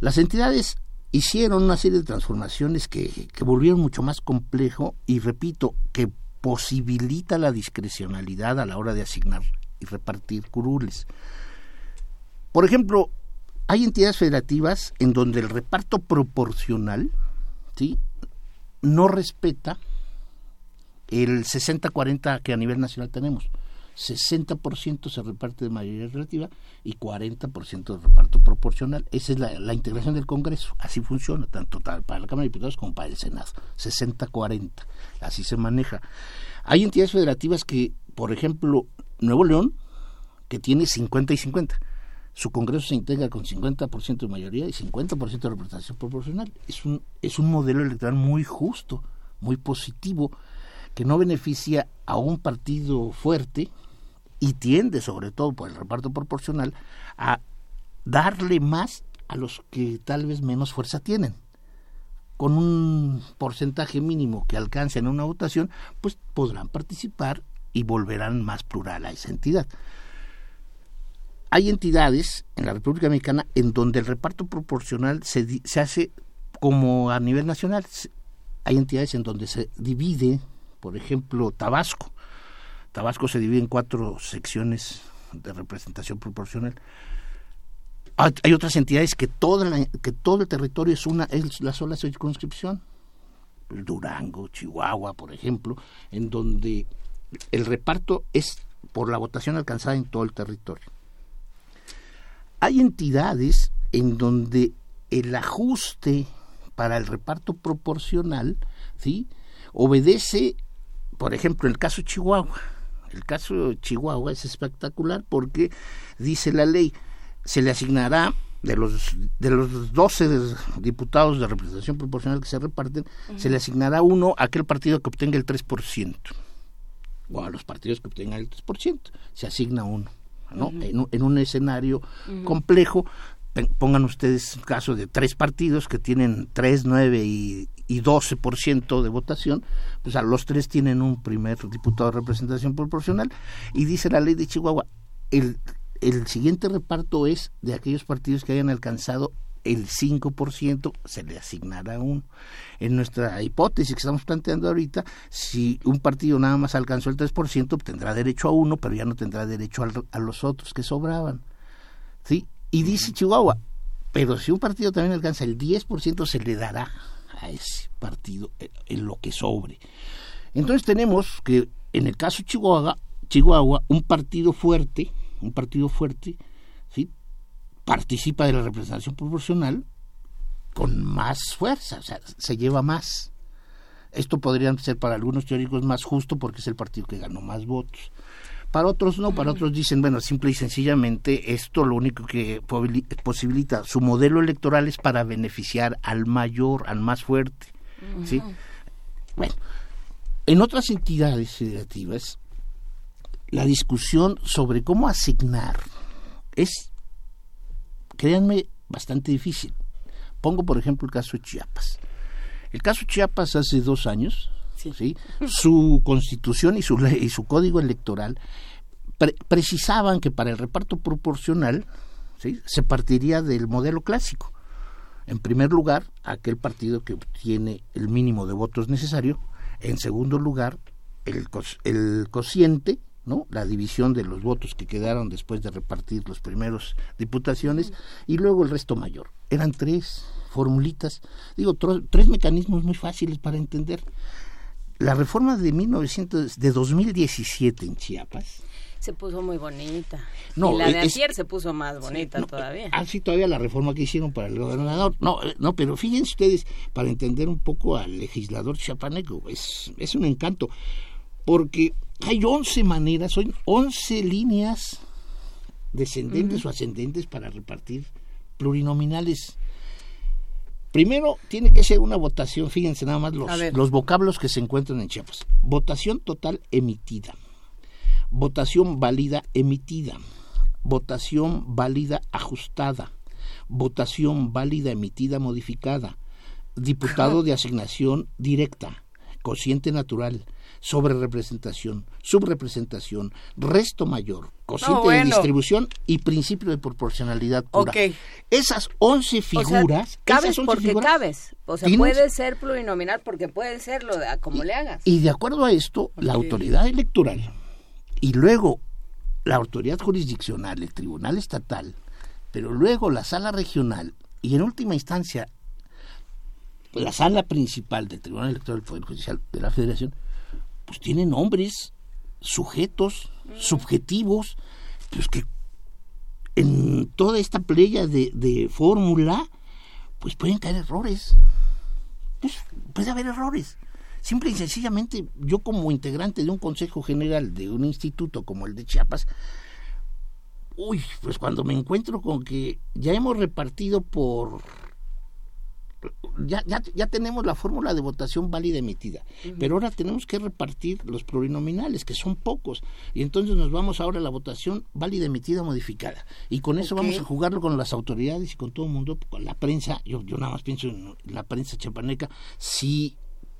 las entidades hicieron una serie de transformaciones que, que volvieron mucho más complejo y repito, que posibilita la discrecionalidad a la hora de asignar y repartir curules. Por ejemplo, hay entidades federativas en donde el reparto proporcional ¿sí? no respeta el 60-40 que a nivel nacional tenemos. 60% se reparte de mayoría relativa y 40% de reparto proporcional. Esa es la, integración del Congreso. Así funciona, tanto para la Cámara de Diputados como para el Senado. 60-40. Así se maneja. Hay entidades federativas que, por ejemplo, Nuevo León, que tiene 50 y 50 su Congreso se integra con 50% de mayoría y 50% de representación proporcional. Es un, es un modelo electoral muy justo, muy positivo, que no beneficia a un partido fuerte y tiende, sobre todo por el reparto proporcional, a darle más a los que tal vez menos fuerza tienen. Con un porcentaje mínimo que alcancen una votación, pues podrán participar y volverán más plural a esa entidad hay entidades en la República Mexicana en donde el reparto proporcional se, se hace como a nivel nacional. Hay entidades en donde se divide, por ejemplo, Tabasco. Tabasco se divide en cuatro secciones de representación proporcional. Hay otras entidades que, toda que todo el territorio es una es la sola circunscripción. Durango, Chihuahua, por ejemplo, en donde el reparto es por la votación alcanzada en todo el territorio hay entidades en donde el ajuste para el reparto proporcional, ¿sí? Obedece, por ejemplo, el caso Chihuahua. El caso Chihuahua es espectacular porque dice la ley, se le asignará de los de los 12 diputados de representación proporcional que se reparten, se le asignará uno a aquel partido que obtenga el 3%, o a los partidos que obtengan el 3%, se asigna uno. ¿No? en, un, escenario complejo, pongan ustedes caso de tres partidos que tienen 3, 9 y, y 12% de votación, pues a los tres tienen un primer diputado de representación proporcional. Y dice la ley de Chihuahua, el el siguiente reparto es de aquellos partidos que hayan alcanzado el 5% se le asignará uno. En nuestra hipótesis que estamos planteando ahorita, si un partido nada más alcanzó el 3%, tendrá derecho a uno, pero ya no tendrá derecho a, los otros que sobraban. ¿Sí? Y dice Chihuahua, pero si un partido también alcanza el 10%, se le dará a ese partido eh, en lo que sobre. Entonces tenemos que en el caso Chihuahua, Chihuahua un partido fuerte, un partido fuerte. Participa de la representación proporcional con más fuerza, o sea, se lleva más. Esto podría ser para algunos teóricos más justo porque es el partido que ganó más votos. Para otros no, para otros dicen, bueno, simple y sencillamente esto lo único que posibilita su modelo electoral es para beneficiar al mayor, al más fuerte. ¿sí? Bueno, en otras entidades federativas la discusión sobre cómo asignar es, créanme, bastante difícil. Pongo, por ejemplo, el caso de Chiapas. El caso de Chiapas hace dos años, sí. su constitución y su, ley, y su código electoral precisaban que para el reparto proporcional ¿sí? se partiría del modelo clásico. En primer lugar, aquel partido que obtiene el mínimo de votos necesario. En segundo lugar, el, el cociente ¿no? La división de los votos que quedaron después de repartir los primeros diputaciones y luego el resto mayor. Eran tres formulitas, digo, tres mecanismos muy fáciles para entender. La reforma de 1900, de 2017 en Chiapas, se puso muy bonita. No, y la de ayer se puso más bonita todavía. Ah, sí, todavía la reforma que hicieron para el gobernador. No, eh, no, pero fíjense ustedes, para entender un poco al legislador chiapaneco, es, es un encanto, porque hay 11 maneras, son 11 líneas descendentes o ascendentes para repartir plurinominales. Primero, tiene que ser una votación, fíjense nada más los, los vocablos que se encuentran en Chiapas. Votación total emitida, votación válida emitida, votación válida ajustada, votación válida emitida modificada, diputado de asignación directa, cociente natural, sobre representación, subrepresentación, resto mayor, cociente de distribución y principio de proporcionalidad pura. Esas 11 figuras... cabes porque cabes. O sea, puede ser plurinominal porque puede serlo como le hagas. Y de acuerdo a esto, la autoridad electoral y luego la autoridad jurisdiccional, el tribunal estatal, pero luego la sala regional y en última instancia la sala principal del Tribunal Electoral del Poder Judicial de la Federación, pues tienen nombres, sujetos, subjetivos, pues que en toda esta playa de, de fórmula, pues pueden caer errores. Pues puede haber errores. Simple y sencillamente, yo como integrante de un consejo general de un instituto como el de Chiapas, uy, pues cuando me encuentro con que ya hemos repartido por ya, ya, ya tenemos la fórmula de votación válida emitida, pero ahora tenemos que repartir los plurinominales, que son pocos, y entonces nos vamos ahora a la votación válida emitida modificada. Y con eso vamos a jugarlo con las autoridades y con todo el mundo, con la prensa, yo, yo nada más pienso en la prensa chapaneca, si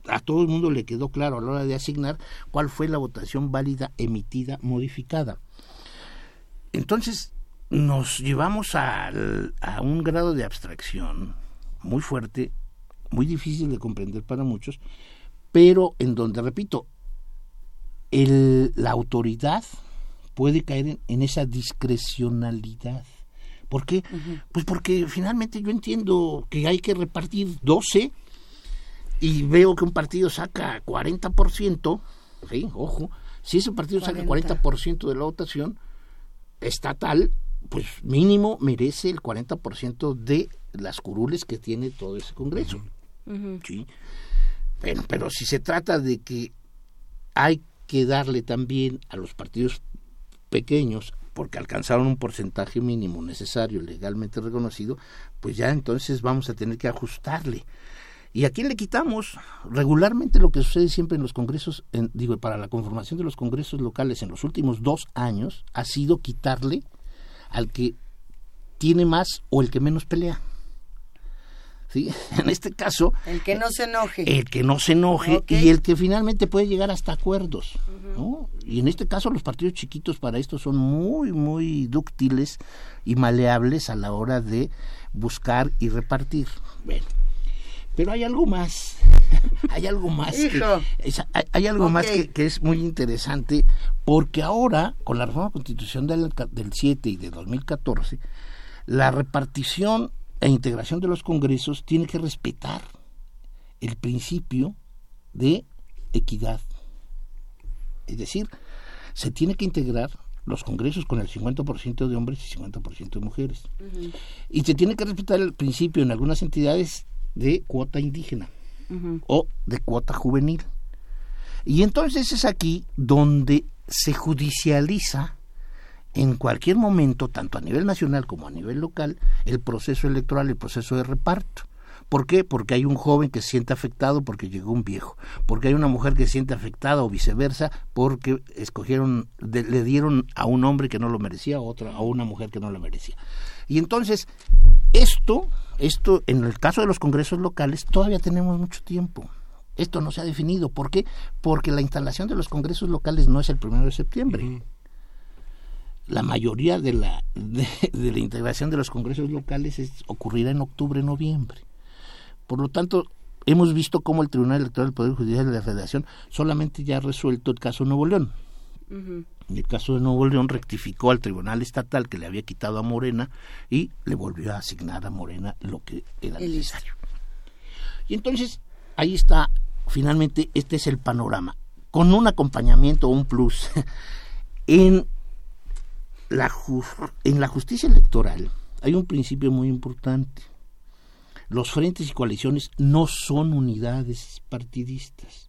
a todo el mundo le quedó claro a la hora de asignar cuál fue la votación válida emitida modificada. Entonces nos llevamos a un grado de abstracción muy fuerte, muy difícil de comprender para muchos, pero en donde, repito, el, la autoridad puede caer en, esa discrecionalidad. ¿Por qué? Pues porque finalmente yo entiendo que hay que repartir 12 y veo que un partido saca 40%, ¿sí? ojo, si ese partido saca 40% de la votación estatal, pues mínimo merece el 40% de las curules que tiene todo ese Congreso. ¿sí? Pero, pero si se trata de que hay que darle también a los partidos pequeños porque alcanzaron un porcentaje mínimo necesario legalmente reconocido, pues ya entonces vamos a tener que ajustarle. ¿Y a quién le quitamos? Regularmente lo que sucede siempre en los congresos, digo, para la conformación de los congresos locales en los últimos dos años, ha sido quitarle al que tiene más o el que menos pelea. ¿Sí? En este caso... El que no se enoje. El que no se enoje y el que finalmente puede llegar hasta acuerdos. Y en este caso los partidos chiquitos para esto son muy, muy dúctiles y maleables a la hora de buscar y repartir. Bueno, pero hay algo más, hay algo más, que, hay, algo más que, es muy interesante, porque ahora, con la reforma constitucional del, del 7 y de 2014, la repartición e integración de los congresos tiene que respetar el principio de equidad. Es decir, se tiene que integrar los congresos con el 50% de hombres y 50% de mujeres. Y se tiene que respetar el principio en algunas entidades de cuota indígena o de cuota juvenil. Y entonces es aquí donde se judicializa en cualquier momento, tanto a nivel nacional como a nivel local, el proceso electoral, el proceso de reparto. ¿Por qué? Porque hay un joven que se siente afectado porque llegó un viejo, porque hay una mujer que se siente afectada o viceversa porque escogieron, le dieron a un hombre que no lo merecía, a otra, a una mujer que no lo merecía. Y entonces, esto esto, en el caso de los congresos locales, todavía tenemos mucho tiempo. Esto no se ha definido. ¿Por qué? Porque la instalación de los congresos locales no es el primero de septiembre. La mayoría de la, de, la integración de los congresos locales es, ocurrirá en octubre, noviembre. Por lo tanto, hemos visto cómo el Tribunal Electoral del Poder Judicial de la Federación solamente ya ha resuelto el caso Nuevo León. En el caso de Nuevo León rectificó al Tribunal Estatal que le había quitado a Morena y le volvió a asignar a Morena lo que era necesario. Y entonces ahí está, finalmente este es el panorama, con un acompañamiento, un plus. en, la en la justicia electoral hay un principio muy importante. Los frentes y coaliciones no son unidades partidistas,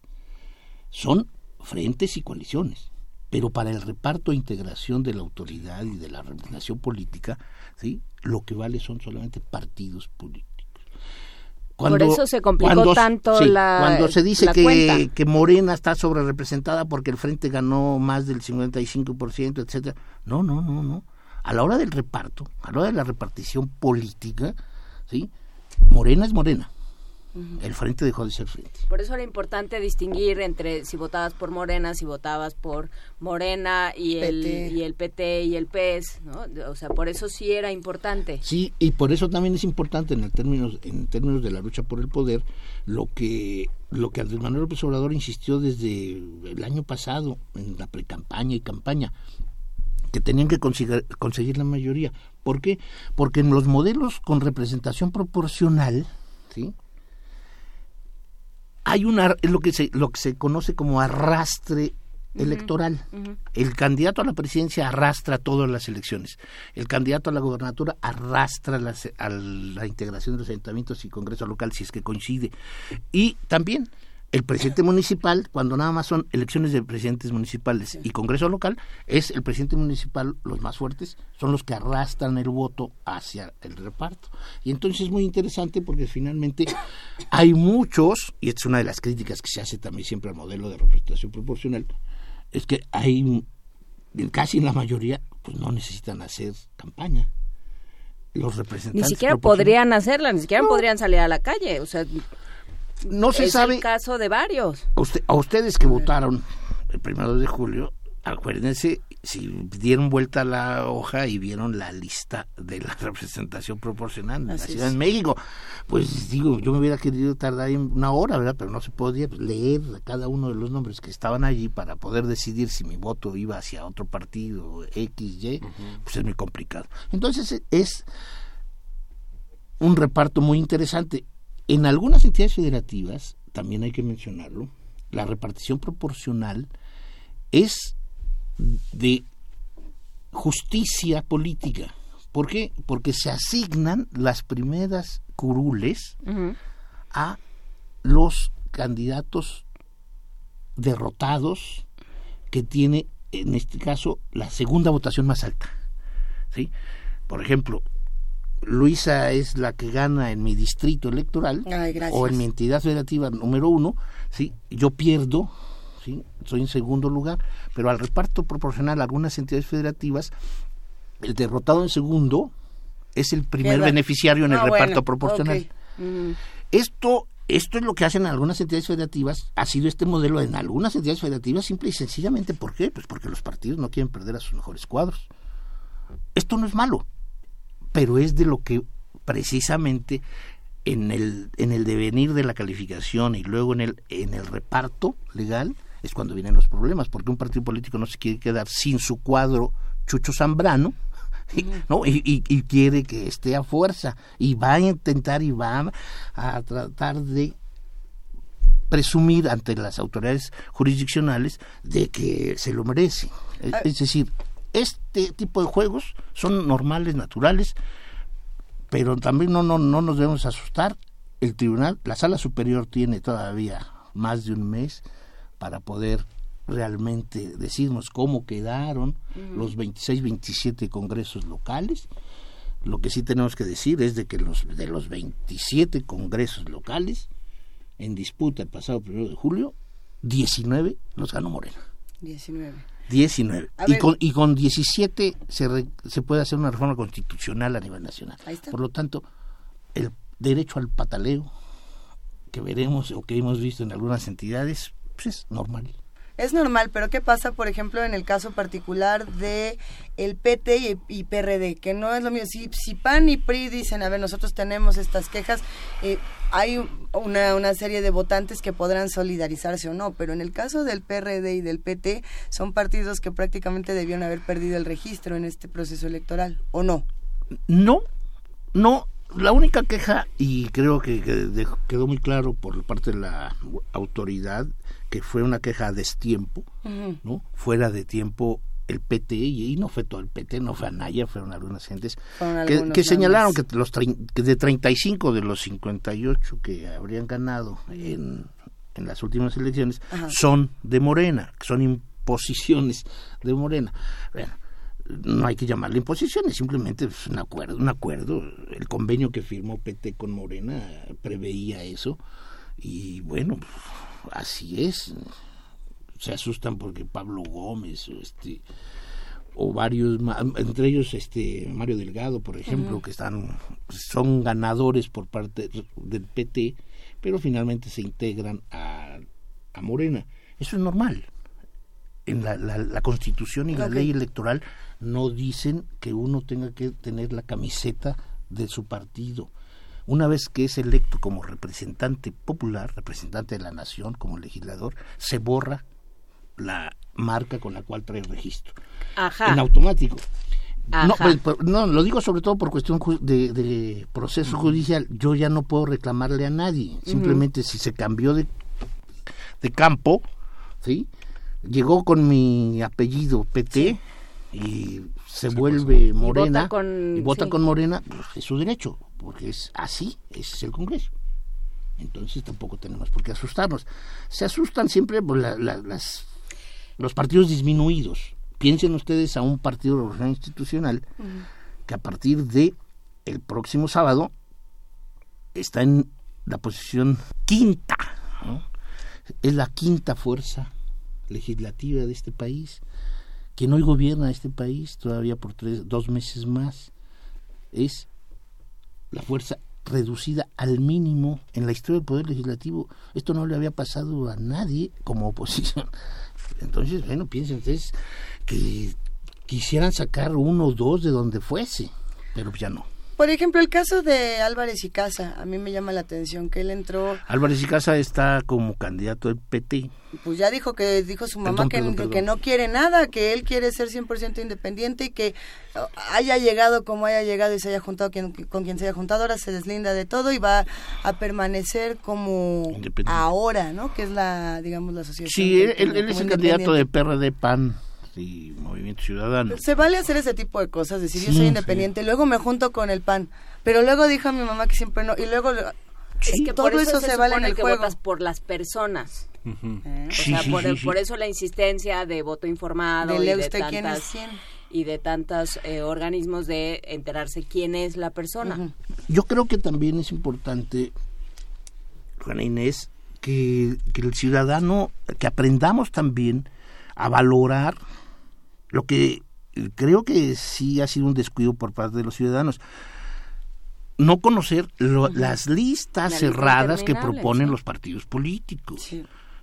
son frentes y coaliciones pero para el reparto e integración de la autoridad y de la representación política, ¿sí? lo que vale son solamente partidos políticos. Por eso se complicó tanto la Cuando se dice que, que, Morena está sobre representada porque el Frente ganó más del 55%, etcétera. No, no, no, no. A la hora del reparto, a la hora de la repartición política, ¿sí? Morena es Morena el frente dejó de ser frente. Por eso era importante distinguir entre si votabas por Morena, si votabas por Morena y el, y el PT y el PES, ¿no? O sea, por eso sí era importante. Sí, y por eso también es importante en, el términos, en términos de la lucha por el poder lo que lo que Andrés Manuel López Obrador insistió desde el año pasado en la precampaña y campaña que tenían que conseguir, conseguir la mayoría. ¿Por qué? Porque en los modelos con representación proporcional, ¿sí? Hay una lo que se lo que se conoce como arrastre electoral. El candidato a la presidencia arrastra todas las elecciones. El candidato a la gobernatura arrastra a la integración de los ayuntamientos y congreso local si es que coincide. Y también el presidente municipal, cuando nada más son elecciones de presidentes municipales y Congreso local, es el presidente municipal, los más fuertes, son los que arrastran el voto hacia el reparto. Y entonces es muy interesante porque finalmente hay muchos, y esta es una de las críticas que se hace también siempre al modelo de representación proporcional, es que hay, casi en la mayoría, pues no necesitan hacer campaña los representantes. Ni siquiera podrían hacerla, ni siquiera podrían salir a la calle. O sea, no se sabe. el caso de varios. a ustedes que votaron el primero de julio, acuérdense si dieron vuelta a la hoja y vieron la lista de la representación proporcional en la Ciudad de México. Pues digo, yo me hubiera querido tardar una hora, ¿verdad? Pero no se podía pues, leer cada uno de los nombres que estaban allí para poder decidir si mi voto iba hacia otro partido, X, Y, pues es muy complicado. Entonces es un reparto muy interesante. En algunas entidades federativas, también hay que mencionarlo, la repartición proporcional es de justicia política. ¿Por qué? Porque se asignan las primeras curules a los candidatos derrotados que tiene, en este caso, la segunda votación más alta. ¿sí? Por ejemplo, Luisa es la que gana en mi distrito electoral o en mi entidad federativa número uno, ¿sí? yo pierdo, ¿sí? soy en segundo lugar, pero al reparto proporcional algunas entidades federativas, el derrotado en segundo es el primer beneficiario en el ah, reparto proporcional. Esto esto es lo que hacen algunas entidades federativas, ha sido este modelo en algunas entidades federativas simple y sencillamente, ¿por qué? Pues porque los partidos no quieren perder a sus mejores cuadros. Esto no es malo, pero es de lo que precisamente en el, en el devenir de la calificación y luego en el, en el reparto legal es cuando vienen los problemas, porque un partido político no se quiere quedar sin su cuadro Chucho Zambrano, ¿no? Y, y, quiere que esté a fuerza y va a intentar y va a tratar de presumir ante las autoridades jurisdiccionales de que se lo merece. Ah. Es decir, este tipo de juegos son normales, naturales, pero también no, no, no nos debemos asustar. El tribunal, la sala superior tiene todavía más de un mes para poder realmente decirnos cómo quedaron los 26, 27 congresos locales. Lo que sí tenemos que decir es de que los, de los 27 congresos locales en disputa el pasado primero de julio, 19 los ganó Morena. 19. 19. Y con, y con 17 se, se puede hacer una reforma constitucional a nivel nacional. Por lo tanto, el derecho al pataleo que veremos o que hemos visto en algunas entidades, pues es normal. Es normal, pero ¿qué pasa, por ejemplo, en el caso particular de el PT y, PRD? Que no es lo mismo. Si, si, PAN y PRI dicen, a ver, nosotros tenemos estas quejas, eh, hay una, una serie de votantes que podrán solidarizarse o no, pero en el caso del PRD y del PT, son partidos que prácticamente debieron haber perdido el registro en este proceso electoral, ¿o no? No, no, la única queja, y creo que, quedó muy claro por parte de la autoridad, que fue una queja a destiempo, ¿no? Fuera de tiempo el PT, y, no fue todo el PT, no fue Anaya, fueron algunas gentes que, señalaron que, los que de 35 de los 58 que habrían ganado en, en las últimas elecciones son de Morena, que son imposiciones de Morena. Bueno, no hay que llamarle imposiciones, simplemente es un acuerdo, un acuerdo. El convenio que firmó PT con Morena preveía eso y bueno, así es. Se asustan porque Pablo Gómez, este, o varios, entre ellos este Mario Delgado, por ejemplo, que están, son ganadores por parte del PT, pero finalmente se integran a, a Morena. Eso es normal. En la, la, Constitución y la ley electoral no dicen que uno tenga que tener la camiseta de su partido una vez que es electo como representante popular, representante de la nación, como legislador, se borra la marca con la cual trae registro. Ajá. En automático. No, pues, no, lo digo sobre todo por cuestión de, proceso judicial. Yo ya no puedo reclamarle a nadie. Simplemente si se cambió de, de campo, ¿sí? Llegó con mi apellido PT y se vuelve morena y vota con, morena, pues, es su derecho porque es así, ese es el Congreso. Entonces tampoco tenemos por qué asustarnos. Se asustan siempre por las, los partidos disminuidos. Piensen ustedes a un partido institucional que a partir de el próximo sábado está en la posición quinta. Es la quinta fuerza legislativa de este país, que hoy gobierna este país todavía por tres, dos meses más. Es la fuerza reducida al mínimo en la historia del Poder Legislativo. Esto no le había pasado a nadie como oposición. Entonces, bueno, piensen ustedes que quisieran sacar uno o dos de donde fuese, pero ya no. Por ejemplo, el caso de Álvarez y Casa, a mí me llama la atención que él entró... Álvarez y Casa está como candidato del PT. Pues ya dijo que dijo su mamá que, que, no quiere nada, que él quiere ser 100% independiente y que haya llegado como haya llegado y se haya juntado con quien se haya juntado, ahora se deslinda de todo y va a permanecer como ahora, ¿no? Que es la, digamos, la asociación. Sí, él, es el candidato de PRD PAN y Movimiento Ciudadano. Se vale hacer ese tipo de cosas, decir yo soy independiente, luego me junto con el PAN, pero luego dijo a mi mamá que siempre no, y luego es que todo eso, se, vale en el que juego. votas por las personas. ¿Eh? o sea, por, eso la insistencia de voto informado. Dele y de usted quién es quién. y de tantos eh, organismos de enterarse quién es la persona. Yo creo que también es importante, Juana Inés, que, que el ciudadano, que aprendamos también a valorar lo que creo que sí ha sido un descuido por parte de los ciudadanos no conocer las listas cerradas que proponen los partidos políticos.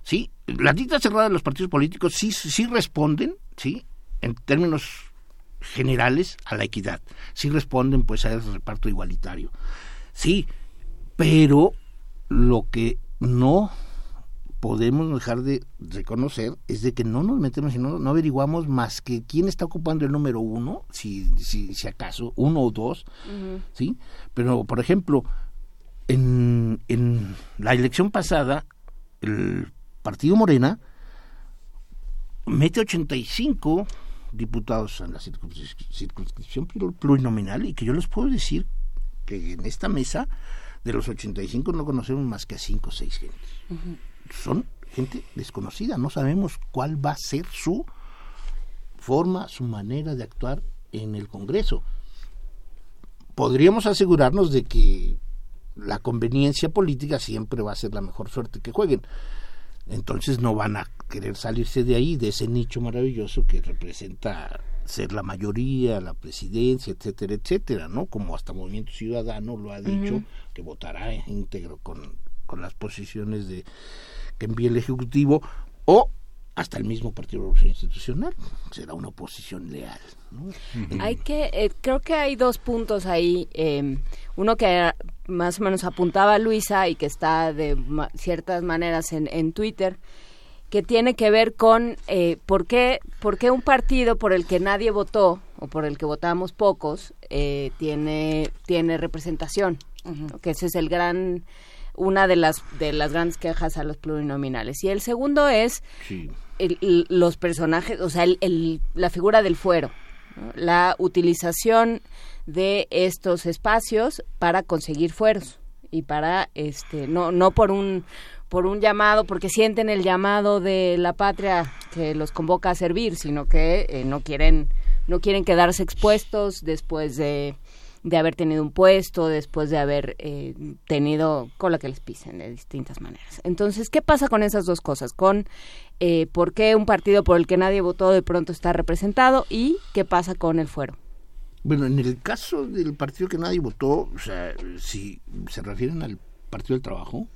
Sí. las listas cerradas de los partidos políticos sí, sí responden, sí, en términos generales a la equidad. Sí responden pues a ese reparto igualitario. Sí, pero lo que no podemos dejar de reconocer es de que no nos metemos y no, averiguamos más que quién está ocupando el número uno, si, si, si acaso, uno o dos, ¿sí? Pero, por ejemplo, en, en la elección pasada, el partido Morena mete 85 diputados en la circunscripción plurinominal y que yo les puedo decir que en esta mesa de los 85 no conocemos más que a 5 o 6 gentes son gente desconocida, no sabemos cuál va a ser su forma, su manera de actuar en el Congreso. Podríamos asegurarnos de que la conveniencia política siempre va a ser la mejor suerte que jueguen. Entonces no van a querer salirse de ahí, de ese nicho maravilloso que representa ser la mayoría, la presidencia, etcétera, etcétera, ¿no? Como hasta Movimiento Ciudadano lo ha dicho, que votará íntegro con, con las posiciones de que envíe el Ejecutivo o hasta el mismo Partido Revolución Institucional. Será una oposición leal. Hay que, eh, creo que hay dos puntos ahí. Em, uno que más o menos apuntaba Luisa y que está de ciertas maneras en, en Twitter, que tiene que ver con eh, por, qué, por qué un partido por el que nadie votó o por el que votamos pocos eh, tiene, tiene representación. Que ese es el gran una de las de las grandes quejas a los plurinominales. Y el segundo es los personajes, o sea, el, la figura del fuero, la utilización de estos espacios para conseguir fueros y para este no no por un por un llamado porque sienten el llamado de la patria que los convoca a servir sino que eh, no quieren no quieren quedarse expuestos después de de haber tenido un puesto, después de haber eh, tenido cola que les pisen de distintas maneras. Entonces, ¿qué pasa con esas dos cosas? Con eh, por qué un partido por el que nadie votó de pronto está representado y qué pasa con el fuero. Bueno, en el caso del partido que nadie votó, o sea, si se refieren al Partido del Trabajo,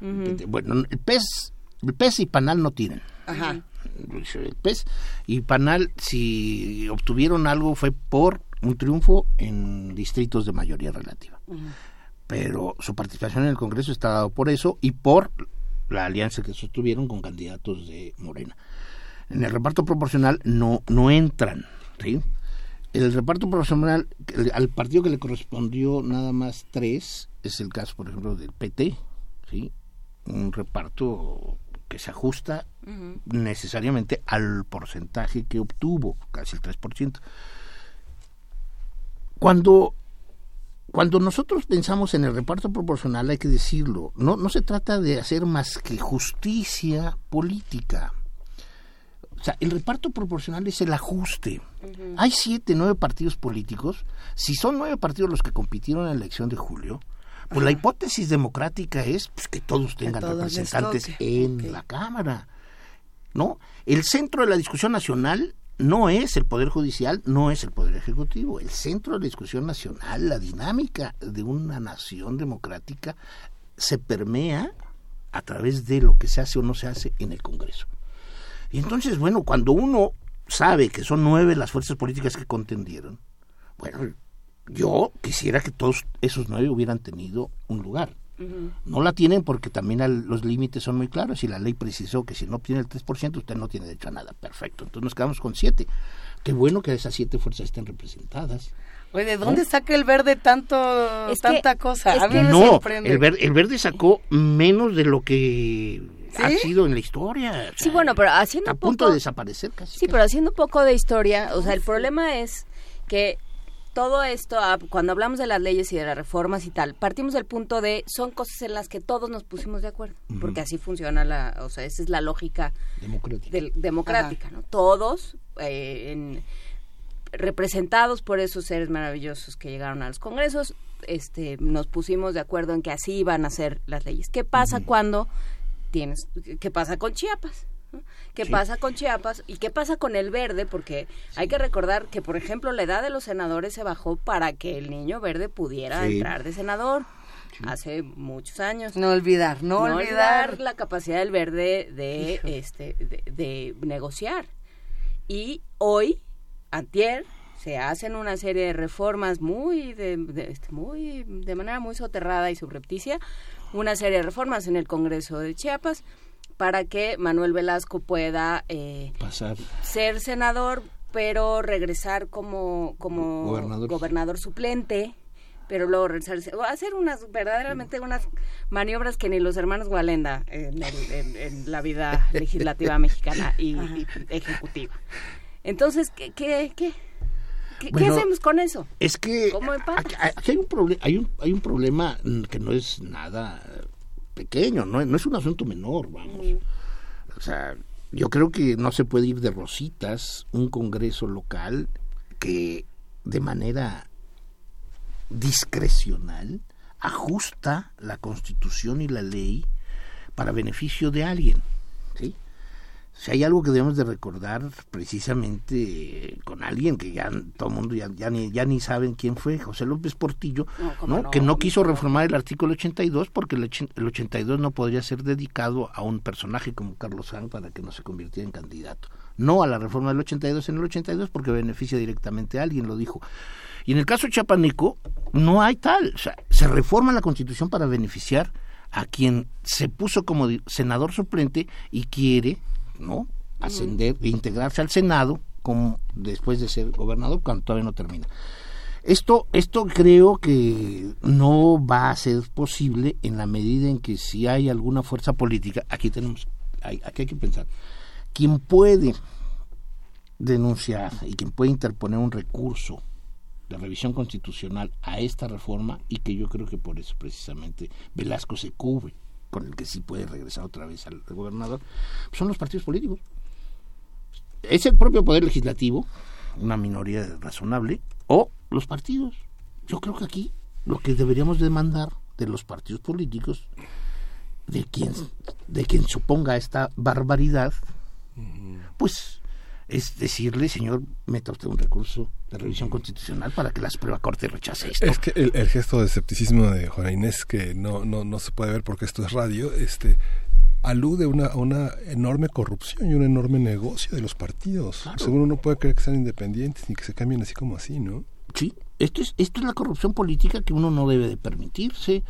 bueno, el PES, el PES y PANAL no tienen. Ajá. El PES y PANAL, si obtuvieron algo, fue por un triunfo en distritos de mayoría relativa. Pero su participación en el Congreso está dado por eso y por la alianza que sostuvieron con candidatos de Morena. En el reparto proporcional no, no entran, ¿sí? El reparto proporcional, al partido que le correspondió nada más tres, es el caso, por ejemplo, del PT, ¿sí? Un reparto que se ajusta necesariamente al porcentaje que obtuvo, casi el 3%. Cuando, cuando nosotros pensamos en el reparto proporcional, hay que decirlo, no, no se trata de hacer más que justicia política. O sea, el reparto proporcional es el ajuste. Hay siete, nueve partidos políticos. Si son nueve partidos los que compitieron en la elección de julio, pues la hipótesis democrática es pues, que todos tengan representantes en la Cámara. ¿No? El centro de la discusión nacional no es el Poder Judicial, no es el Poder Ejecutivo. El centro de la discusión nacional, la dinámica de una nación democrática, se permea a través de lo que se hace o no se hace en el Congreso. Y entonces, bueno, cuando uno sabe que son nueve las fuerzas políticas que contendieron, bueno, yo quisiera que todos esos nueve hubieran tenido un lugar. No la tienen porque también los límites son muy claros y la ley precisó que si no obtiene el 3% usted no tiene derecho a nada. Perfecto. Entonces nos quedamos con siete. Qué bueno que esas siete fuerzas estén representadas. Oye, ¿de dónde saca el verde tanto tanta cosa? a mí no, el, el verde sacó menos de lo que ha sido en la historia. sí, bueno, pero haciendo a punto de desaparecer casi. Sí, pero haciendo un poco de historia, o sea, el problema es que todo esto, ah, cuando hablamos de las leyes y de las reformas y tal, partimos del punto de son cosas en las que todos nos pusimos de acuerdo, porque así funciona la, o sea, esa es la lógica democrática, democrática ¿no? Todos, eh, representados por esos seres maravillosos que llegaron a los congresos, este, nos pusimos de acuerdo en que así iban a ser las leyes. ¿Qué pasa cuando tienes, qué pasa con Chiapas? ¿Qué pasa con Chiapas y qué pasa con el verde? Porque hay que recordar que, por ejemplo, la edad de los senadores se bajó para que el niño verde pudiera entrar de senador. Hace muchos años. No olvidar, no, olvidar. la capacidad del verde de, este, de, negociar. Y hoy, antier, se hacen una serie de reformas muy de, este, muy de manera muy soterrada y subrepticia una serie de reformas en el Congreso de Chiapas para que Manuel Velasco pueda eh, ser senador, pero regresar como, como gobernador. suplente pero luego regresar, hacer unas verdaderamente unas maniobras que ni los hermanos Gualenda en, en, la vida legislativa mexicana y, ejecutiva. Entonces, ¿qué, qué, qué, qué, hacemos con eso? Es que aquí, hay un, hay, un, hay un problema que no es nada pequeño, no, no es un asunto menor, vamos. O sea, yo creo que no se puede ir de rositas un Congreso local que de manera discrecional ajusta la Constitución y la ley para beneficio de alguien. Si hay algo que debemos de recordar precisamente con alguien que ya todo el mundo ya, ya, ni, ya ni saben quién fue, José López Portillo, no, que no quiso reformar el artículo 82 porque el, el 82 no podría ser dedicado a un personaje como Carlos Sanz para que no se convirtiera en candidato. No a la reforma del 82 en el 82 porque beneficia directamente a alguien, lo dijo. Y en el caso chapaneco no hay tal, o sea, se reforma la Constitución para beneficiar a quien se puso como senador suplente y quiere ¿no? Ascender, e integrarse al Senado como después de ser gobernador cuando todavía no termina. Esto, esto creo que no va a ser posible en la medida en que si hay alguna fuerza política, aquí tenemos, hay, aquí hay que pensar, quien puede denunciar y quien puede interponer un recurso de revisión constitucional a esta reforma y que yo creo que por eso precisamente Velasco se cubre con el que sí puede regresar otra vez al, gobernador, son los partidos políticos. Es el propio poder legislativo, una minoría razonable, o los partidos. Yo creo que aquí lo que deberíamos demandar de los partidos políticos, de quien, de quien suponga esta barbaridad, pues es decirle, señor, meta usted un recurso de revisión constitucional para que la Suprema Corte rechace esto. Es que el, gesto de escepticismo de Juana Inés, que no, no, no se puede ver porque esto es radio, este alude una, a una enorme corrupción y un enorme negocio de los partidos. Según uno puede creer que sean independientes ni que se cambien así como así, ¿no? Sí, esto es, esto es la corrupción política que uno no debe de permitirse.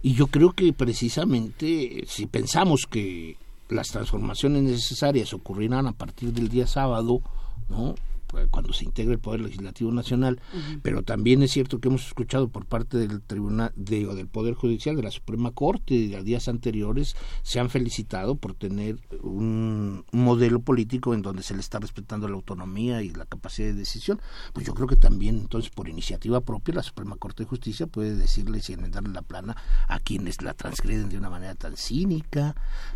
Y yo creo que precisamente si pensamos que las transformaciones necesarias ocurrirán a partir del día sábado, ¿no? Pues, cuando se integre el Poder Legislativo Nacional, pero también es cierto que hemos escuchado por parte del Tribunal de, o del Poder Judicial de la Suprema Corte de días anteriores se han felicitado por tener un, modelo político en donde se le está respetando la autonomía y la capacidad de decisión. Pues yo creo que también entonces por iniciativa propia la Suprema Corte de Justicia puede decirle y enmendarle la plana a quienes la transgreden de una manera tan cínica,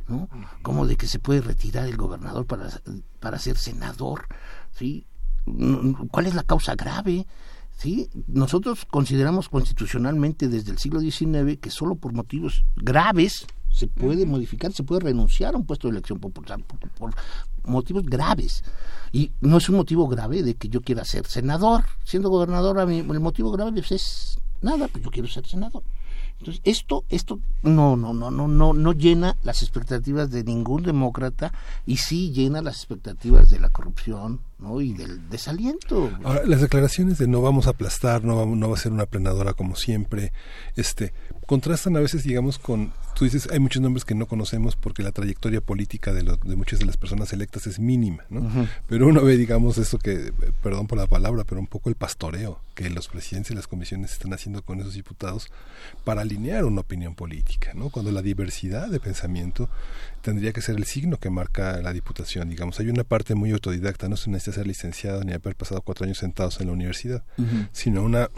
¿no? Como de que se puede retirar el gobernador para para ser senador, ¿sí? ¿Cuál es la causa grave? ¿Sí? Nosotros consideramos constitucionalmente desde el siglo XIX que solo por motivos graves se puede modificar, se puede renunciar a un puesto de elección popular por, motivos graves. Y no es un motivo grave de que yo quiera ser senador. Siendo gobernador, el motivo grave es nada, pues yo quiero ser senador. Entonces, esto, esto no, no, no, no, no, no llena las expectativas de ningún demócrata y sí llena las expectativas de la corrupción, ¿no? y del desaliento. Ahora, las declaraciones de no vamos a aplastar, no, vamos, no va a ser una aplanadora como siempre, este, contrastan a veces, digamos, con, tú dices, hay muchos nombres que no conocemos porque la trayectoria política de, de muchas de las personas electas es mínima, ¿no? Pero uno ve, digamos, eso que, perdón por la palabra, pero un poco el pastoreo que los presidentes y las comisiones están haciendo con esos diputados para alinear una opinión política, ¿no? Cuando la diversidad de pensamiento tendría que ser el signo que marca la diputación, digamos. Hay una parte muy autodidacta, no se necesita ser licenciado ni haber pasado cuatro años sentados en la universidad, sino una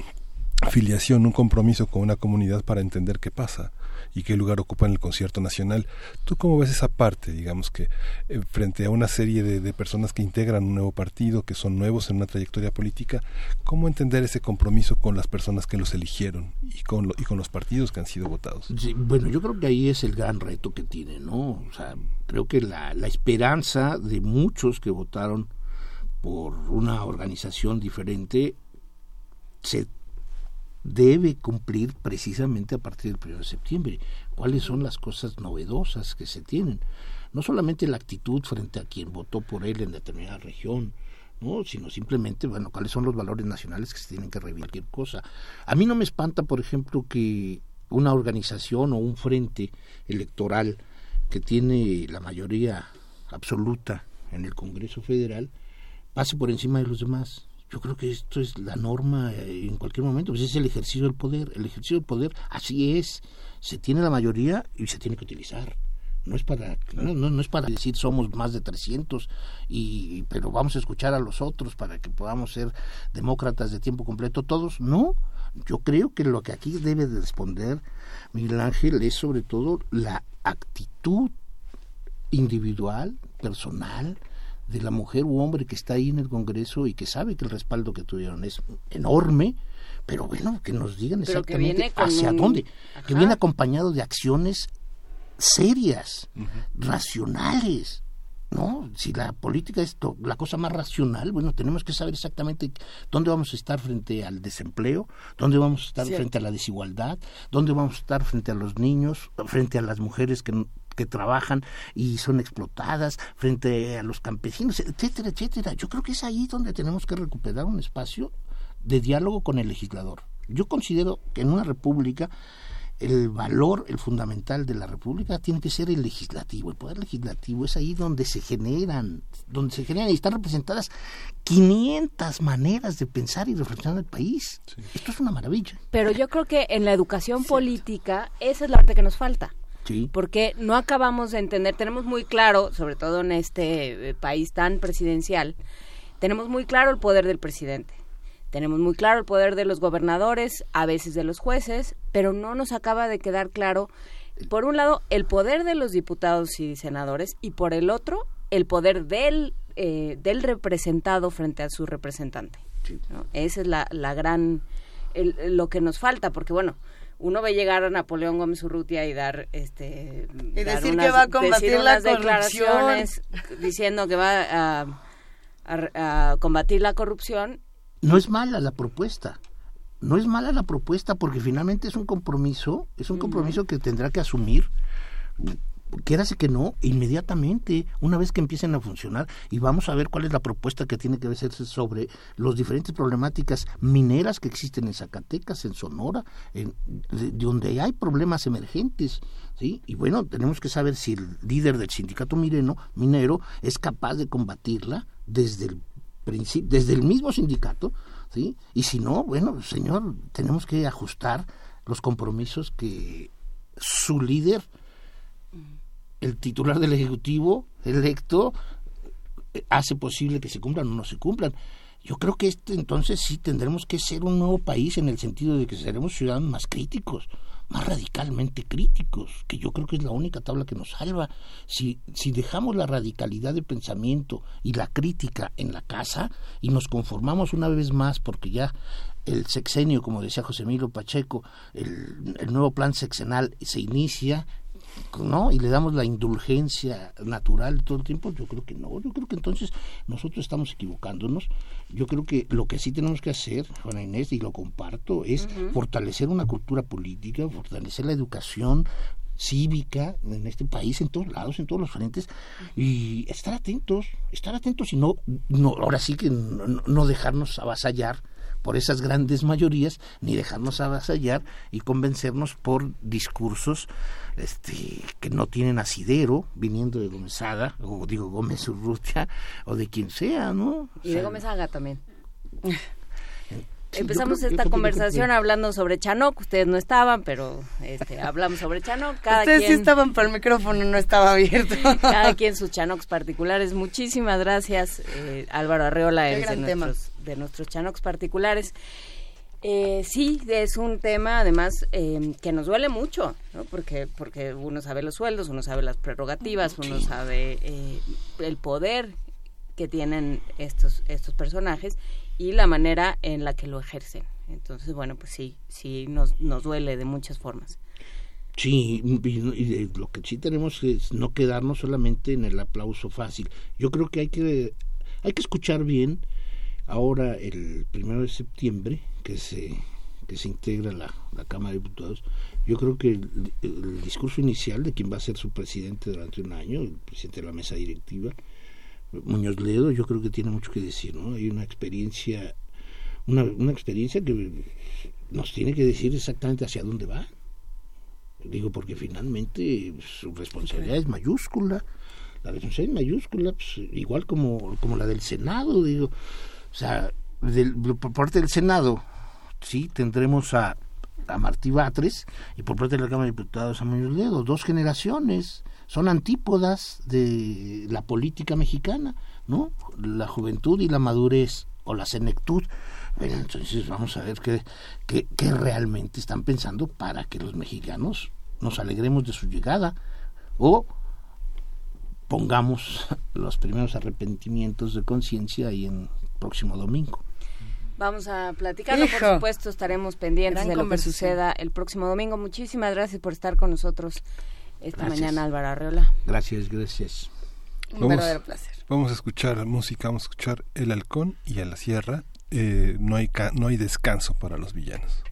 filiación, un compromiso con una comunidad para entender qué pasa y qué lugar ocupa en el concierto nacional. ¿Tú cómo ves esa parte, digamos que eh, frente a una serie de, personas que integran un nuevo partido, que son nuevos en una trayectoria política, cómo entender ese compromiso con las personas que los eligieron y con, y con los partidos que han sido votados? bueno, yo creo que ahí es el gran reto que tiene, ¿no? O sea, creo que la, la esperanza de muchos que votaron por una organización diferente se debe cumplir precisamente a partir del 1 de septiembre. ¿Cuáles son las cosas novedosas que se tienen? No solamente la actitud frente a quien votó por él en determinada región, ¿no? sino simplemente, bueno, cuáles son los valores nacionales que se tienen que cualquier cosa. A mí no me espanta, por ejemplo, que una organización o un frente electoral que tiene la mayoría absoluta en el Congreso Federal pase por encima de los demás yo creo que esto es la norma eh, en cualquier momento, pues es el ejercicio del poder. El ejercicio del poder así es. Se tiene la mayoría y se tiene que utilizar. No es para no, no, es para decir somos más de 300 y pero vamos a escuchar a los otros para que podamos ser demócratas de tiempo completo todos. No, yo creo que lo que aquí debe de responder Miguel Ángel es sobre todo la actitud individual, personal, de la mujer u hombre que está ahí en el Congreso y que sabe que el respaldo que tuvieron es enorme, pero bueno, que nos digan exactamente hacia dónde, que viene acompañado de acciones serias, racionales, ¿no? Si la política es la cosa más racional, bueno, tenemos que saber exactamente dónde vamos a estar frente al desempleo, dónde vamos a estar frente a la desigualdad, dónde vamos a estar frente a los niños, frente a las mujeres que que trabajan y son explotadas frente a los campesinos, etcétera, etcétera. Yo creo que es ahí donde tenemos que recuperar un espacio de diálogo con el legislador. Yo considero que en una república el valor, el fundamental de la república tiene que ser el legislativo. El poder legislativo es ahí donde se generan, donde se generan y están representadas 500 maneras de pensar y reflexionar el país. Esto es una maravilla. Pero yo creo que en la educación política esa es la parte que nos falta. Porque no acabamos de entender, tenemos muy claro, sobre todo en este eh, país tan presidencial, tenemos muy claro el poder del presidente. Tenemos muy claro el poder de los gobernadores, a veces de los jueces, pero no nos acaba de quedar claro, por un lado, el poder de los diputados y senadores y por el otro, el poder del, eh, del representado frente a su representante. Esa es la, la gran, lo que nos falta, porque bueno, uno ve llegar a Napoleón Gómez Urrutia y dar este y decir que va a combatir la declaraciones diciendo que va a, combatir la corrupción. No es mala la propuesta. No es mala la propuesta porque finalmente es un compromiso es un compromiso que tendrá que asumir quédase que no, inmediatamente, una vez que empiecen a funcionar, y vamos a ver cuál es la propuesta que tiene que hacerse sobre las diferentes problemáticas mineras que existen en Zacatecas, en Sonora, en, de, donde hay problemas emergentes. ¿sí? Y bueno, tenemos que saber si el líder del sindicato minero, minero es capaz de combatirla desde el desde el mismo sindicato, ¿sí? Y si no, bueno, señor, tenemos que ajustar los compromisos que su líder el titular del Ejecutivo electo eh, hace posible que se cumplan o no se cumplan. Yo creo que este, entonces sí tendremos que ser un nuevo país en el sentido de que seremos ciudadanos más críticos, más radicalmente críticos, que yo creo que es la única tabla que nos salva. Si, si dejamos la radicalidad de pensamiento y la crítica en la casa y nos conformamos una vez más porque ya el sexenio, como decía José Emilio Pacheco, el, el nuevo plan sexenal se inicia ¿no? Y le damos la indulgencia natural todo el tiempo, yo creo que no, yo creo que entonces nosotros estamos equivocándonos. Yo creo que lo que sí tenemos que hacer, Juana Inés, y lo comparto, es fortalecer una cultura política, fortalecer la educación cívica en este país, en todos lados, en todos los frentes, y estar atentos, estar atentos y no, no ahora sí que no dejarnos avasallar por esas grandes mayorías, ni dejarnos avasallar y convencernos por discursos este, que no tienen asidero, viniendo de Gómezada, o digo Gómez Urrutia, o de quien sea, ¿no? y de Gómezaga también. Empezamos esta conversación hablando sobre Chanoc, ustedes no estaban, pero este, hablamos sobre Chanoc. Cada ustedes sí estaban, pero el micrófono no estaba abierto. cada quien sus Chanocs particulares. Muchísimas gracias, eh, Álvaro Arreola, es de nuestros, de nuestros Chanocs particulares. Eh, sí, es un tema además em, que nos duele mucho, ¿no? porque, porque uno sabe los sueldos, uno sabe las prerrogativas, uno sabe eh, el poder que tienen estos, estos personajes y la manera en la que lo ejercen. Entonces, bueno, pues sí, sí nos, nos duele de muchas formas. Sí, y, lo que sí tenemos es no quedarnos solamente en el aplauso fácil. Yo creo que hay que, hay que escuchar bien ahora el primero de septiembre que se que se integra la, la Cámara de Diputados, yo creo que el, discurso inicial de quien va a ser su presidente durante un año, el presidente de la mesa directiva, Muñoz Ledo, yo creo que tiene mucho que decir, ¿no? Hay una experiencia, una, una experiencia que nos tiene que decir exactamente hacia dónde va. Digo, porque finalmente su responsabilidad es mayúscula, la responsabilidad es mayúscula, pues, igual como, como la del Senado, digo, o sea, por parte del Senado, sí, tendremos a, a Martí Batres y por parte de la Cámara de Diputados a Manuel Ledo, dos generaciones, son antípodas de la política mexicana, ¿no? La juventud y la madurez o la senectud. Bueno, entonces vamos a ver qué, qué, qué realmente están pensando para que los mexicanos nos alegremos de su llegada o pongamos los primeros arrepentimientos de conciencia ahí en próximo domingo. Vamos a platicarlo, por supuesto, estaremos pendientes de lo que suceda el próximo domingo. Muchísimas gracias por estar con nosotros esta mañana, Álvaro Arreola. Gracias, gracias. Un verdadero placer. Vamos a escuchar música, vamos a escuchar El Halcón y a la Sierra. Eh, no, hay no hay descanso para los villanos.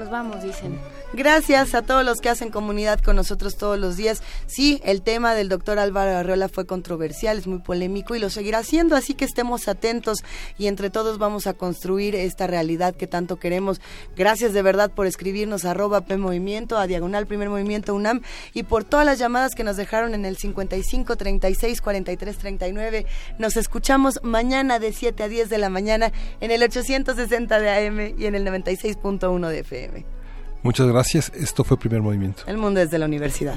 Nos vamos, dicen. Gracias a todos los que hacen comunidad con nosotros todos los días. Sí, el tema del doctor Álvaro Arreola fue controversial, es muy polémico y lo seguirá siendo, así que estemos atentos y entre todos vamos a construir esta realidad que tanto queremos. Gracias de verdad por escribirnos a arroba P Movimiento, a Diagonal Primer Movimiento UNAM y por todas las llamadas que nos dejaron en el 55 36 43 39. Nos escuchamos mañana de 7 a 10 de la mañana en el 860 de AM y en el 96.1 de FM. Muchas gracias. Esto fue Primer Movimiento. El mundo desde la universidad.